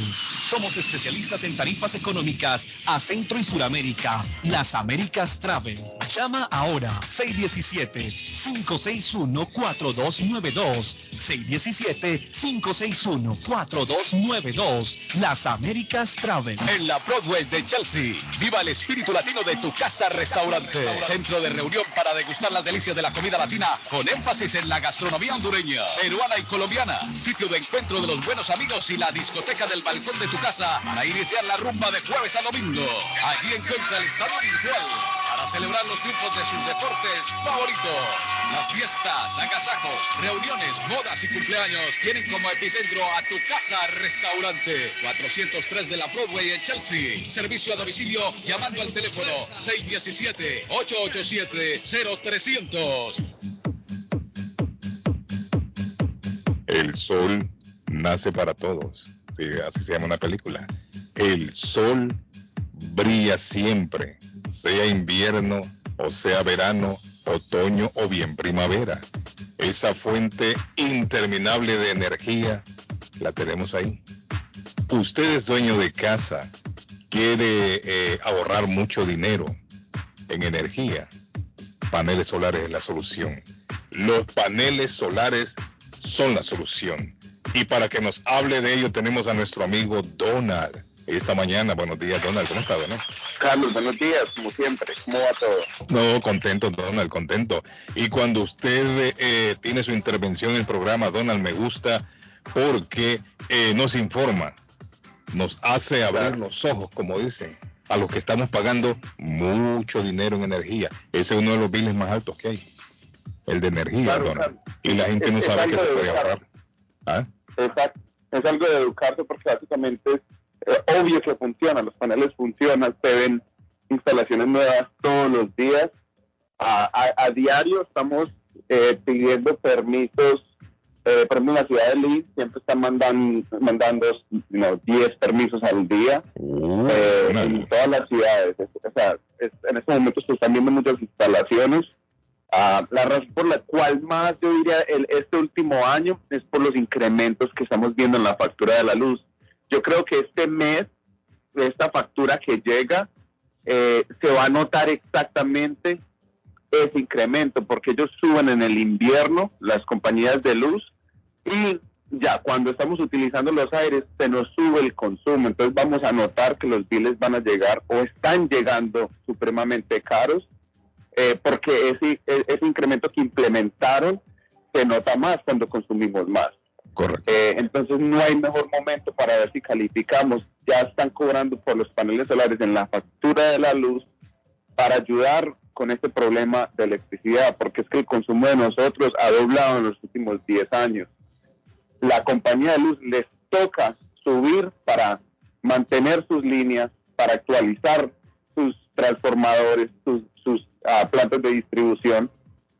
Somos especialistas en tarifas económicas a Centro y Suramérica. Las Américas Travel. Llama ahora 617-561-4292. 617-561-4292. Las Américas Travel. En la Broadway de Chelsea. Viva el espíritu latino de tu casa restaurante. Centro de reunión para degustar las delicias de la comida latina con énfasis en la gastronomía hondureña, peruana y colombiana. Sitio de encuentro de los buenos amigos y la discoteca del balcón de tu casa para iniciar la rumba de jueves a domingo. Allí encuentra el estadio virtual para celebrar los triunfos de sus deportes favoritos. Las fiestas, agasajos, reuniones, bodas y cumpleaños tienen como epicentro a tu casa restaurante 403 de la Broadway en Chelsea. Servicio a domicilio llamando al teléfono 617-887-0300. El sol nace para todos. Sí, así se llama una película. El sol brilla siempre, sea invierno o sea verano, otoño o bien primavera. Esa fuente interminable de energía la tenemos ahí. Usted es dueño de casa, quiere eh, ahorrar mucho dinero en energía. Paneles solares es la solución. Los paneles solares son la solución. Y para que nos hable de ello tenemos a nuestro amigo Donald. Esta mañana, buenos días Donald, ¿cómo está Donald? Carlos, buenos días, como siempre, ¿cómo va todo? No, contento Donald, contento. Y cuando usted eh, tiene su intervención en el programa, Donald, me gusta porque eh, nos informa, nos hace abrir los ojos, como dicen, a los que estamos pagando mucho dinero en energía. Ese es uno de los biles más altos que hay, el de energía, Claro, Donald. claro. Y la gente Es- no es sabe que algo se de puede ahorrar. ¿Ah? Exacto. Es algo de educarse porque básicamente es obvio que funciona, los paneles funcionan, se ven instalaciones nuevas todos los días. A, a- a diario estamos eh, pidiendo permisos, eh, por ejemplo en la ciudad de Leeds siempre están mandan, mandando no, 10 permisos al día eh, en todas las ciudades. Es- o sea, es- en estos momentos se están viendo muchas instalaciones. Ah, la razón por la cual más yo diría el, este último año es por los incrementos que estamos viendo en la factura de la luz. Yo creo que este mes, esta factura que llega, eh, se va a notar exactamente ese incremento, porque ellos suben en el invierno las compañías de luz y ya cuando estamos utilizando los aires se nos sube el consumo, entonces vamos a notar que los biles van a llegar o están llegando supremamente caros eh, porque ese, e- ese incremento que implementaron se nota más cuando consumimos más. Eh, entonces no hay mejor momento para ver si calificamos. Ya están cobrando por los paneles solares en la factura de la luz para ayudar con este problema de electricidad, porque es que el consumo de nosotros ha doblado en los últimos 10 años. La compañía de luz les toca subir para mantener sus líneas, para actualizar sus transformadores, sus, sus ah, plantas de distribución,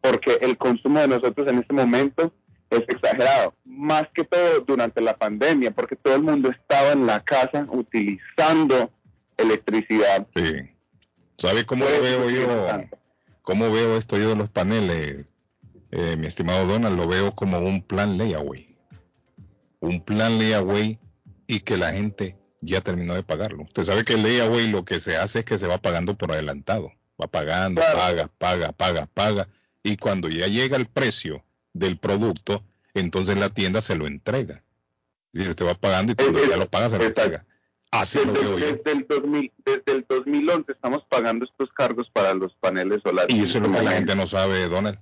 porque el consumo de nosotros en este momento es exagerado, más que todo durante la pandemia, porque todo el mundo estaba en la casa utilizando electricidad. Sí. ¿Sabe cómo lo veo yo? ¿Cómo veo esto yo de los paneles? Eh, mi estimado Donald, lo veo como un plan layaway. Un plan layaway y que la gente ya terminó de pagarlo. Usted sabe que el layaway lo que se hace es que se va pagando por adelantado. Va pagando, paga, paga, paga, paga. Y cuando ya llega el precio del producto, entonces la tienda se lo entrega. Es decir, usted va pagando y cuando ya lo paga se lo entrega. Así lo desde, veo yo. desde el 2000, desde el 2011 estamos pagando estos cargos para los paneles solares. Y eso es lo que la gente no sabe, Donald.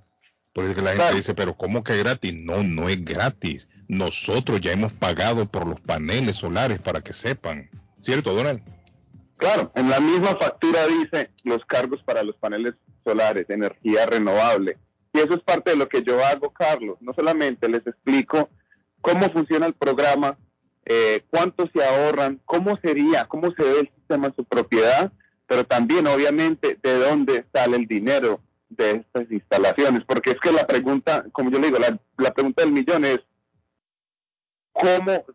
Por eso que la gente Claro. dice, pero ¿cómo que gratis? No, no es gratis. Nosotros ya hemos pagado por los paneles solares para que sepan. ¿Cierto, Donald? Claro, en la misma factura dice los cargos para los paneles solares, energía renovable. Y eso es parte de lo que yo hago, Carlos. No solamente les explico cómo funciona el programa, eh, cuánto se ahorran, cómo sería, cómo se ve el sistema en su propiedad, pero también, obviamente, de dónde sale el dinero de estas instalaciones. Porque es que la pregunta, como yo le digo, la, pregunta del millón es, ¿cómo,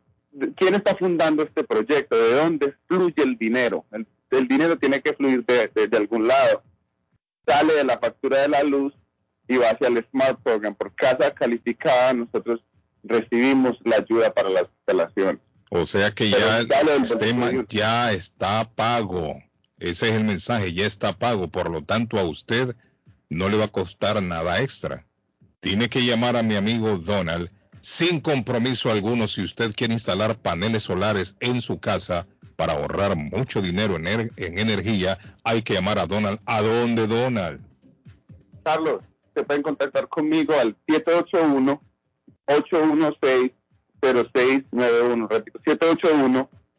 quién está fundando este proyecto? ¿De dónde fluye el dinero? El, dinero tiene que fluir de algún lado. Sale de la factura de la luz y va hacia el Smart Program. Por casa calificada nosotros recibimos la ayuda para las instalaciones. O sea que Pero ya el sistema ya está pago. Ese es el mensaje, ya está pago. Por lo tanto, a usted no le va a costar nada extra. Tiene que llamar a mi amigo Donald sin compromiso alguno si usted quiere instalar paneles solares en su casa para ahorrar mucho dinero en, er- en energía. Hay que llamar a Donald. ¿A dónde, Donald? Carlos, se pueden contactar conmigo al 781-816-0691. Repito,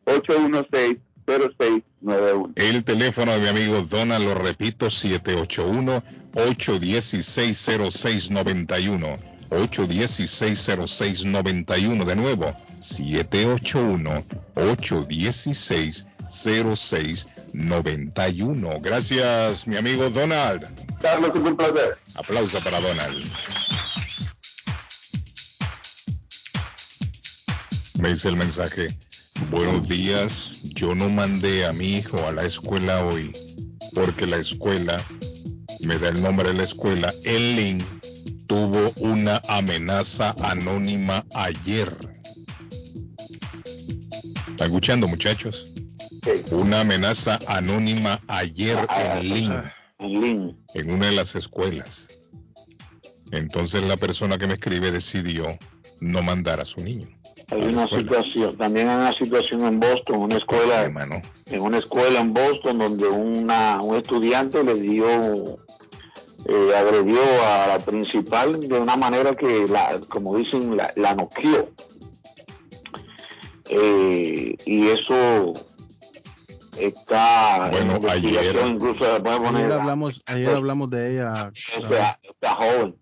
781-816-0691. El teléfono de mi amigo Donald, lo repito, 781-816-0691. 816-0691. De nuevo, 781-816-0691. Gracias, mi amigo Donald. Carlos, es un placer. Aplauso para Donald. Me dice el mensaje. Buenos días, yo no mandé a mi hijo a la escuela hoy porque la escuela, me da el nombre de la escuela, el link tuvo una amenaza anónima ayer. ¿Están escuchando muchachos? Una amenaza anónima ayer en link, en una de las escuelas. Entonces la persona que me escribe decidió no mandar a su niño. Hay una situación, también hay una situación en Boston, una escuela, en una escuela en Boston donde una, un estudiante le dio, eh, agredió a la principal de una manera que, la, como dicen, la, la noqueó. Eh, y eso está Bueno, ayer- incluso se puede poner Ayer hablamos, ayer hablamos de ella. está, está joven.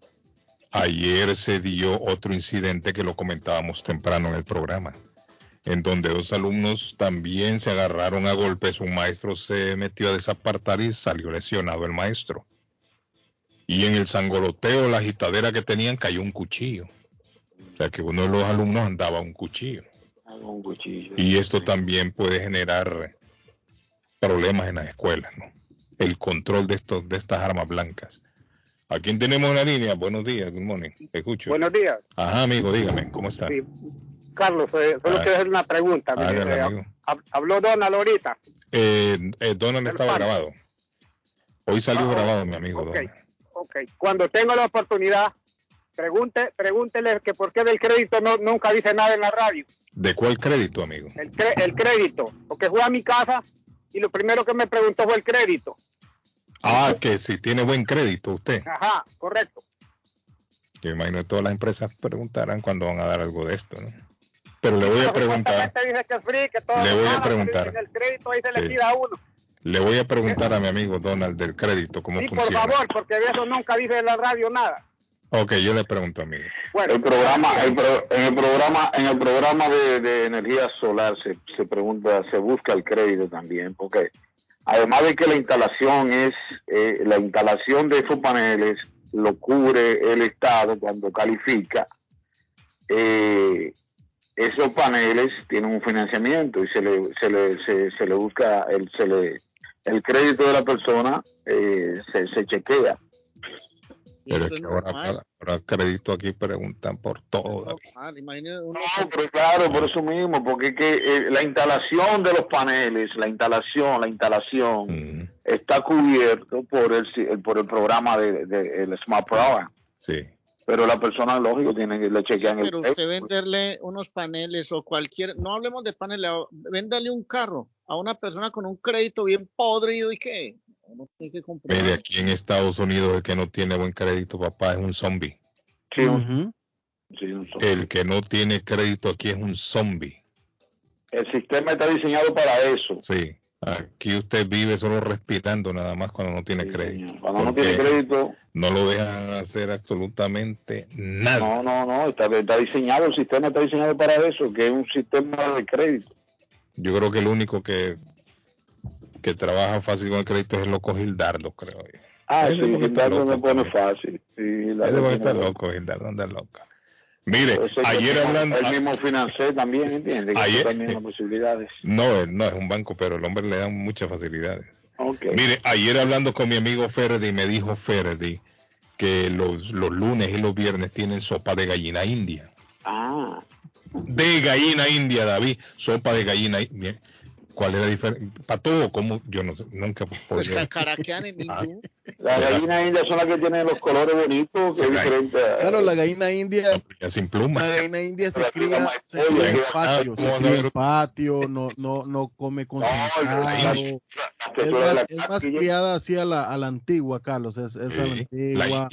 Ayer se dio otro incidente que lo comentábamos temprano en el programa, en donde dos alumnos también se agarraron a golpes. Un maestro se metió a desapartar y salió lesionado el maestro. Y en el sangoloteo, la agitadera que tenían, cayó un cuchillo. O sea que uno de los alumnos andaba un cuchillo. Un cuchillo. Y esto también puede generar problemas en las escuelas, ¿no? El control de estos, de estas armas blancas. ¿A quién tenemos en la línea? Buenos días, good morning. Te escucho. Buenos días. Ajá, amigo, dígame, ¿cómo está? Sí. Carlos, eh, solo Ah. quiero hacer una pregunta. Hágale, eh, habló Donald ahorita. Eh, eh, Donald estaba pan. grabado. Hoy salió Ah, grabado, mi amigo. ok. Donald. Ok. Cuando tenga la oportunidad, pregunte, pregúntele que por qué del crédito no, nunca dice nada en la radio. ¿De cuál crédito, amigo? El, cre- el crédito. Porque fue a mi casa y lo primero que me preguntó fue el crédito. Ah, que si tiene buen crédito usted. Ajá, correcto. Yo imagino que todas las empresas preguntarán cuando van a dar algo de esto, ¿no? Pero le voy a preguntar, Le voy a preguntar. en el crédito ahí se le Sí. tira a uno. le voy a preguntar a mi amigo Donald del crédito cómo Sí, por funciona. favor, porque de eso nunca dice en la radio nada. Ok, yo le pregunto, amigo. Bueno, el programa, el pro- en el programa, en el programa de, de energía solar se, se pregunta, se busca el crédito también, porque además de que la instalación es, eh, la instalación de esos paneles lo cubre el Estado cuando califica, eh, esos paneles tienen un financiamiento y se le, se le, se, se le busca el, se le, el crédito de la persona eh, se, se chequea. Pero es que ahora para, para crédito aquí preguntan por todo. David. Imagínate uno No, pero claro, por eso mismo, porque es que eh, la instalación de los paneles, la instalación, la instalación está cubierto por el por el programa de, de- el Smart Program. Sí. pero la persona, lógico, tiene que le chequean el Pero usted venderle unos paneles o cualquier, no hablemos de paneles, véndale un carro a una persona con un crédito bien podrido y qué. Uno tiene que comprar. Mire, aquí en Estados Unidos el que no tiene buen crédito, papá, es un zombie. Sí, un- sí, un zombie. El que no tiene crédito aquí es un zombie. El sistema está diseñado para eso. Sí. Aquí usted vive solo respirando nada más cuando no tiene crédito. Cuando no tiene crédito, No lo dejan hacer absolutamente nada. no, no, no, está, está diseñado, el sistema está diseñado para eso, que es un sistema de crédito. Yo creo que el único que que trabaja fácil con el crédito es el loco Gildardo, creo yo. Ah, sí, Gildardo me pone fácil. Sí, tiene está loco, Gildardo anda loca. Mire, ayer hablando... El mismo financié también, ¿entiendes? Que Ayer- también las posibilidades. No, él no es un banco, pero el hombre le da muchas facilidades. Ok. Mire, ayer hablando con mi amigo Ferdi, me dijo Ferdi que los, los lunes y los viernes tienen sopa de gallina india. Ah, De gallina india, David. Sopa de gallina india. ¿Cuál es la diferencia? Para todo, como yo no sé, nunca Pues cacaraquean en ningún. las gallinas indias son las que tienen los colores bonitos, que es diferente. a- Claro, la gallina india, Ya sin pluma. la gallina india se La cría, se cría en patio, ¿cómo se vas a cría en patio, no, no, no come concentrado. la Es más, la es más criada así a la, a la antigua, Carlos, es, es a la la antigua.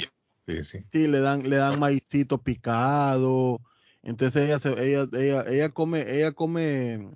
Sí, sí. Sí, le dan, le dan maicito picado. Entonces ella se, ella, ella, ella come, ella come,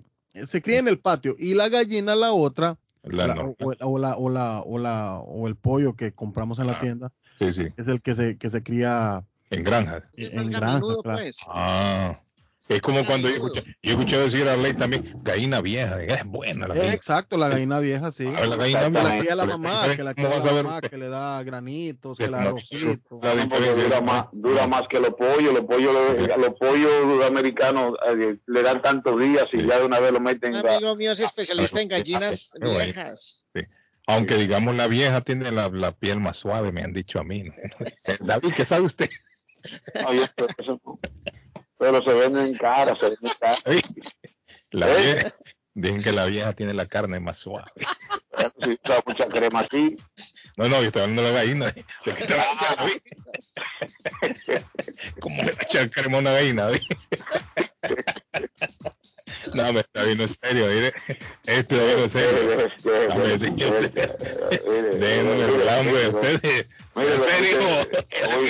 se cría en el patio. Y la gallina, la otra, La la- o, o la, o la, o la, o el pollo que compramos en la Ah. tienda, Sí, sí. es el que se, que se cría En granjas. en El granja, gaminudo, claro. pues. Ah. Es como cuando yo escuché, yo escuché decir a Ley también, gallina vieja, es buena la Eh, gallina. exacto, la gallina vieja, sí. A ver, la gallina la vieja. cría la Pero, mamá, ¿cómo que la vas cría a la ver mamá, que le da granitos, que la No, porque diferencia dura más, dura más que los pollos, los pollos, los pollos americanos eh, le dan tantos días y ya de una vez lo meten. Un la- amigo mío es especialista en gallinas Ah, viejas. Aunque digamos la vieja tiene la, la piel más suave, me han dicho a mí. ¿no? David, ¿qué sabe usted? Pero, se venden caras, se venden caras. La ¿Eh? vieja, dicen que la vieja tiene la carne más suave. Si usa mucha crema aquí. No, no, yo estoy hablando de la gallina. ¿De qué te David? ¿Cómo le va a echar crema a una gallina? No, me está viendo en serio, mire. Esto es en serio. Déjenme el relajo de ustedes. En serio.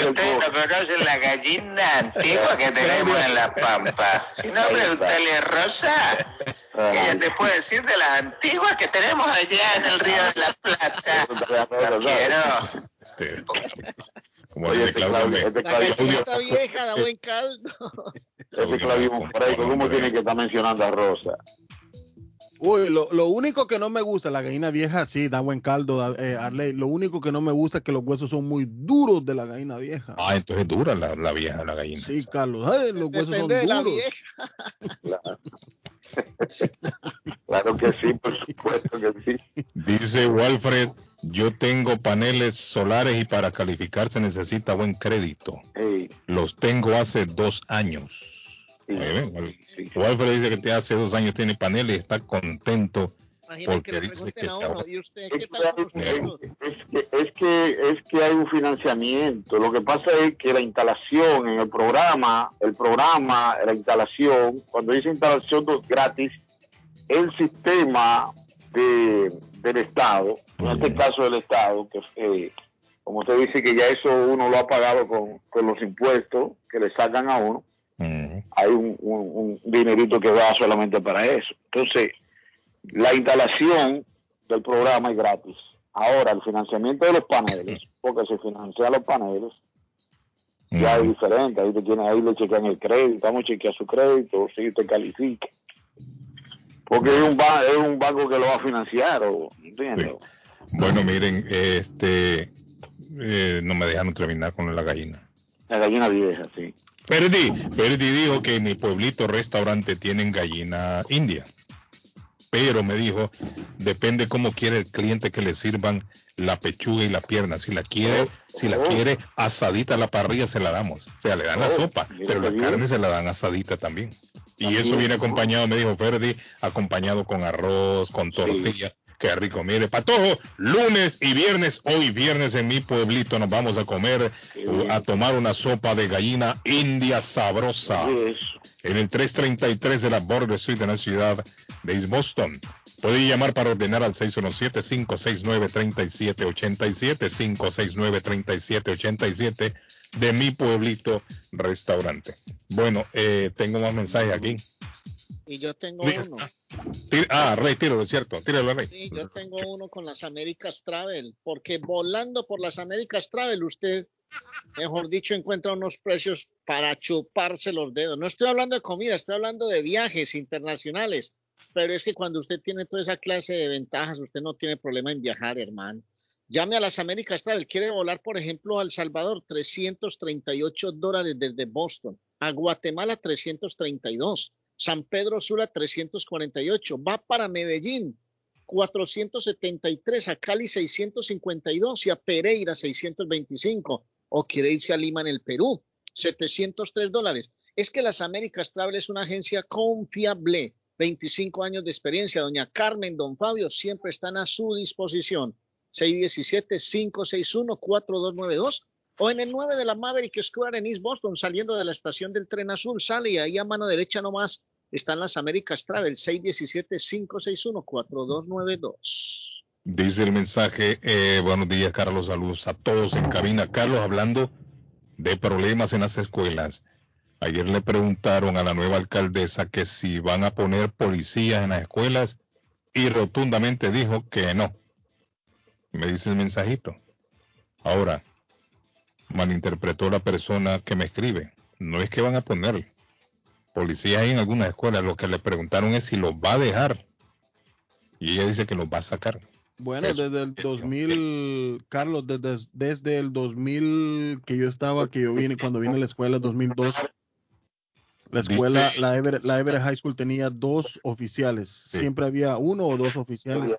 Ustedes no conocen la gallina antigua que tenemos en la pampa. Si no, pregúntale a Rosa. Ella te puede decir de las antiguas que tenemos allá en el río de la Plata. La quiero. Como Oye, dice este Claudio, Claudio, este La Claudio, gallinita vieja da buen caldo. ese Claudio Monfraico, ¿cómo tiene que estar mencionando a Rosa? Uy, lo, lo único que no me gusta, la gallina vieja sí, da buen caldo, da- eh, Arley. Lo único que no me gusta es que los huesos son muy duros de la gallina vieja. Ah, entonces es dura la, la vieja, la gallina. Sí, Carlos, ay, los huesos son de la duros. vieja. Claro. claro que sí, por supuesto que sí. Dice Walfred, yo tengo paneles solares y para calificar se necesita buen crédito. Los tengo hace dos años. Sí. Walfred dice que te hace dos años tiene paneles y está contento Imaginen que porque le dice pregunten que a uno, ahorra. ¿y usted Es qué que, tal hay- es, que, es, que, es que hay un financiamiento. Lo que pasa es que la instalación en el programa, el programa, la instalación, cuando dice instalación gratis, el sistema de, del Estado, en este caso del Estado, que eh, como usted dice que ya eso uno lo ha pagado con, con los impuestos que le sacan a uno, hay un, un- un dinerito que va solamente para eso. Entonces, la instalación del programa es gratis. Ahora, el financiamiento de los paneles, porque se financian los paneles, ya es diferente. Ahí, te tiene, ahí le chequean el crédito, vamos a chequear su crédito, si usted califica. Porque es un, ba- es un banco que lo va a financiar, o, ¿entiendes? Bueno, miren, este eh, no me dejaron terminar con la gallina. La gallina vieja, sí. Perdi, Perdi dijo que en mi pueblito restaurante tienen gallina india. Pero me dijo, depende cómo quiere el cliente que le sirvan la pechuga y la pierna. Si la quiere, si la Oh. quiere asadita a la parrilla, se la damos. O sea, le dan la Oh, sopa, pero la carne se la dan asadita también. Y eso viene acompañado, me dijo Ferdi, acompañado con arroz, con tortilla. Qué rico. Mire, Patojo, lunes y viernes, hoy viernes en mi pueblito nos vamos a comer, a tomar una sopa de gallina india sabrosa. En el 333 de la Border Street de la ciudad de East Boston. Puede llamar para ordenar al 617-569-3787, 569-3787 de mi pueblito restaurante. Bueno, eh, tengo más mensajes aquí. Y yo tengo uno. ah, Rey, tiro, es cierto, tíralo, Rey. Sí, yo tengo uno con las Américas Travel, porque volando por las Américas Travel, usted, mejor dicho, encuentra unos precios para chuparse los dedos. No estoy hablando de comida, estoy hablando de viajes internacionales. Pero es que cuando usted tiene toda esa clase de ventajas, usted no tiene problema en viajar, hermano. Llame a las Américas Travel. Quiere volar, por ejemplo, a El Salvador, 338 dólares desde Boston. A Guatemala, 332. San Pedro Sula, 348. Va para Medellín, 473. A Cali, 652. Y a Pereira, 625. O quiere irse a Lima, en el Perú, 703 dólares. Es que las Américas Travel es una agencia confiable. 25 años de experiencia. Doña Carmen, don Fabio, siempre están a su disposición. 617-561-4292 o en el 9 de la Maverick Square en East Boston, saliendo de la estación del tren azul, sale y ahí a mano derecha nomás están las Américas Travel, 617-561-4292. Dice el mensaje, eh, buenos días Carlos, saludos a todos en cabina. Carlos, hablando de problemas en las escuelas. Ayer le preguntaron a la nueva alcaldesa que si van a poner policías en las escuelas y rotundamente dijo que no me dice el mensajito. Ahora, malinterpretó la persona que me escribe. No es que van a poner policías en algunas escuelas. Lo que le preguntaron es si los va a dejar. Y ella dice que los va a sacar. Bueno, desde el 2000, Carlos, desde, desde el 2000 que yo estaba, que yo vine, cuando vine a la escuela, 2002, la escuela, la, Ever, la Everett High School tenía dos oficiales. Siempre había uno o dos oficiales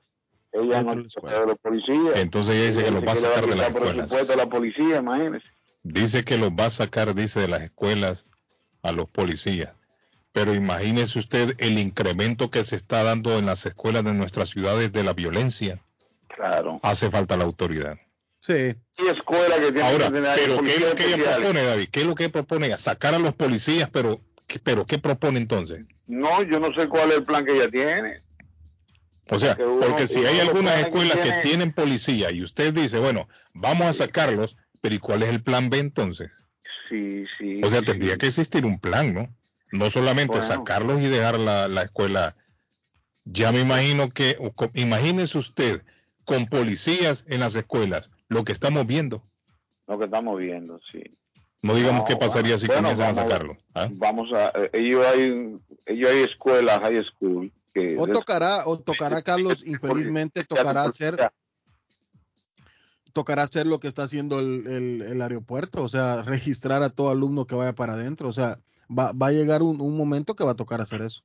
ella no de los policías. Entonces ella dice que los va a sacar de las escuelas. la policía, imagínese. Dice que los va a sacar, dice, de las escuelas a los policías. Pero imagínese usted el incremento que se está dando en las escuelas de nuestras ciudades de la violencia. Claro. Hace falta la autoridad. Sí. escuela que tiene Ahora, pero ¿qué es lo que ella propone, David? ¿Qué es lo que propone? Sacar a los policías, pero, pero ¿qué propone entonces? No, yo no sé cuál es el plan que ella tiene. O sea, porque si hay algunas escuelas que, tienen policía y usted dice, bueno, vamos a sacarlos, pero ¿y cuál es el plan B entonces? Sí, sí. O sea, tendría que existir un plan, ¿no? No solamente sacarlos y dejar la, la, escuela. Ya me imagino que, imagínese usted, con policías en las escuelas, lo que estamos viendo. Lo que estamos viendo, sí. No digamos qué pasaría si comienzan a sacarlo. ¿ah? Vamos a, ellos hay, ellos hay escuelas, high school, o tocará, o tocará, Carlos, infelizmente tocará hacer tocará hacer lo que está haciendo el, el, aeropuerto, o sea, registrar a todo alumno que vaya para adentro, o sea, va, va a llegar un, un, momento que va a tocar hacer eso.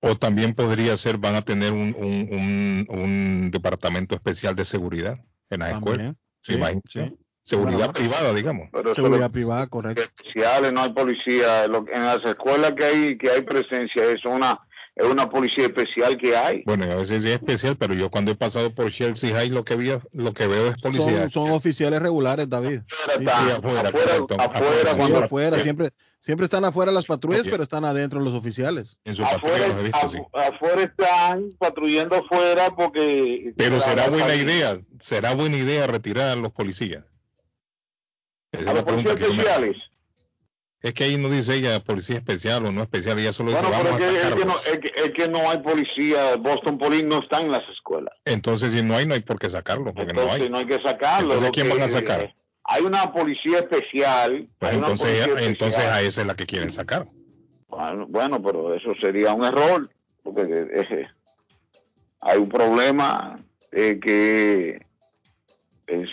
O también podría ser, van a tener un, un, un departamento especial de seguridad en la escuela. Sí, Seguridad privada, digamos. seguridad privada, correcto. Especiales, no hay policía. en las escuelas que hay que hay presencia es una es una policía especial que hay. Bueno, a veces es especial, pero yo cuando he pasado por Chelsea High lo que veo, lo que veo es policía. Son, oficiales regulares, David. afuera, afuera, cuando afuera, siempre, siempre están afuera las patrullas, pero están adentro los oficiales. En su afuera, he visto, sí. afuera están patrullando afuera porque. Pero será buena idea, será buena idea retirar a los policías. a los policías especiales. Es que ahí no dice ella policía especial o no especial, ella solo dice vamos es, que, es, que no, es, que, no, hay policía, Boston Police no está en las escuelas. Entonces, si no hay, no hay por qué sacarlo, porque no hay. no hay que sacarlo. Entonces, ¿quién van a sacar? Hay una policía especial. Pues entonces, entonces a esa es la que quieren sacar. Bueno, pero eso sería un error, porque eh, hay un problema eh, que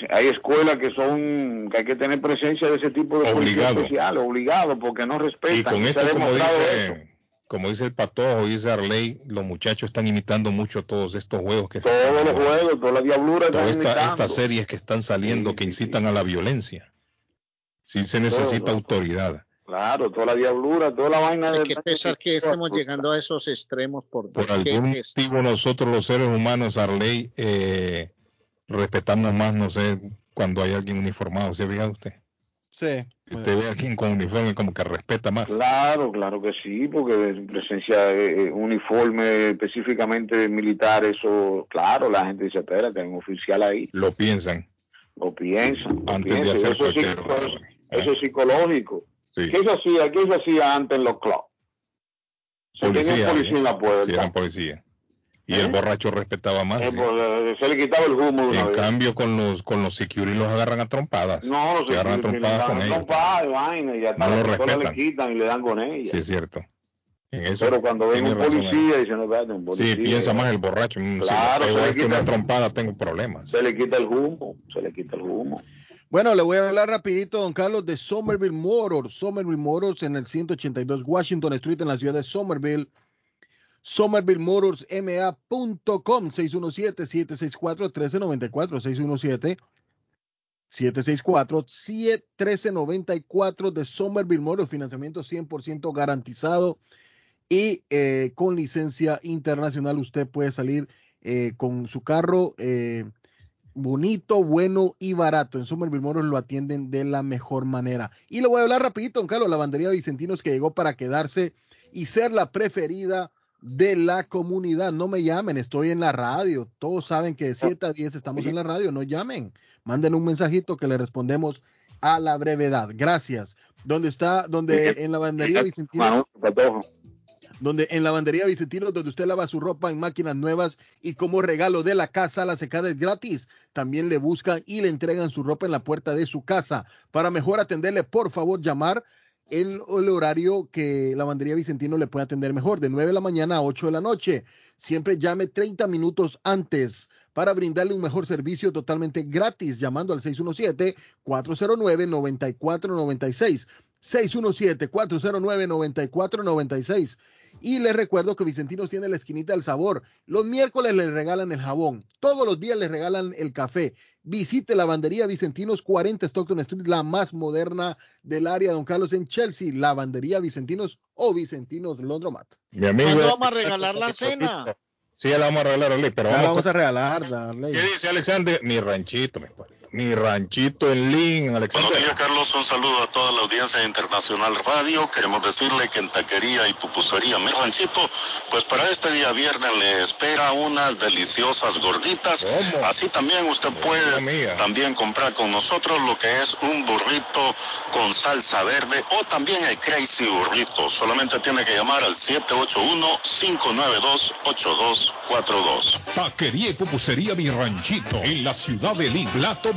hay escuelas que son que hay que tener presencia de ese tipo de obligado. obligado porque no respetan. Y con esto como dice, como dice el patojo dice Arley los muchachos están imitando mucho todos estos juegos que todos los juegos todas las diabluras todas estas series que están saliendo que incitan a la violencia. Sí se necesita autoridad. Claro, toda la diablura, toda la vaina Hay de... que pensar que estemos llegando a esos extremos por, Por algún motivo nosotros los seres humanos, Arley, eh, respetamos más, no sé, cuando hay alguien uniformado, ¿se fija usted? Sí. Usted ve a alguien con uniforme como que respeta más. Claro, claro que sí, porque de presencia eh, eh, uniforme específicamente militar, eso, claro, la gente dice, espérate, hay un oficial ahí, Lo piensan. lo piensan. lo Antes de piensan, hacer eso, sí, pues, eso es psicológico. Sí. ¿Qué se hacía, qué se hacía antes en los clubs? Se tenía Policía, un policía en la puerta. Sí, eran policía. Y el borracho respetaba más. Eh, sí. pues, eh, se le quitaba el humo de una En vez. cambio, con los con los security los agarran a trompadas. No, los Se agarran a trompadas con ellos. trompadas y vaina, y hasta No lo le quitan y le dan con ella. Sí, es cierto. En eso Pero cuando ven un policía, dicen, no, espérate, un policía. Sí, piensa más el borracho. Mm, Claro, si le quita- una trompada, tengo problemas. Se le quita el humo, se le quita el humo. Bueno, le voy a hablar rapidito, don Carlos, de Somerville Motors. Somerville Motors en el 182 Washington Street en la ciudad de Somerville. SomervilleMotorsMA.com 617-764-1394 617-764-1394 de Somerville Motors, financiamiento 100% garantizado y eh, con licencia internacional usted puede salir eh, con su carro eh, bonito, bueno y barato. En Somerville Motors lo atienden de la mejor manera. Y le voy a hablar rapidito, don Carlos, lavandería Vicentinos que llegó para quedarse y ser la preferida de la comunidad. No me llamen, estoy en la radio. Todos saben que de 7 a 10 estamos en la radio. No llamen. Manden un mensajito que le respondemos a la brevedad. Gracias. ¿Dónde está? Donde en la lavandería Vicentinos donde en Lavandería Vicentinos, donde usted lava su ropa en máquinas nuevas y como regalo de la casa, la secada es gratis. También le buscan y le entregan su ropa en la puerta de su casa. Para mejor atenderle, por favor, llamar el, horario que Lavandería Vicentino le puede atender mejor, de 9 de la mañana a 8 de la noche. Siempre llame 30 minutos antes para brindarle un mejor servicio totalmente gratis, llamando al 617-409-9496. 617-409-9496. Y les recuerdo que Vicentinos tiene la esquinita del sabor. Los miércoles les regalan el jabón. Todos los días les regalan el café. Visite Lavandería Vicentinos 40 Stockton Street, la más moderna del área, don Carlos, en Chelsea. Lavandería Vicentinos o Vicentinos Londromat. Mi amigo. ¿Cuándo vamos a regalar la cena? Sí, ya la vamos a regalar, Arley, pero Ya la vamos, vamos a regalar, darle. ¿Qué dice Alexander? Mi ranchito, mi, padre. Mi ranchito en Lynn, Alexander. Buenos días, Carlos. Un saludo a toda la audiencia de Internacional Radio. Queremos decirle que en Taquería y Pupusería Mi Ranchito, pues para este día viernes le espera unas deliciosas gorditas. Así también usted puede también comprar con nosotros lo que es un burrito con salsa verde o también el Crazy Burrito. Solamente tiene que llamar al 781-592-8242. Taquería y pupusería Mi Ranchito en la ciudad de Lima. Plato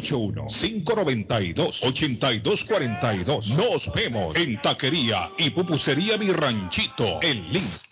781-592-8242. Nos vemos en Taquería y Pupusería Mi Ranchito en Lynn.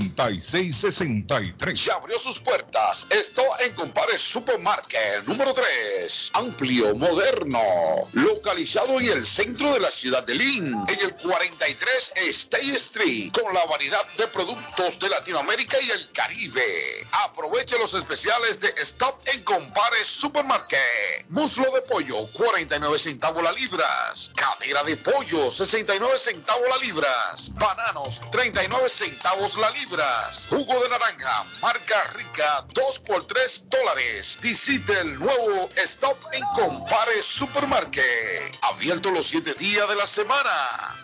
857-991-3663. Se abrió sus puertas. Esto en Compare Supermarket número 3. Amplio, moderno. Localizado en el centro de la ciudad de Lynn. En el 43 State Street. Con la variedad de productos de Latinoamérica y el Caribe. Aproveche los especiales de Stop en Compare Supermarket. Muslo de pollo, 49 centavos la libras. Cadera de pollo, 69 centavos la libras. Bananos, 39 centavos la libras. Jugo de naranja, marca rica, 2 por 3 dólares. Visite el nuevo Stop en Compare Supermarket. Abierto los 7 días de la semana.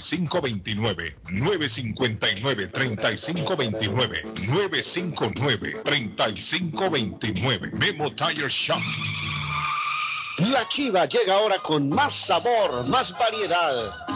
3529 959 3529 959 3529 Memo Tire Shop. La chiva llega ahora con más sabor, más variedad.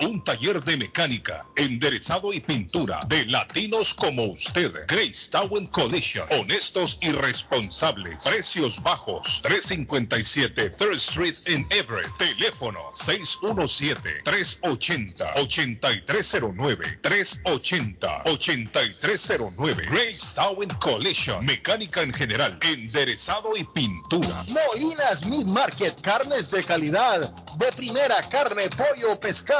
Un taller de mecánica, enderezado y pintura de latinos como usted. Grace Town Collision. Honestos y responsables. Precios bajos. 357 3rd Street en Everett. Teléfono 617 380 82 8309-380-8309. Grace Town Collection. Mecánica en general. Enderezado y pintura. Molinas Meat Market, carnes de calidad, de primera carne, pollo, pescado,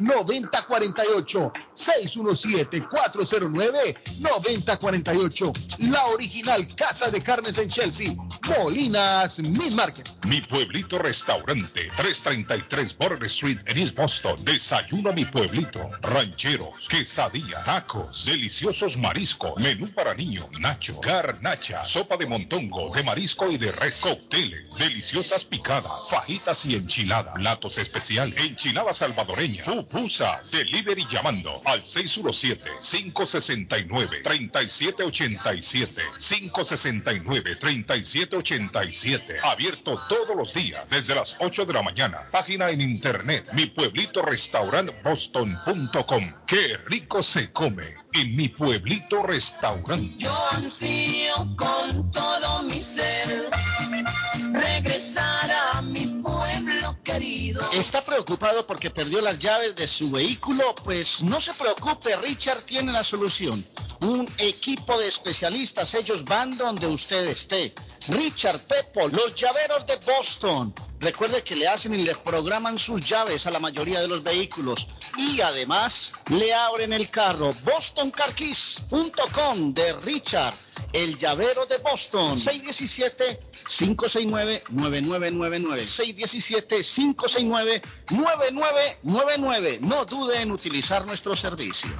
617-409-9048. 617-409-9048. La original Casa de Carnes en Chelsea. Molinas Meat Market. Mi pueblito restaurante, 333 Border Street en East Boston. Desayuno a mi pueblito. Rancheros, quesadilla, tacos, deliciosos mariscos, menú para niños, nacho, garnacha, sopa de montongo, de marisco y de res, cócteles, deliciosas picadas, fajitas y enchiladas, platos especial, enchilada salvadoreña, pupusas, delivery llamando al 617-569-3787, 569-3787, abierto todos los días desde las 8 de la mañana, página en internet, mi pueblito restaurant boston.com, qué rico se come en mi pueblito restaurante. Yo ansío con todo mi ser ¿Está preocupado porque perdió las llaves de su vehículo? Pues no se preocupe, Richard tiene la solución. Un equipo de especialistas, ellos van donde usted esté. Richard Pepo, los llaveros de Boston. Recuerde que le hacen y le programan sus llaves a la mayoría de los vehículos. Y además le abren el carro. BostonCarKeys.com de Richard, el llavero de Boston. 617-569-9999. 617-569-9999. No dude en utilizar nuestros servicios.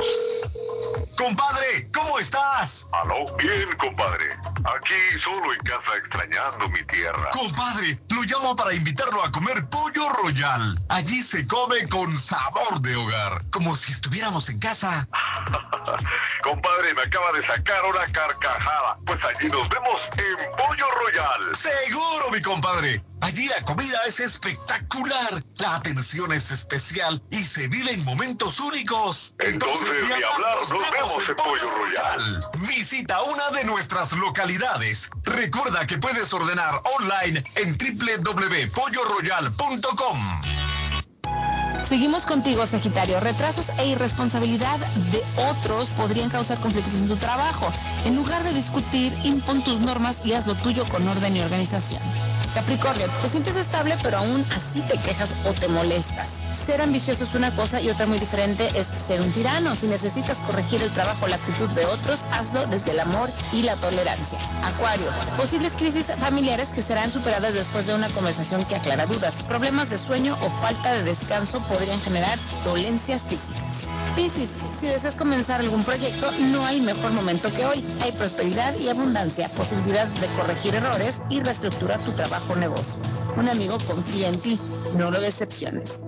Compadre, ¿cómo estás? Aló, bien, compadre. Aquí solo en casa extrañando mi tierra. Compadre, lo llamo para invitarlo a comer pollo royal. Allí se come con sabor de hogar, como si estuviéramos en casa. compadre, me acaba de sacar una carcajada. Pues allí nos vemos en Pollo Royal. Seguro, mi compadre. Allí la comida es espectacular, la atención es especial y se viven momentos únicos. Entonces, ni hablar, nos vemos en Pollo Royal. Visita una de nuestras localidades. Recuerda que puedes ordenar online en www.polloroyal.com. Seguimos contigo, Sagitario. Retrasos e irresponsabilidad de otros podrían causar conflictos en tu trabajo. En lugar de discutir, impon tus normas y haz lo tuyo con orden y organización. Capricornio, te sientes estable, pero aún así te quejas o te molestas. Ser ambicioso es una cosa y otra muy diferente es ser un tirano. Si necesitas corregir el trabajo o la actitud de otros, hazlo desde el amor y la tolerancia. Acuario, posibles crisis familiares que serán superadas después de una conversación que aclara dudas. Problemas de sueño o falta de descanso podrían generar dolencias físicas. Piscis, si deseas comenzar algún proyecto, no hay mejor momento que hoy. Hay prosperidad y abundancia, posibilidad de corregir errores y reestructurar tu trabajo o negocio. Un amigo confía en ti, no lo decepciones.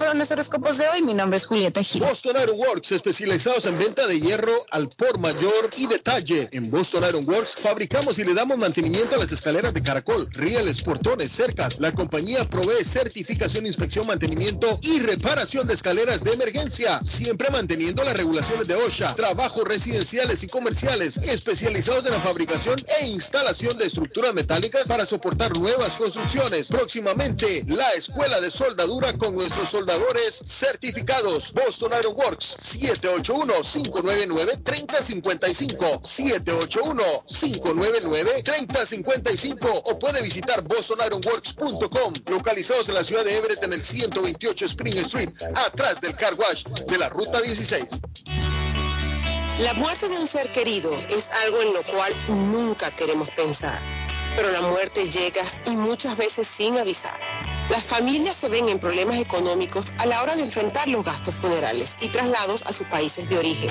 Fueron nuestros horóscopos de hoy. Mi nombre es Julieta Gil. Boston Iron Works, especializados en venta de hierro al por mayor y detalle. En Boston Iron Works fabricamos y le damos mantenimiento a las escaleras de caracol, rieles, portones, cercas. La compañía provee certificación, inspección, mantenimiento y reparación de escaleras de emergencia, siempre manteniendo las regulaciones de OSHA. Trabajos residenciales y comerciales, especializados en la fabricación e instalación de estructuras metálicas para soportar nuevas construcciones. Próximamente, la escuela de soldadura con nuestros certificados. Boston Iron Works, 781-599-3055. 781-599-3055. O puede visitar bostonironworks.com. Localizados en la ciudad de Everett en el 128 Spring Street, atrás del car wash de la ruta 16. La muerte de un ser querido es algo en lo cual nunca queremos pensar, pero la muerte llega y muchas veces sin avisar. Las familias se ven en problemas económicos a la hora de enfrentar los gastos funerales y traslados a sus países de origen.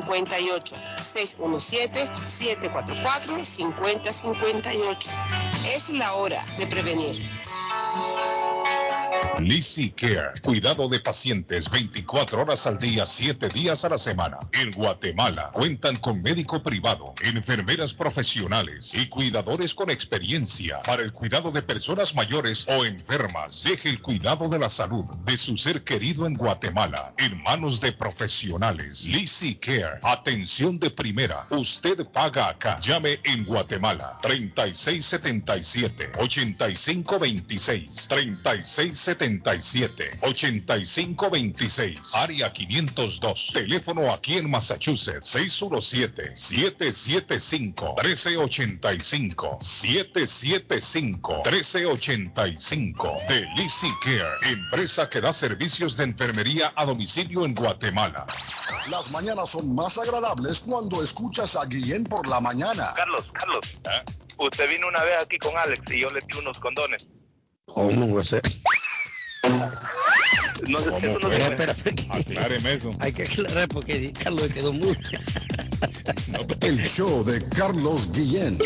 617-744-5058. 617-744-5058. Es la hora de prevenir. Lizzy Care, cuidado de pacientes 24 horas al día, 7 días a la semana. En Guatemala cuentan con médico privado, enfermeras profesionales y cuidadores con experiencia para el cuidado de personas mayores o enfermas. Deje el cuidado de la salud de su ser querido en Guatemala en manos de profesionales. Lizzy Care, atención de primera. Usted paga acá. Llame en Guatemala 3677 8526 3677 8526 área 502 teléfono aquí en Massachusetts 617 775 1385 775 1385 de Lizzy Care empresa que da servicios de enfermería a domicilio en Guatemala Las mañanas son más agradables cuando escuchas a Guillén por la mañana. Carlos, Carlos, usted vino una vez aquí con Alex y yo le di unos condones. ¿Cómo va a ser? No sé si eso no Pero, se- espera, Acláreme eso. Hay que aclarar porque Carlos quedó mudo. El show de Carlos Guillén.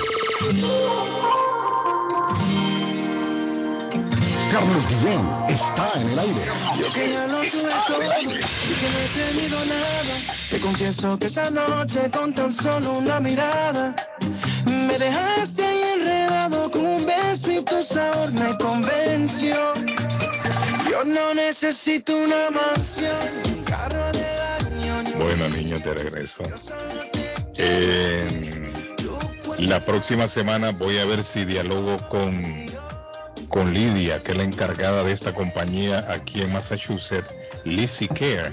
Carlos Guillén está en el aire. Yo que ya lo tuve todo y que no he tenido nada. Te confieso que esa noche con tan solo una mirada me dejaste ahí enredado con un beso y tu sabor me convenció. Necesito una mansión, un carro del año. Bueno, niños, de regreso. Eh, la próxima semana voy a ver si dialogo con, con Lidia, que es la encargada de esta compañía aquí en Massachusetts, Lizzy Care.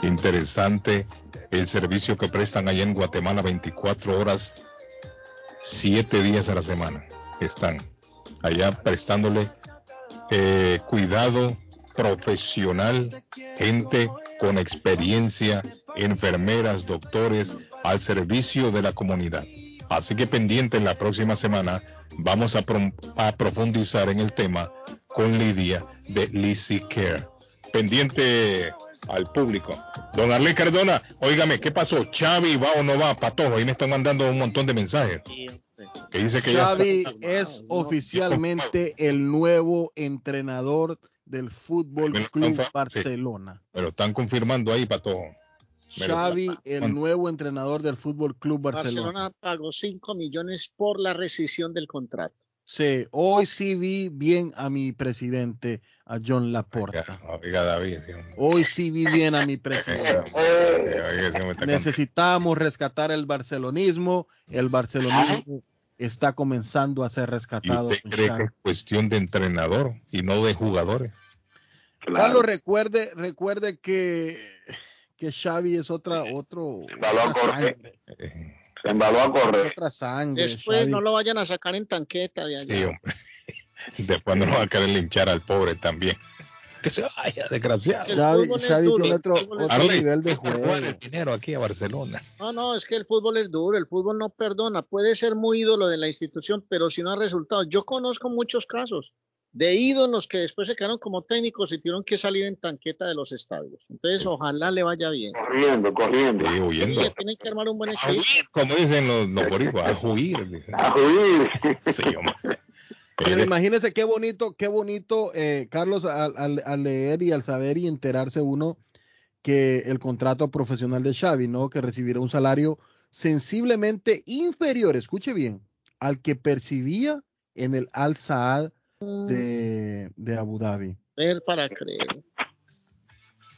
Interesante el servicio que prestan allá en Guatemala 24 horas, 7 días a la semana. Están allá prestándole eh, cuidado profesional, gente con experiencia, enfermeras, doctores, al servicio de la comunidad. Así que pendiente en la próxima semana vamos a, a profundizar en el tema con Lidia de Lizzy Care. Pendiente al público. Don Arley Cardona, óigame, ¿qué pasó? ¿Xavi va o no va? Patojo, ahí me están mandando un montón de mensajes. Que dice que ya Xavi está- es oficialmente el nuevo entrenador del Fútbol Club Barcelona. Me lo están confirmando ahí, Patojo. Xavi, el nuevo entrenador del Fútbol Club Barcelona. Barcelona pagó 5 millones por la rescisión del contrato. Sí, hoy sí vi bien a mi presidente, a John Laporta. Oiga, David. sí, Hoy sí vi bien a mi presidente. oiga, sí, Necesitamos rescatar el barcelonismo. El barcelonismo está comenzando a ser ¿Y rescatado. usted cree que es cuestión de entrenador y no de jugadores? Carlos, recuerde, recuerde que, que Xavi es otra, otro, otra sangre. Se embaló a correr. Otra sangre. Después Xavi. no lo vayan a sacar en tanqueta de allá. Sí, hombre. Después no va a querer linchar al pobre también. Que se vaya, desgraciado. Xavi, tiene el otro, otro nivel de juego. el dinero aquí a Barcelona. No, no, es que el fútbol es duro, el fútbol no perdona, puede ser muy ídolo de la institución, pero si no ha resultado. Yo conozco muchos casos de ídolos que después se quedaron como técnicos y tuvieron que salir en tanqueta de los estadios. Entonces, ojalá le vaya bien. Corriendo, corriendo. Sí, huyendo. Tienen que armar un buen A equipo. huir, como dicen los, los boricuas, a huir. dicen. A huir. Sí, hombre. Pero imagínese qué bonito, qué bonito, eh, Carlos, al, al- al leer y al saber y enterarse uno que el contrato profesional de Xavi, ¿no? Que recibirá un salario sensiblemente inferior, escuche bien, al que percibía en el Al Saad de, de Abu Dhabi. Ver para creer.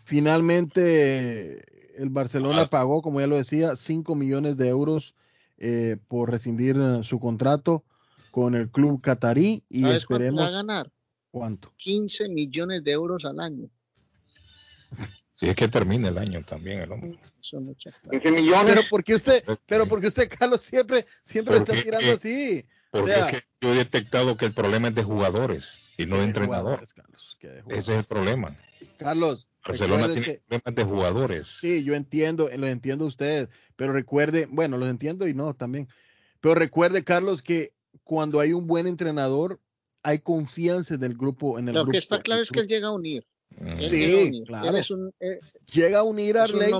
Finalmente, el Barcelona pagó, como ya lo decía, 5 millones de euros eh, por rescindir eh, su contrato con el club catarí y ¿Sabes cuánto le va a esperemos ganar? cuánto. 15 millones de euros al año. Si es que termina el año también el hombre. Eso es mucha plata. 15 millones. Pero porque usted, pero porque ususted, Carlos, siempre, siempre está tirando así. O Porque sea, es que yo he detectado que el problema es de jugadores y no de entrenador. Carlos, que de Ese es el problema. Carlos, Barcelona tiene que- problemas de jugadores. Sí, yo entiendo, lo entiendo ustedes, pero recuerde, bueno, los entiendo y no también. Pero recuerde, Carlos, que cuando hay un buen entrenador, hay confianza en el grupo, en el Lo grupo. que está claro es que él llega a unir. Él Sí, llega a unir. claro. Él es un, eh, llega a unir a Arley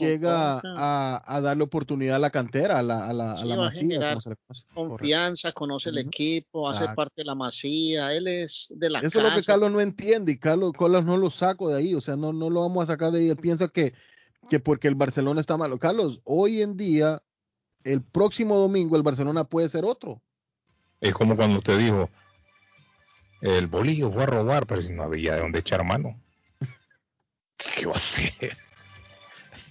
llega a, a darle oportunidad a la cantera, a la, a la, a la va a masía, generar como se le conoce. confianza, conoce el equipo, hace parte de la masía, él es de la Eso casa. es lo que Carlos no entiende y Carlos, Carlos no lo saco de ahí, o sea, no, no lo vamos a sacar de ahí. Él piensa que, que porque el Barcelona está malo. Carlos, hoy en día, el próximo domingo, el Barcelona puede ser otro. Es como cuando usted dijo, el bolillo fue a robar, pero si no había de dónde echar mano. ¿Qué va a hacer?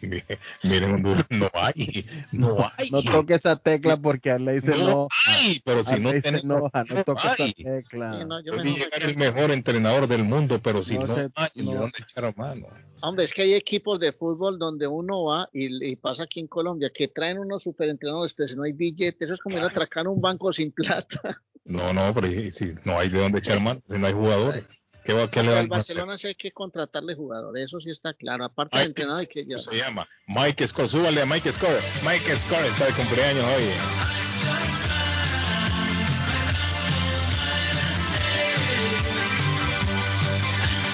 Mire- Miren, Honduras, no hay, no hay. No toque esa tecla porque Arley se No hay, pero si no tenemos, enoja, no no toque esa tecla. Sí, no, yo me llegar el mejor entrenador del mundo, pero si No no, se- hay no. de dónde echar mano. Hombre, es que hay equipos de fútbol donde uno va y, y pasa aquí en Colombia que traen unos superentrenadores, pero si no hay billetes, eso es como ir a atracar un banco sin plata. No, no, pero si no hay de dónde echar mano, si no hay jugadores, ¿qué, qué le Al? Barcelona sí hay que contratarle jugadores, eso sí está claro. Aparte de Mike entrenador hay que ya. se llama Mike Score, súbale a Mike Score. Mike Score está de cumpleaños hoy.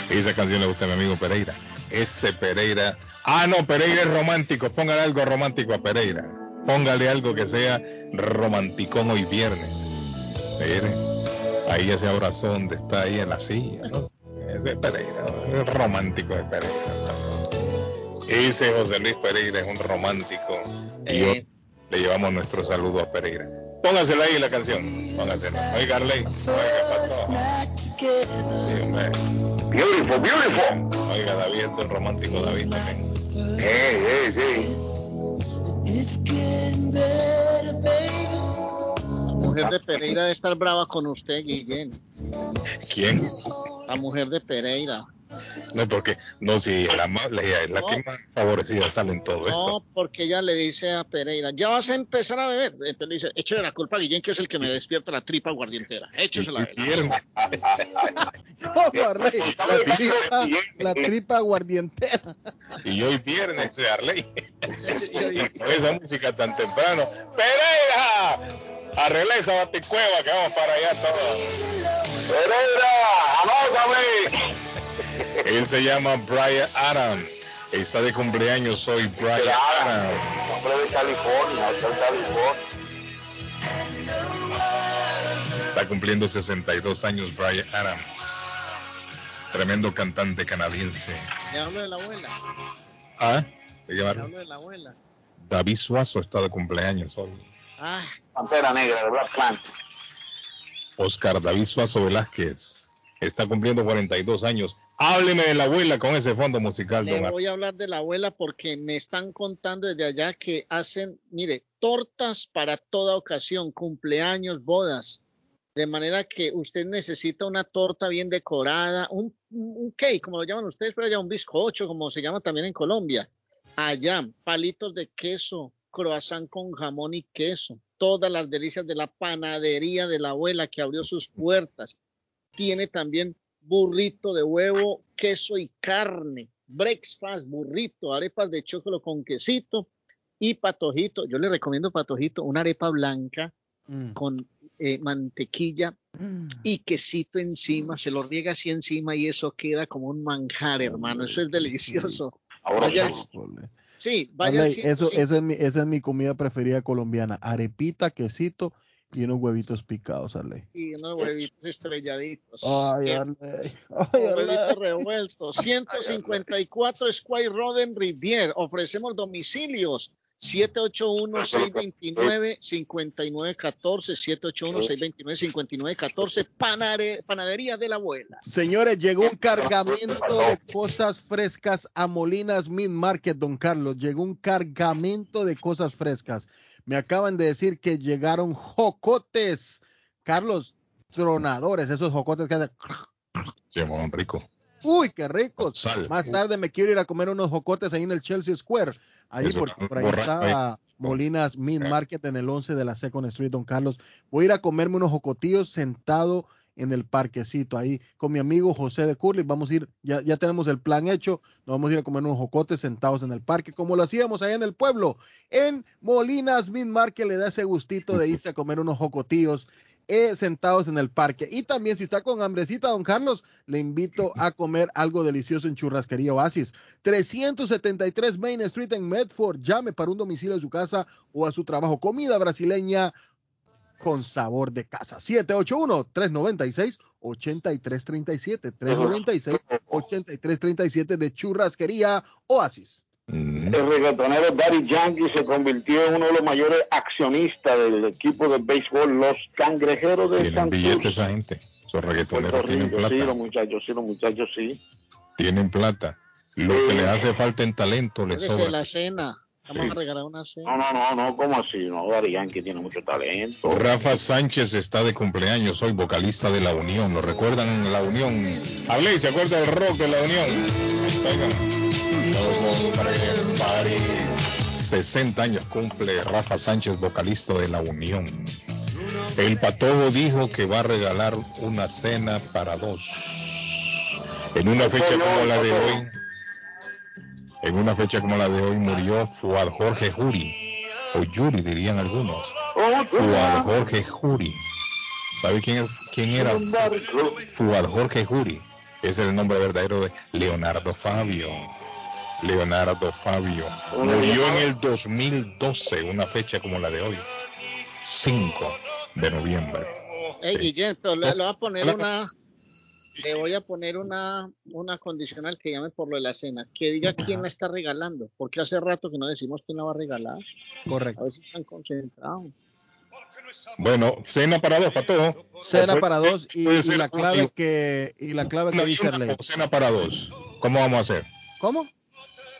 Esa canción le gusta a mi amigo Pereira. Ese Pereira. Ah, no, Pereira es romántico. Póngale algo romántico a Pereira. Póngale algo que sea romanticón hoy viernes. Mire, ahí ese abrazo donde está ahí en la silla. ¿no? Ese es Pereira, es romántico de Pereira. Ese José Luis Pereira es un romántico. Y hoy le llevamos nuestro saludo a Pereira. Póngasela ahí la canción. Póngasela. Oiga, Arley. Oiga. Sí. Beautiful, beautiful. Oiga, David es un romántico, David también. Eh, eh, sí. La mujer de Pereira debe estar brava con usted, Guillén. ¿Quién? La mujer de Pereira. No, porque, no, si la, la, la que más favorecida sale en todo esto. No, porque ella le dice a Pereira, ya vas a empezar a beber. Entonces le dice, échale la culpa a Guillén, que es el que me despierta la tripa guardientera. Échesela a él. Viernes. ¿Cómo, Arley? La tripa, la tripa aguardientera. Y hoy viernes de Arley. Con esa música tan temprano. ¡Pereira! Arregla esa baticueva que vamos para allá todos. Pereira, anótame. Él se llma Brian Adams. Está de cumpleaños, soy Brian Adams. Hombre de California, hombre de California. Está cumpliendo 62 años Brian Adams. Tremendo cantante canadiense. Le hablo de la abuela. ¿Ah? ¿Se llama? Le hablo de la abuela. David Suazo está de cumpleaños hoy. Ah, Pantera Negra de Black Panther. Oscar David Suazo Velázquez está cumpliendo 42 años. Hábleme de la abuela con ese fondo musical, le don voy a hablar de la abuela porque me están contando desde allá que hacen, mire, tortas para toda ocasión, cumpleaños, bodas. De manera que usted necesita una torta bien decorada, un, un cake, como lo llaman ustedes, pero allá un bizcocho, como se llama también en Colombia. Allá, palitos de queso, croissant con jamón y queso, todas las delicias de la panadería de la abuela que abrió sus puertas. Tiene también burrito de huevo, queso y carne, breakfast, burrito, arepas de chocolate con quesito y patojito. Yo le recomiendo patojito, una arepa blanca con eh, mantequilla y quesito encima, se lo riega así encima y eso queda como un manjar, hermano. Eso es delicioso. Vaya al- sí, vaya sitio, eso, eso es mi, esa es mi comida preferida colombiana. Arepita, quesito y unos huevitos picados, Arley. y unos huevitos estrelladitos. Ay, Arley. Con huevitos revueltos. 154 Square Road en Rivier. Ofrecemos domicilios. 781-629-5914. 781-629-5914. Panare- Panadería de la abuela. Señores, llegó un cargamento de cosas frescas a Molinas Meat Market, don Carlos. Llegó un cargamento de cosas frescas. Me acaban de decir que llegaron jocotes. Carlos, tronadores, esos jocotes que hacen. Se llaman rico. Uy, qué ricos. Sal. Más tarde me quiero ir a comer unos jocotes ahí en el Chelsea Square. Ahí Eso, por, por ahí está Molinas Meat Market en el 11 de la Second Street, don Carlos. Voy a ir a comerme unos jocotillos sentado en el parquecito ahí con mi amigo José de Curly. Vamos a ir, ya, ya tenemos el plan hecho, nos vamos a ir a comer unos jocotes sentados en el parque, como lo hacíamos allá en el pueblo. En Molinas Mid Market le da ese gustito de irse a comer unos jocotíos eh, sentados en el parque. Y también si está con hambrecita, don Carlos, le invito a comer algo delicioso en Churrasquería Oasis. 373 Main Street en Medford. Llame para un domicilio a su casa o a su trabajo. Comida brasileña con sabor de casa. 781-396-8337. 396-8337 de Churrasquería Oasis. El reggaetonero Daddy Yankee se convirtió en uno de los mayores accionistas del equipo de béisbol, los cangrejeros de Tienen Santurce. billetes esa gente. Esos reggaetoneros tienen Rico, sí, los plata. muchachos, sí, los muchachos, sí. Tienen plata. Lo que les hace falta en talento les sobra. la cena. Vamos Sí. a regalar una cena. No, no, no, no, ¿cómo así? No, Daddy Yankee tiene mucho talento. Rafa Sánchez está de cumpleaños, soy vocalista de La Unión. ¿Lo recuerdan en La Unión? Hablé, ¿se acuerda del rock de La Unión? Oigan. 60 años cumple Rafa Sánchez, vocalista de La Unión. El patojo dijo que va a regalar una cena para dos. En una fecha como la de hoy, en una fecha como la de hoy murió Fuad Jorge Juri, o Yuri dirían algunos. Fuad Jorge Juri. ¿Sabe quién, quién era? Fuad Jorge Juri. Es el nombre verdadero de Leonardo Fabio. Leonardo Fabio. Murió en el 2012, una fecha como la de hoy. 5 de noviembre. Hey, Sí. Guillén, pero le, le voy a poner Hola. una. Le voy a poner una, una condicional que llame por lo de la cena. Que diga quién la está regalando. Porque hace rato que no decimos quién la va a regalar. Correcto. A ver si están concentrados. Bueno, cena para dos, para todo. Cena para dos y, y la clave y- que y la clave que dice cena para dos. ¿Cómo vamos a hacer? ¿Cómo?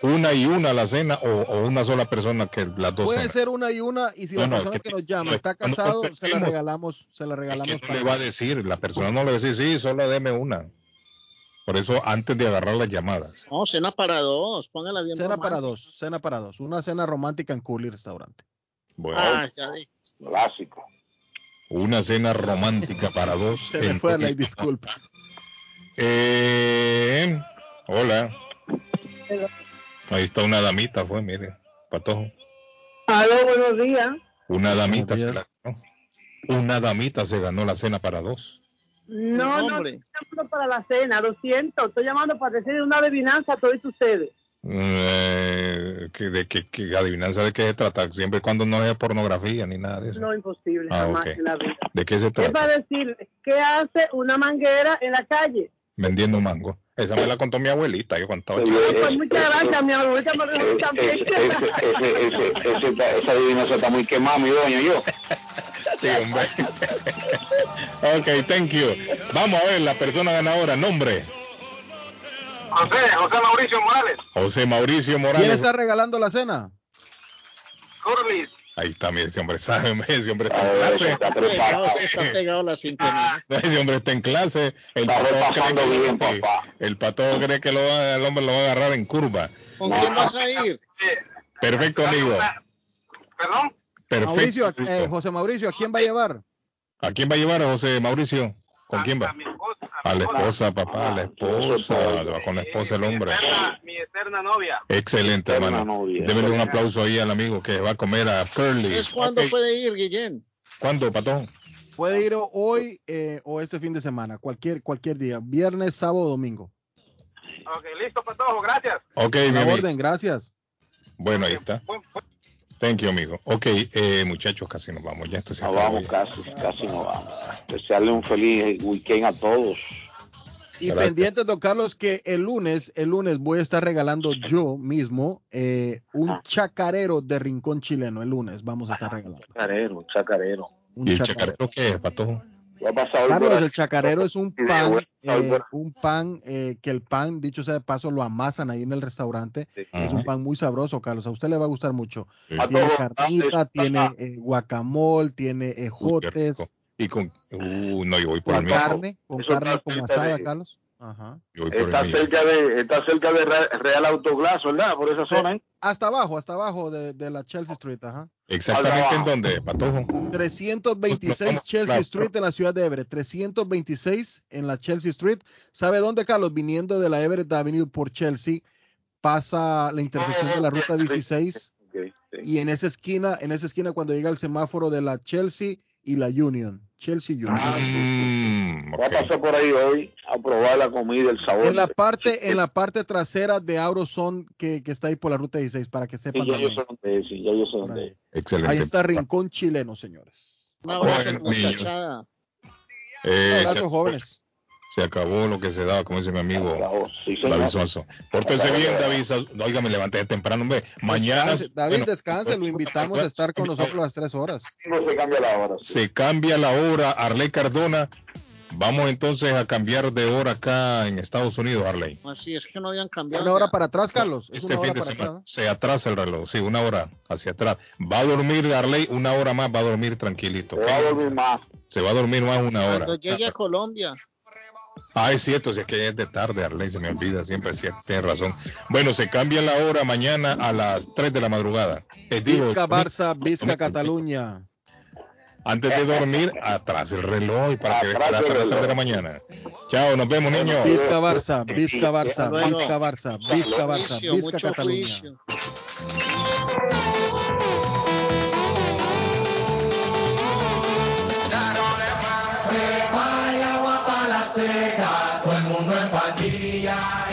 Una y una la cena o, o una sola persona que las dos Puede cenas? ser una y una y si No, la no, persona que que nos llama está casado, se la regalamos, se la regalamos. no le va a decir, la persona no le va a decir, sí, solo deme una. Por eso, antes de agarrar las llamadas. No, cena para dos. Póngala bien. Cena para dos, cena para dos, una cena romántica en Curly Restaurante. Bueno, Ah, ya. Clásico. una cena romántica para dos. Se me fue Arley, disculpa. Eh, hola. Ahí está una damita, fue, mire, patojo. Aló, buenos días. Una damita se la ganó. Una damita se ganó la cena para dos. No, no, estoy llamando para la cena, lo siento. Estoy llamando para decir una adivinanza a todos ustedes. Eh, ¿qué- ¿De qué, qué adivinanza de qué se trata? Siempre y cuando no es pornografía ni nada de eso. No, imposible, Ah, jamás ok. en la vida. ¿De qué se Es trata? para decirle, ¿qué hace una manguera en la calle? Vendiendo mango. Esa me la contó mi abuelita, yo contaba. Eh, Pues muchas gracias, mi abuelita me lo dijo Ese, también. esa adivinanza está muy quemada, mi doña, yo. Sí, hombre. ok, thank you. Vamos a ver la persona ganadora. Nombre. José, José Mauricio Morales, José Mauricio ¿Quién Morales. está regalando la cena? Curlis. Ahí está, mire, ese hombre sabe, hombre, ese hombre está en clase. está está pegado la. Ese hombre está en clase. El Está patojo cree repasando que, bien, papá. el patojo cree que lo va- el hombre lo va a agarrar en curva. ¿Con quién vas a ir? Perfecto, amigo. Perdón. Mauricio, Perfecto. eh, José Mauricio, ¿a quién va a llevar? ¿A quién va a llevar a José Mauricio? ¿Con quién va? A mi esposa, A la esposa, papá, a la esposa. Va con la esposa el hombre. eterna- mi eterna novia. Excelente, Eterna hermano. Démele un aplauso ahí al amigo que va a comer a Curly. ¿Es cuándo puede ir, Guillén? ¿Cuándo, patón? Puede ir hoy eh, o este fin de semana, cualquier cualquier día, viernes, sábado, domingo. Ok, listo, Patojo, gracias. Ok, mi orden, gracias. Bueno, ahí está. Buen- buen- Thank you, amigo. Ok, eh, muchachos, casi nos vamos. Ya esto se No acabó vamos, ya. casi, casi no vamos. Desearle un feliz weekend a todos. Y Gracias. pendientes, don Carlos, que el lunes, el lunes voy a estar regalando yo mismo eh, un chacarero de Rincón Chileno. El lunes vamos a estar regalando. Chacarero, chacarero. Un ¿Y el chacarero. chacarero qué es, patojo? Carlos, el chacarero es un pan, eh, un pan eh, que el pan, dicho sea de paso, lo amasan ahí en el restaurante. Es un pan muy sabroso, Carlos. A usted le va a gustar mucho. Sí. Tiene carnita, tiene eh, guacamole, tiene ejotes. Y con. Uh, no, yo voy por con el carne, con Eso carne como asada, de- Carlos. Ajá. Está cerca de, está cerca de Re- Real Autoglass, ¿verdad? Por esa zona, ¿eh? Hasta abajo, hasta abajo de, de la Chelsea Street, ajá. Exactamente en donde, Patojo. 326 Chelsea claro. Street en la ciudad de Everett. 326 en la Chelsea Street. ¿Sabe dónde, Carlos? Viniendo de la Everett Avenue por Chelsea, pasa la intersección de la ruta 16 Ok, sí. y en esa esquina, en esa esquina cuando llega el semáforo de la Chelsea y la Union. Chelsea Union. Mm, Voy a pasar por ahí hoy a probar la comida, el sabor. En la parte, en la parte trasera de Auroson que, que está ahí por la ruta 16, para que Sí, sepan. ya yo sé dónde es, sí, ya yo sé dónde es. Excelente. Ahí está Rincón Chileno, señores. Un abrazo, muchachada. Eh, Un abrazo, jóvenes. Se acabó lo que se daba, como dice mi amigo Sí. David Suazo. Pórtese bien, David. Oiga, me levanté temprano, hombre. Mañana. Descanse, David, bueno, descanse, lo invitamos a estar con nosotros las tres horas. No se cambia la hora. sí. Se cambia la hora, Arley Cardona. Vamos entonces a cambiar de hora acá en Estados Unidos, Arley. Así es que no habían cambiado. Una hora ya. para atrás, Carlos. Es Este fin de semana atrás. se atrasa el reloj, sí, una hora hacia atrás. Va a dormir Arley una hora más, va a dormir tranquilito. Se va a dormir más. Se va a dormir más una hora. Cuando llegue a Colombia. Ah, es cierto, si es que es de tarde, Arley, se me olvida siempre, es cierto, tiene razón. Bueno, se cambia la hora mañana a las 3 de la madrugada. Eh, digo, Vizca Barça, Vizca Cataluña. Antes de dormir, atrás el reloj y para que el las 3 de la mañana. Chao, nos vemos, niños. Vizca Barça, Vizca Barça. Vizca Barça, Vizca Barça, Vizca Cataluña. Blessed